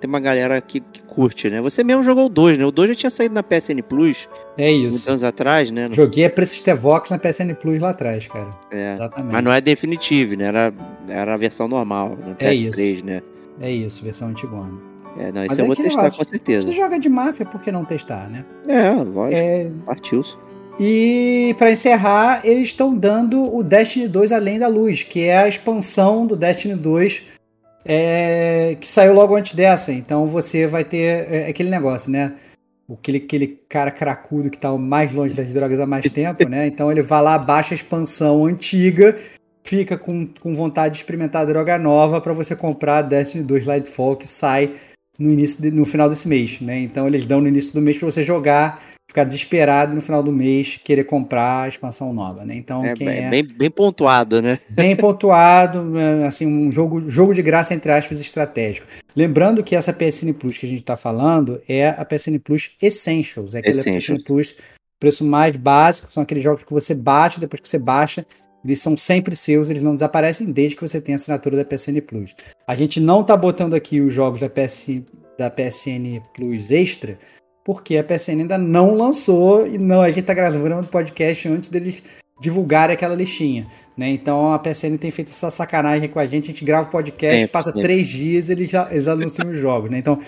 C: tem uma galera que, que curte, né? Você mesmo jogou o 2, né? O 2 já tinha saído na PSN Plus.
A: É isso.
C: Muitos anos atrás, né?
A: Joguei a Preço Vox na PSN Plus lá atrás, cara.
C: É. Exatamente. Mas não é Definitive, né? Era, era a versão normal, né? PS3,
A: é isso.
C: né?
A: É isso, versão antigona.
C: É, não,
A: Mas
C: esse eu
A: é
C: vou testar
A: negócio,
C: com certeza.
A: Você joga de máfia, por que não testar, né?
C: É, lógico.
A: É,
C: Partiu.
A: E para encerrar, eles estão dando o Destiny 2 Além da Luz, que é a expansão do Destiny 2 é, que saiu logo antes dessa. Então você vai ter é, aquele negócio, né? Aquele, aquele cara cracudo que tá mais longe das drogas há mais tempo, né? Então ele vai lá, baixa a expansão antiga, fica com, com vontade de experimentar a droga nova para você comprar Destiny 2 Lightfall, que sai no, início de- no final desse mês, né? Então eles dão no início do mês para você jogar, ficar desesperado no final do mês querer comprar a expansão nova, né? Então
C: É, bem,
A: é
C: bem, bem pontuado, né?
A: bem pontuado, é, assim, um jogo, jogo de graça, entre aspas, estratégico. Lembrando que essa PSN Plus que a gente está falando é a PSN Plus Essentials, é aquele
C: Essentials.
A: PSN Plus preço mais básico, são aqueles jogos que você baixa, depois que você baixa, eles são sempre seus, eles não desaparecem desde que você tenha assinatura da PSN Plus. A gente não está botando aqui os jogos da, PS, da PSN Plus Extra, porque a PSN ainda não lançou e não, a gente está gravando um podcast antes deles divulgarem aquela listinha. Né? Então a PSN tem feito essa sacanagem com a gente. A gente grava o podcast,
C: Sempre,
A: passa
C: sempre.
A: três dias eles já eles anunciam os jogos. Né? Então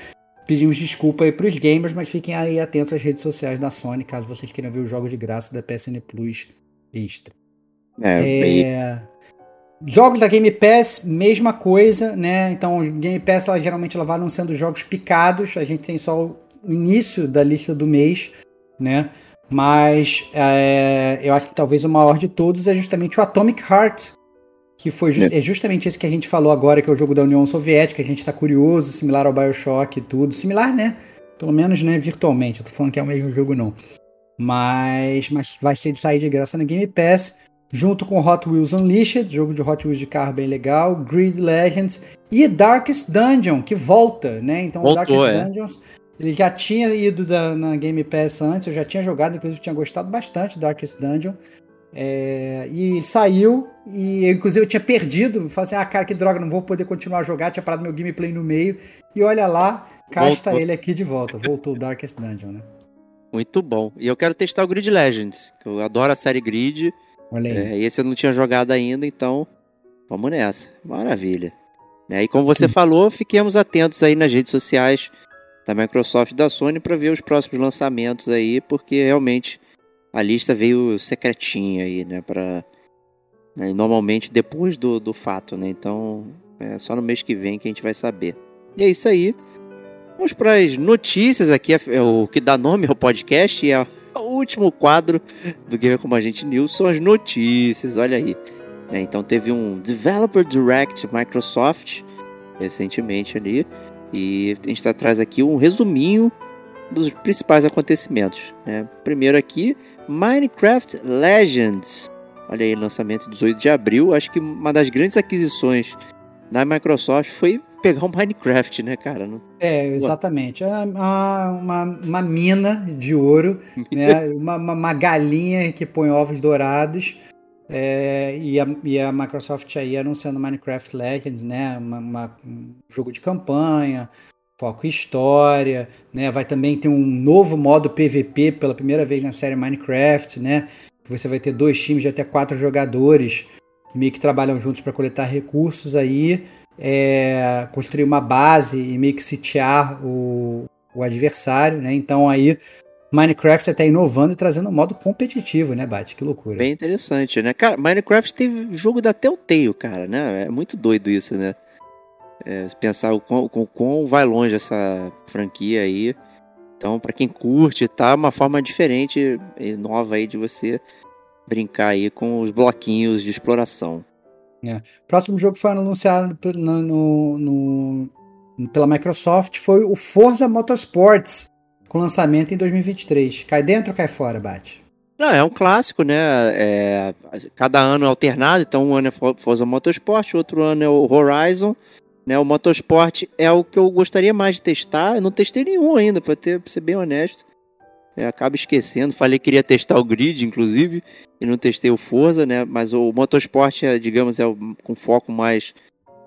A: pedimos desculpa aí para os gamers, mas fiquem aí atentos às redes sociais da Sony, caso vocês queiram ver os jogos de graça da PSN Plus Extra.
C: É,
A: É, Jogos da Game Pass, mesma coisa, né? Então, Game Pass, ela, geralmente, ela vai anunciando jogos picados. A gente tem só o início da lista do mês, né? Mas é, eu acho que talvez o maior de todos é justamente o Atomic Heart, que foi ju- é. justamente esse que a gente falou agora, que é o jogo da União Soviética. A gente tá curioso, similar ao Bioshock e tudo. Similar, né? Pelo menos, né, virtualmente. Eu tô falando que é o mesmo jogo, não. Mas, mas vai ser de sair de graça na Game Pass junto com Hot Wheels Unleashed, jogo de Hot Wheels de carro bem legal, Grid Legends e Darkest Dungeon, que volta, né? Então
C: Voltou,
A: o Darkest
C: é.
A: Dungeons, ele já tinha ido da- na Game Pass antes, eu já tinha jogado, inclusive tinha gostado bastante do Darkest Dungeon. É, e saiu, e inclusive eu tinha perdido, falei assim, ah, cara, que droga, não vou poder continuar a jogar, tinha parado meu gameplay no meio, e olha lá, cá está ele aqui de volta, voltou o Darkest Dungeon, né?
C: Muito bom. E eu quero testar o Grid Legends, que eu adoro a série Grid.
A: Olha aí.
C: É, e esse eu não tinha jogado ainda, então vamos nessa. Maravilha. Né, E como você falou, fiquemos atentos aí nas redes sociais da Microsoft e da Sony para ver os próximos lançamentos aí, porque realmente a lista veio secretinha aí, né? Pra, né, e normalmente depois do, do fato, né? Então é só no mês que vem que a gente vai saber. E é isso aí. Vamos para as notícias aqui, é o que dá nome ao podcast é o último quadro do Gamer Como a Gente News são as notícias, olha aí. É, então teve um Developer Direct Microsoft recentemente ali e a gente tá- traz aqui um resuminho dos principais acontecimentos. né? Primeiro aqui, Minecraft Legends. Olha aí, lançamento 18 de abril. Acho que uma das grandes aquisições da Microsoft foi pegar o Minecraft, né, cara? Não-
A: É, exatamente. É uma, uma, uma mina de ouro, né? uma, uma, galinha que põe ovos dourados. é, e, a, e a Microsoft aí anunciando Minecraft Legends, né? Uma, um jogo de campanha, foco em história, né? Vai também ter um novo modo PVP pela primeira vez na série Minecraft, né? Você vai ter dois times de até quatro jogadores que meio que trabalham juntos para coletar recursos aí é, construir uma base e meio que sitiar o, o adversário, né? Então aí Minecraft até inovando e trazendo um modo competitivo, né, Bate? Que loucura.
C: Bem interessante, né? Cara, Minecraft teve jogo da Telltale, cara, né? É muito doido isso, né? É, pensar o quão, o quão vai longe essa franquia aí. Então, pra quem curte, tá uma forma diferente e nova aí de você brincar aí com os bloquinhos de exploração.
A: Próximo jogo foi anunciado no- no- no- pela Microsoft foi o Forza Motorsports, com lançamento em 2023. Cai dentro ou cai fora, Bate?
C: Não, é um clássico, né? É, cada ano é alternado, então um ano é For- Forza Motorsport, outro ano é o Horizon. Né? O Motorsport é o que eu gostaria mais de testar. Eu não testei nenhum ainda, pra ser bem honesto. É, acabo esquecendo. Falei que queria testar o Grid, inclusive, e não testei o Forza, né? Mas o Motorsport, é, digamos, é o, com foco mais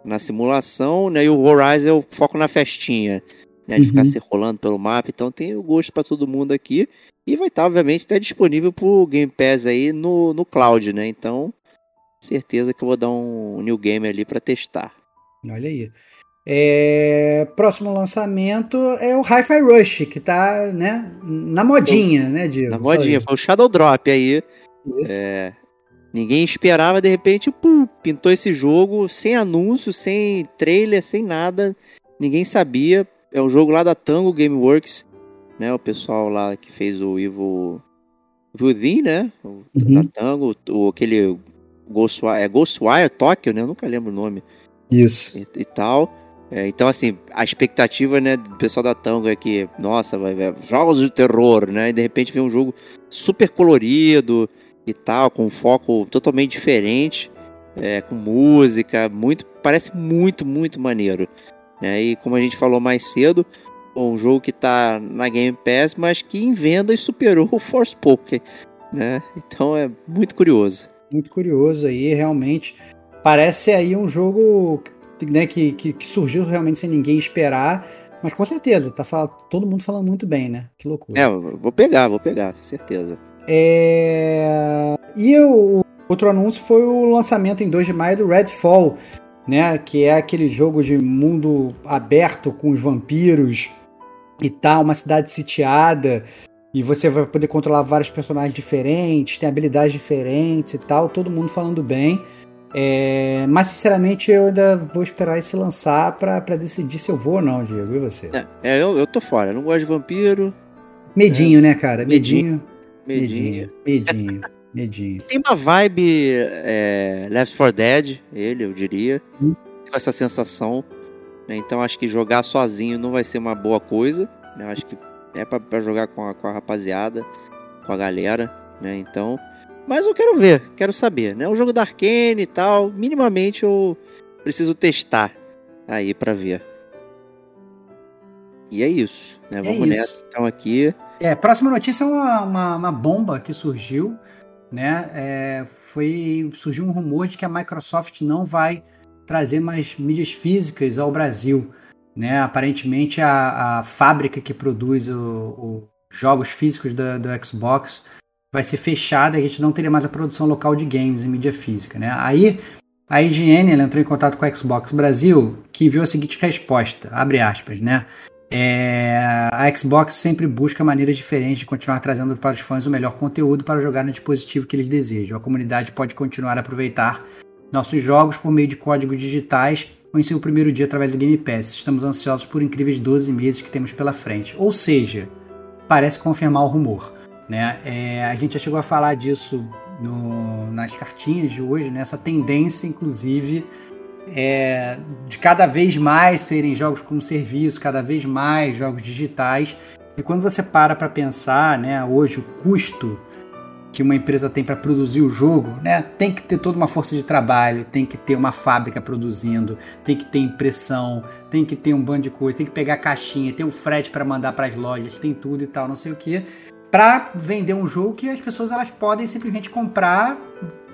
C: na simulação, né? E o Horizon é o foco na festinha, né? De
A: Uhum.
C: ficar se rolando pelo mapa. Então tem o gosto pra todo mundo aqui. E vai estar, obviamente, até disponível pro Game Pass aí no, no cloud, né? Então, certeza que eu vou dar um new game ali pra testar.
A: Olha aí. É, próximo lançamento é o Hi-Fi Rush, que tá, né, na modinha, né, Diego?
C: Na modinha, foi o Shadow Drop aí.
A: Isso.
C: É, ninguém esperava, de repente, pum, pintou esse jogo sem anúncio, sem trailer, sem nada. Ninguém sabia. É um jogo lá da Tango Gameworks, né? O pessoal lá que fez o Evil Within, né? O,
A: Uhum.
C: Da Tango, o, aquele Ghostwire, é Ghostwire Tokyo, né? Eu nunca lembro o nome
A: Isso.
C: e, e tal. É, então, assim, a expectativa, né, do pessoal da Tango é que, nossa, vai ver jogos de terror, né? E de repente vem um jogo super colorido e tal, com um foco totalmente diferente, é, com música, muito, parece muito, muito maneiro. Né? E como a gente falou mais cedo, um jogo que tá na Game Pass, mas que em vendas superou o Forspoken, né? Então é muito curioso.
A: Muito curioso aí, realmente. Parece aí um jogo né, que, que, que surgiu realmente sem ninguém esperar. Mas com certeza, tá fal- todo mundo falando muito bem, né? Que loucura.
C: É, vou pegar, vou pegar, certeza.
A: É, E o o outro anúncio foi o lançamento em 2 de maio do Redfall, né? Que é aquele jogo de mundo aberto com os vampiros e tal, uma cidade sitiada. E você vai poder controlar vários personagens diferentes, tem habilidades diferentes e tal, todo mundo falando bem. É, mas sinceramente eu ainda vou esperar esse lançar pra, pra decidir se eu vou ou não, Diego. E você?
C: É, é, eu, eu tô fora, eu não gosto de vampiro,
A: Medinho, né, cara?
C: Medinho.
A: Medinho.
C: medinho.
A: Medinho. Medinho.
C: Tem uma vibe é, Left 4 Dead, ele, eu diria,
A: Hum.
C: com essa sensação. né? Então acho que jogar sozinho não vai ser uma boa coisa. né? Acho que é pra, pra jogar com a, com a rapaziada, com a galera, né? Então. Mas eu quero ver, quero saber, né? O jogo da Arkane e tal, minimamente eu preciso testar aí pra ver. E é isso, né? Vamos
A: isso.
C: nessa então aqui.
A: É, próxima notícia é uma, uma, uma bomba que surgiu, né? É, foi surgiu um rumor de que a Microsoft não vai trazer mais mídias físicas ao Brasil, né? Aparentemente a, a fábrica que produz os jogos físicos da- do, Xbox vai ser fechada e a gente não teria mais a produção local de games em mídia física, né? Aí a IGN entrou em contato com a Xbox Brasil, que enviou a seguinte resposta, abre aspas, né? É, a Xbox sempre busca maneiras diferentes de continuar trazendo para os fãs o melhor conteúdo para jogar no dispositivo que eles desejam. A comunidade pode continuar a aproveitar nossos jogos por meio de códigos digitais ou em seu primeiro dia através do Game Pass. Estamos ansiosos por incríveis 12 meses que temos pela frente. Ou seja, parece confirmar o rumor. Né? É, a gente já chegou a falar disso no- nas cartinhas de hoje, nessa tendência, inclusive, é, de cada vez mais serem jogos como serviço, cada vez mais jogos digitais. E quando você para para pensar, né, hoje o custo que uma empresa tem para produzir o jogo, né, tem que ter toda uma força de trabalho, tem que ter uma fábrica produzindo, tem que ter impressão, tem que ter um bando de coisa, tem que pegar caixinha, tem o frete para mandar para as lojas, tem tudo e tal, não sei o que, para vender um jogo que as pessoas elas podem simplesmente comprar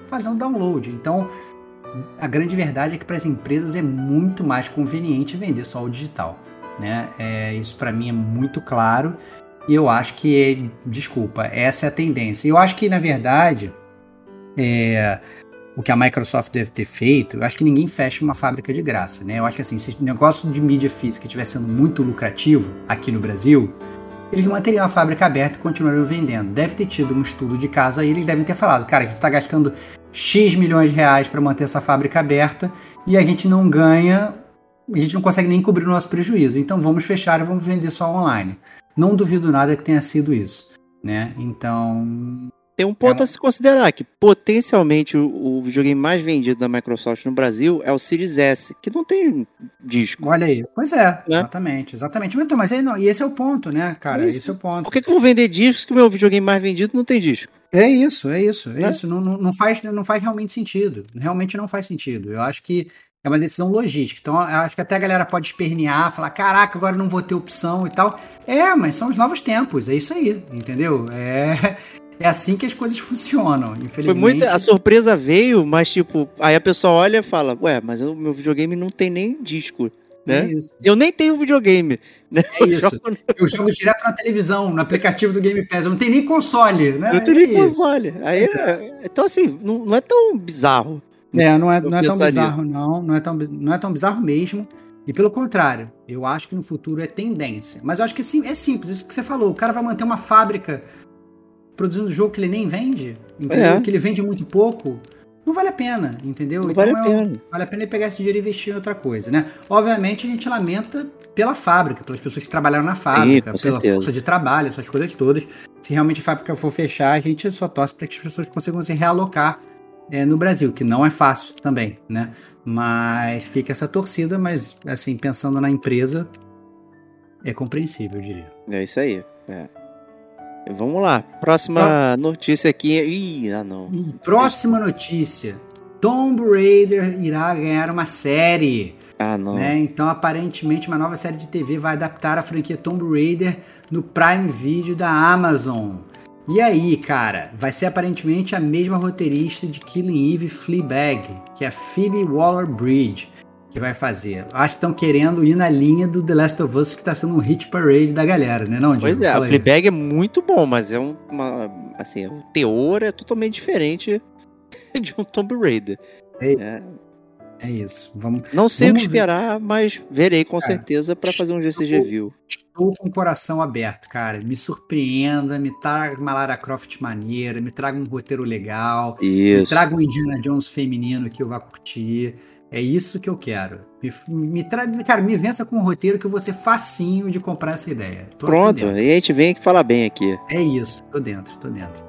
A: fazendo download. Então, a grande verdade é que para as empresas é muito mais conveniente vender só o digital. Né? É, isso para mim é muito claro e eu acho que, desculpa, essa é a tendência. Eu acho que, na verdade, é, o que a Microsoft deve ter feito, eu acho que ninguém fecha uma fábrica de graça. Né? Eu acho que assim, se o negócio de mídia física estiver sendo muito lucrativo aqui no Brasil, eles manteriam a fábrica aberta e continuariam vendendo. Deve ter tido um estudo de caso aí, eles devem ter falado, cara, a gente está gastando X milhões de reais para manter essa fábrica aberta e a gente não ganha, a gente não consegue nem cobrir o nosso prejuízo. Então vamos fechar e vamos vender só online. Não duvido nada que tenha sido isso, né? Então,
C: Tem um ponto
A: É
C: a se considerar, que potencialmente o, o videogame mais vendido da Microsoft no Brasil é o Series S, que não tem disco.
A: olha aí. Pois é,
C: Né?
A: exatamente, exatamente. Mas, Então, mas aí não, e esse é o ponto, né, cara?
C: Isso.
A: esse é o ponto.
C: Por que, que eu vou vender discos que o meu videogame mais vendido não tem disco?
A: É isso, é isso, é,
C: É.
A: isso. Não, não, não faz, não faz realmente sentido. Realmente não faz sentido. Eu acho que é uma decisão logística. Então, eu acho que até a galera pode espernear, falar: caraca, agora não vou ter opção e tal. É, mas são os novos tempos. É isso aí, entendeu? É, é assim que as coisas funcionam. Infelizmente.
C: Foi muita. A surpresa veio, mas tipo, aí a pessoa olha e fala, ué, mas o meu videogame não tem nem disco.
A: É
C: né?
A: isso.
C: Eu nem tenho videogame. Né?
A: É
C: Eu
A: isso.
C: jogo
A: Eu jogo direto na televisão, no aplicativo do Game Pass. Eu não tenho nem console, né?
C: Eu tenho
A: É
C: nem
A: isso.
C: console. Aí, é- então, assim, não, não é tão bizarro.
A: É, não é, não é tão bizarro, não. Não é tão, não é tão bizarro mesmo. E pelo contrário, eu acho que no futuro é tendência. Mas eu acho que sim, é simples, isso que você falou. O cara vai manter uma fábrica produzindo jogo que ele nem vende, entendeu? É. Que ele vende muito pouco. Não vale a pena, entendeu?
C: Não então, vale a é, pena.
A: Vale a pena ele pegar esse dinheiro e investir em outra coisa, né? Obviamente a gente lamenta pela fábrica, pelas pessoas que trabalharam na fábrica, Sim, pela certeza. força de trabalho, essas coisas todas. Se realmente a fábrica for fechar, a gente só torce para que as pessoas consigam se realocar é, no Brasil, que não é fácil também, né? Mas fica essa torcida, mas assim, pensando na empresa, é compreensível, eu diria.
C: É isso aí. É. Vamos lá. Próxima notícia aqui. Ih, ah não.
A: próxima notícia. Tomb Raider irá ganhar uma série.
C: Ah, não.
A: Né? Então, aparentemente, uma nova série de TV vai adaptar a franquia Tomb Raider no Prime Video da Amazon. E aí, cara, vai ser aparentemente a mesma roteirista de Killing Eve Fleabag, que é a Phoebe Waller-Bridge, que vai fazer. Acho que estão querendo ir na linha do The Last of Us, que está sendo um hit parade da galera, né, não, Diego?
C: Pois é, Fala a Fleabag é muito bom, mas é um, uma, assim, o teor é totalmente diferente de um Tomb Raider.
A: É, é. é isso. Vamos,
C: não sei
A: vamos
C: o que esperar, ver. mas verei com certeza para fazer um GCG View
A: estou com o coração aberto, cara. Me surpreenda, me traga uma Lara Croft maneira, me traga um roteiro legal,
C: isso.
A: me traga um Indiana Jones feminino que eu vá curtir. É isso que eu quero. Me, me tra... Cara, me vença com um roteiro que eu vou ser facinho de comprar essa ideia.
C: Tô Pronto, e a gente vem falar bem aqui.
A: É isso, tô dentro, tô dentro.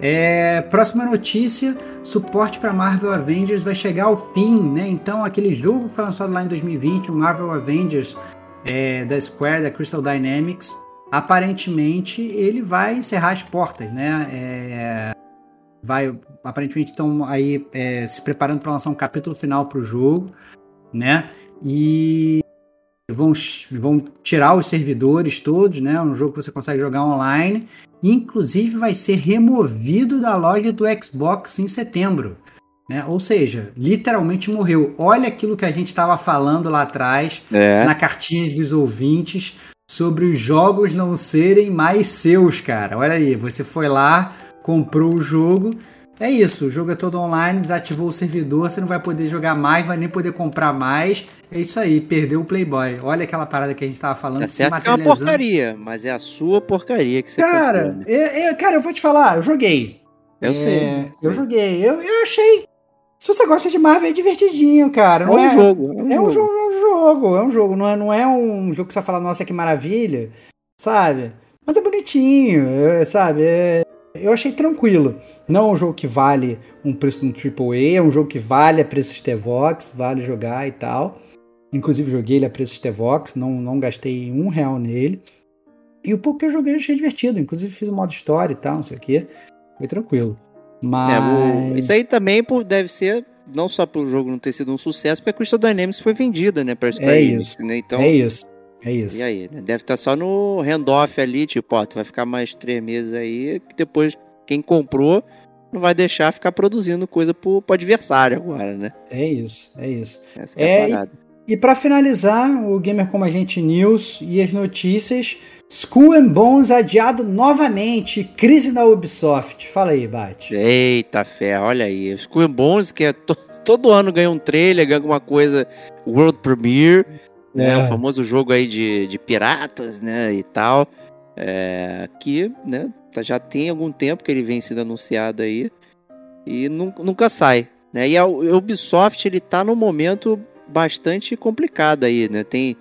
A: É, próxima notícia: suporte para Marvel Avengers vai chegar ao fim, né? Então, aquele jogo que foi lançado lá em 2020, o Marvel Avengers é, da Square, da Crystal Dynamics, aparentemente ele vai encerrar as portas, né? É, vai, aparentemente estão aí é, se preparando para lançar um capítulo final para o jogo, né? E vão, vão tirar os servidores todos, né? Um jogo que você consegue jogar online. Inclusive vai ser removido da loja do Xbox em setembro. Né? Ou seja, literalmente morreu. Olha aquilo que a gente estava falando lá atrás, é. na cartinha dos ouvintes, sobre os jogos não serem mais seus, cara. Olha aí, você foi lá, comprou o jogo. É isso, o jogo é todo online, desativou o servidor, você não vai poder jogar mais, vai nem poder comprar mais. É isso aí, perdeu o Playboy. Olha aquela parada que a gente estava falando.
C: Tá certo que é uma porcaria, mas é a sua porcaria que você
A: Cara, comprou, né? é, é, cara, eu vou te falar, eu joguei.
C: Eu é, sei.
A: Eu joguei. Eu, eu achei se você gosta de Marvel, é divertidinho, cara.
C: Não é um é, jogo.
A: É um, é um jogo. É um jogo, é um jogo. Não é, não é um jogo que você fala, nossa, que maravilha, sabe? Mas é bonitinho, é, sabe? É, eu achei tranquilo. Não é um jogo que vale um preço no AAA, é um jogo que vale a preço de Tevox, vale jogar e tal. Inclusive joguei ele a preço de Tevox, não, não gastei um real nele. E o pouco que eu joguei eu achei divertido. Inclusive fiz o modo história e tal, não sei o que. Foi tranquilo. Mas... É,
C: o... Isso aí também deve ser não só pelo jogo não ter sido um sucesso, porque a Crystal Dynamics foi vendida, né, para Square
A: é isso, né? Então, é isso. É isso.
C: E aí, né? Deve estar tá só no handoff ali, tipo, ó, tu vai ficar mais três meses aí, que depois quem comprou não vai deixar ficar produzindo coisa pro, pro adversário agora, né?
A: É isso, é isso. Essa é, é e, e para finalizar, o Gamer Como a Gente News e as notícias, Skull and Bones adiado novamente. Crise na Ubisoft. Fala aí, Bate.
C: Eita fé, olha aí. Skull and Bones, que é to todo ano ganha um trailer, ganha alguma coisa World Premiere, né? é. O famoso jogo aí de, de piratas, né? E tal. É, que, né? Tá, já tem algum tempo que ele vem sendo anunciado aí. E nunca, nunca sai. Né? E a Ubisoft, ele tá num momento bastante complicado aí, né? Tem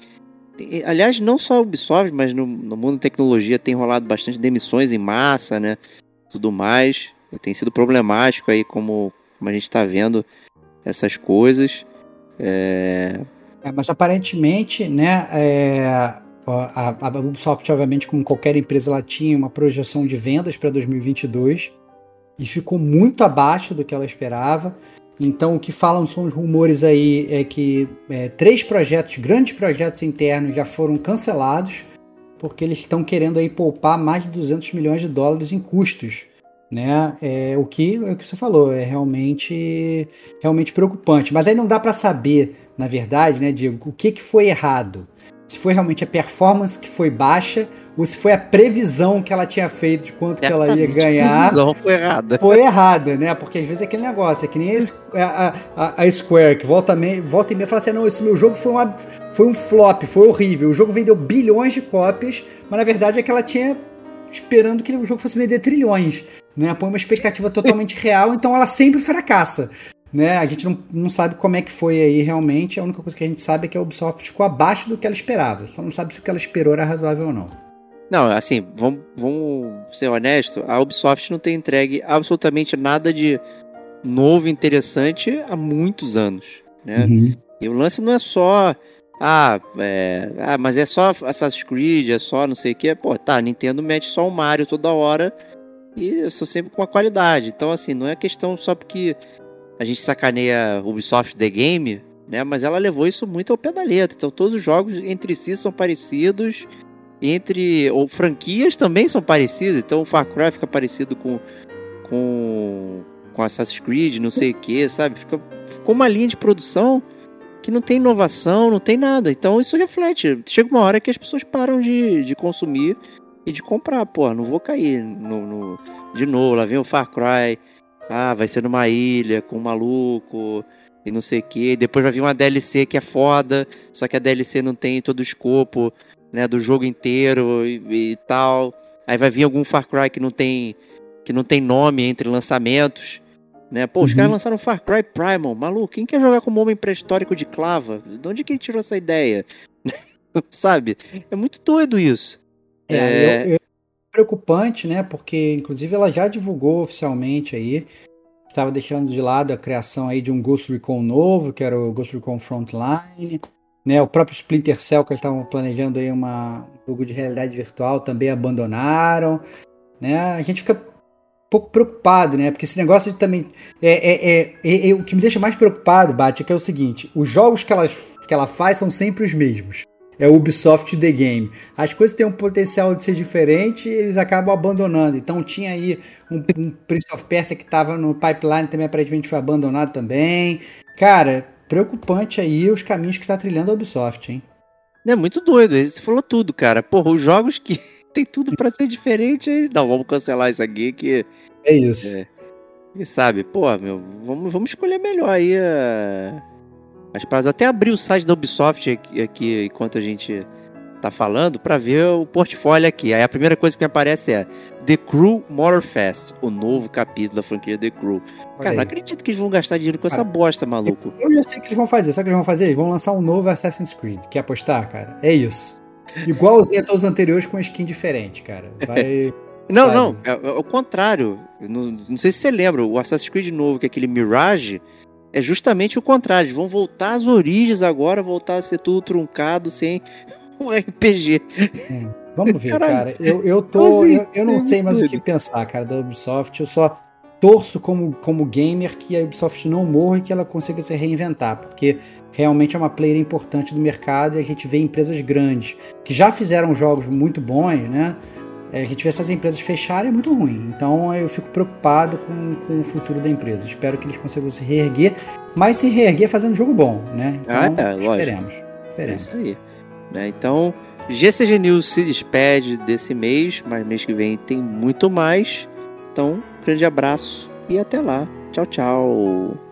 C: aliás, não só a Ubisoft, mas no, no mundo da tecnologia tem rolado bastante demissões em massa, né? Tudo mais. Tem sido problemático aí, como, como a gente está vendo essas coisas. É...
A: É, mas aparentemente, né, é, a, a, Ubisoft, obviamente, como qualquer empresa, ela tinha uma projeção de vendas para 2022 e ficou muito abaixo do que ela esperava. Então, o que falam são os rumores aí é que é, três projetos, grandes projetos internos, já foram cancelados porque eles estão querendo aí poupar mais de 200 milhões de dólares em custos, né? É, o que é o que você falou é realmente realmente preocupante. Mas aí não dá para saber, na verdade, né, Diego, o que, que foi errado. se foi realmente a performance que foi baixa ou se foi a previsão que ela tinha feito de quanto que ela ia ganhar. A previsão
C: foi errada.
A: Foi errada, né? Porque às vezes é aquele negócio, é que nem a, a, a Square, que volta, me, volta e meia fala assim: não, esse meu jogo foi, uma, foi um flop, foi horrível. O jogo vendeu bilhões de cópias, mas na verdade é que ela tinha esperando que o jogo fosse vender trilhões. Né? Põe uma expectativa totalmente real, então ela sempre fracassa. Né? A gente não, não sabe como é que foi aí realmente. A única coisa que a gente sabe é que a Ubisoft ficou abaixo do que ela esperava. Só não sabe se o que ela esperou era razoável ou não.
C: Não, assim, vamos, vamos ser honesto, a Ubisoft não tem entregue absolutamente nada de novo e interessante há muitos anos, né? Uhum. E o lance não é só ah, é, ah, mas é só Assassin's Creed, é só não sei o que. Pô, tá, Nintendo mete só o Mario toda hora e eu sou sempre com a qualidade. Então, assim, não é questão só porque a gente sacaneia Ubisoft The Game, né? Mas ela levou isso muito ao pé da letra. Então todos os jogos entre si são parecidos, entre ou franquias também são parecidas. Então o Far Cry fica parecido com com com Assassin's Creed, não sei o que, sabe? Fica ficou uma linha de produção que não tem inovação, não tem nada. Então isso reflete. Chega uma hora que as pessoas param de, de consumir e de comprar. Pô, não vou cair no, no de novo. Lá vem o Far Cry ah, vai ser numa ilha com um maluco e não sei o que. Depois vai vir uma DLC que é foda, só que a DLC não tem todo o escopo né, do jogo inteiro e, e tal. Aí vai vir algum Far Cry que não tem que não tem nome entre lançamentos. Né? Pô, os uhum. caras lançaram Far Cry Primal. Maluco, quem quer jogar como homem pré-histórico de clava? De onde que ele tirou essa ideia? Sabe? É muito doido isso.
A: É, é... Eu, eu, preocupante, né? Porque inclusive ela já divulgou oficialmente aí, estava deixando de lado a criação aí de um Ghost Recon novo, que era o Ghost Recon Frontline, né? O próprio Splinter Cell que eles estavam planejando aí uma, um jogo de realidade virtual também abandonaram, né? A gente fica um pouco preocupado, né? Porque esse negócio também é, é, é, é, é o que me deixa mais preocupado, Bate, é que é o seguinte: os jogos que ela, que ela faz são sempre os mesmos é Ubisoft The Game. As coisas têm um potencial de ser diferente e eles acabam abandonando. Então tinha aí um, um Prince of Persia que estava no pipeline também aparentemente foi abandonado também. Cara, preocupante aí os caminhos que está trilhando a Ubisoft, hein?
C: É muito doido, você falou tudo, cara. Porra, os jogos que tem tudo para ser diferente, não, vamos cancelar isso aqui que
A: é isso. É,
C: e sabe, pô, meu, vamos, vamos escolher melhor aí a as paradas. Até abri o site da Ubisoft aqui, aqui enquanto a gente tá falando para ver o portfólio aqui. Aí a primeira coisa que me aparece é The Crew Motorfest, o novo capítulo da franquia The Crew. Cara, não acredito que eles vão gastar dinheiro com cara, essa bosta, maluco.
A: Eu já sei o que eles vão fazer. Sabe o que eles vão fazer? Eles vão lançar um novo Assassin's Creed. Quer apostar, cara? É isso. Igualzinho a todos os anteriores com uma skin diferente, cara. Vai.
C: Não, vai. não, é, é, o contrário. Não, não sei se você lembra, o Assassin's Creed novo, que é aquele Mirage, é justamente o contrário. Eles vão voltar às origens agora, voltar a ser tudo truncado sem o RPG.
A: Hum, vamos ver, Caralho. cara. Eu, eu tô. Assim, eu, eu, não sei mais o que pensar, cara, da Ubisoft. Eu só torço como, como gamer que a Ubisoft não morra e que ela consiga se reinventar, porque realmente é uma player importante do mercado e a gente vê empresas grandes que já fizeram jogos muito bons, né? É, a gente vê essas empresas fecharem é muito ruim. Então eu fico preocupado com, com o futuro da empresa. Espero que eles consigam se reerguer, mas se reerguer fazendo jogo bom, né?
C: Então, ah, é, esperemos. esperemos. É isso aí. Né? Então, GCG News se despede desse mês, mas mês que vem tem muito mais. Então, grande abraço e até lá. Tchau, tchau.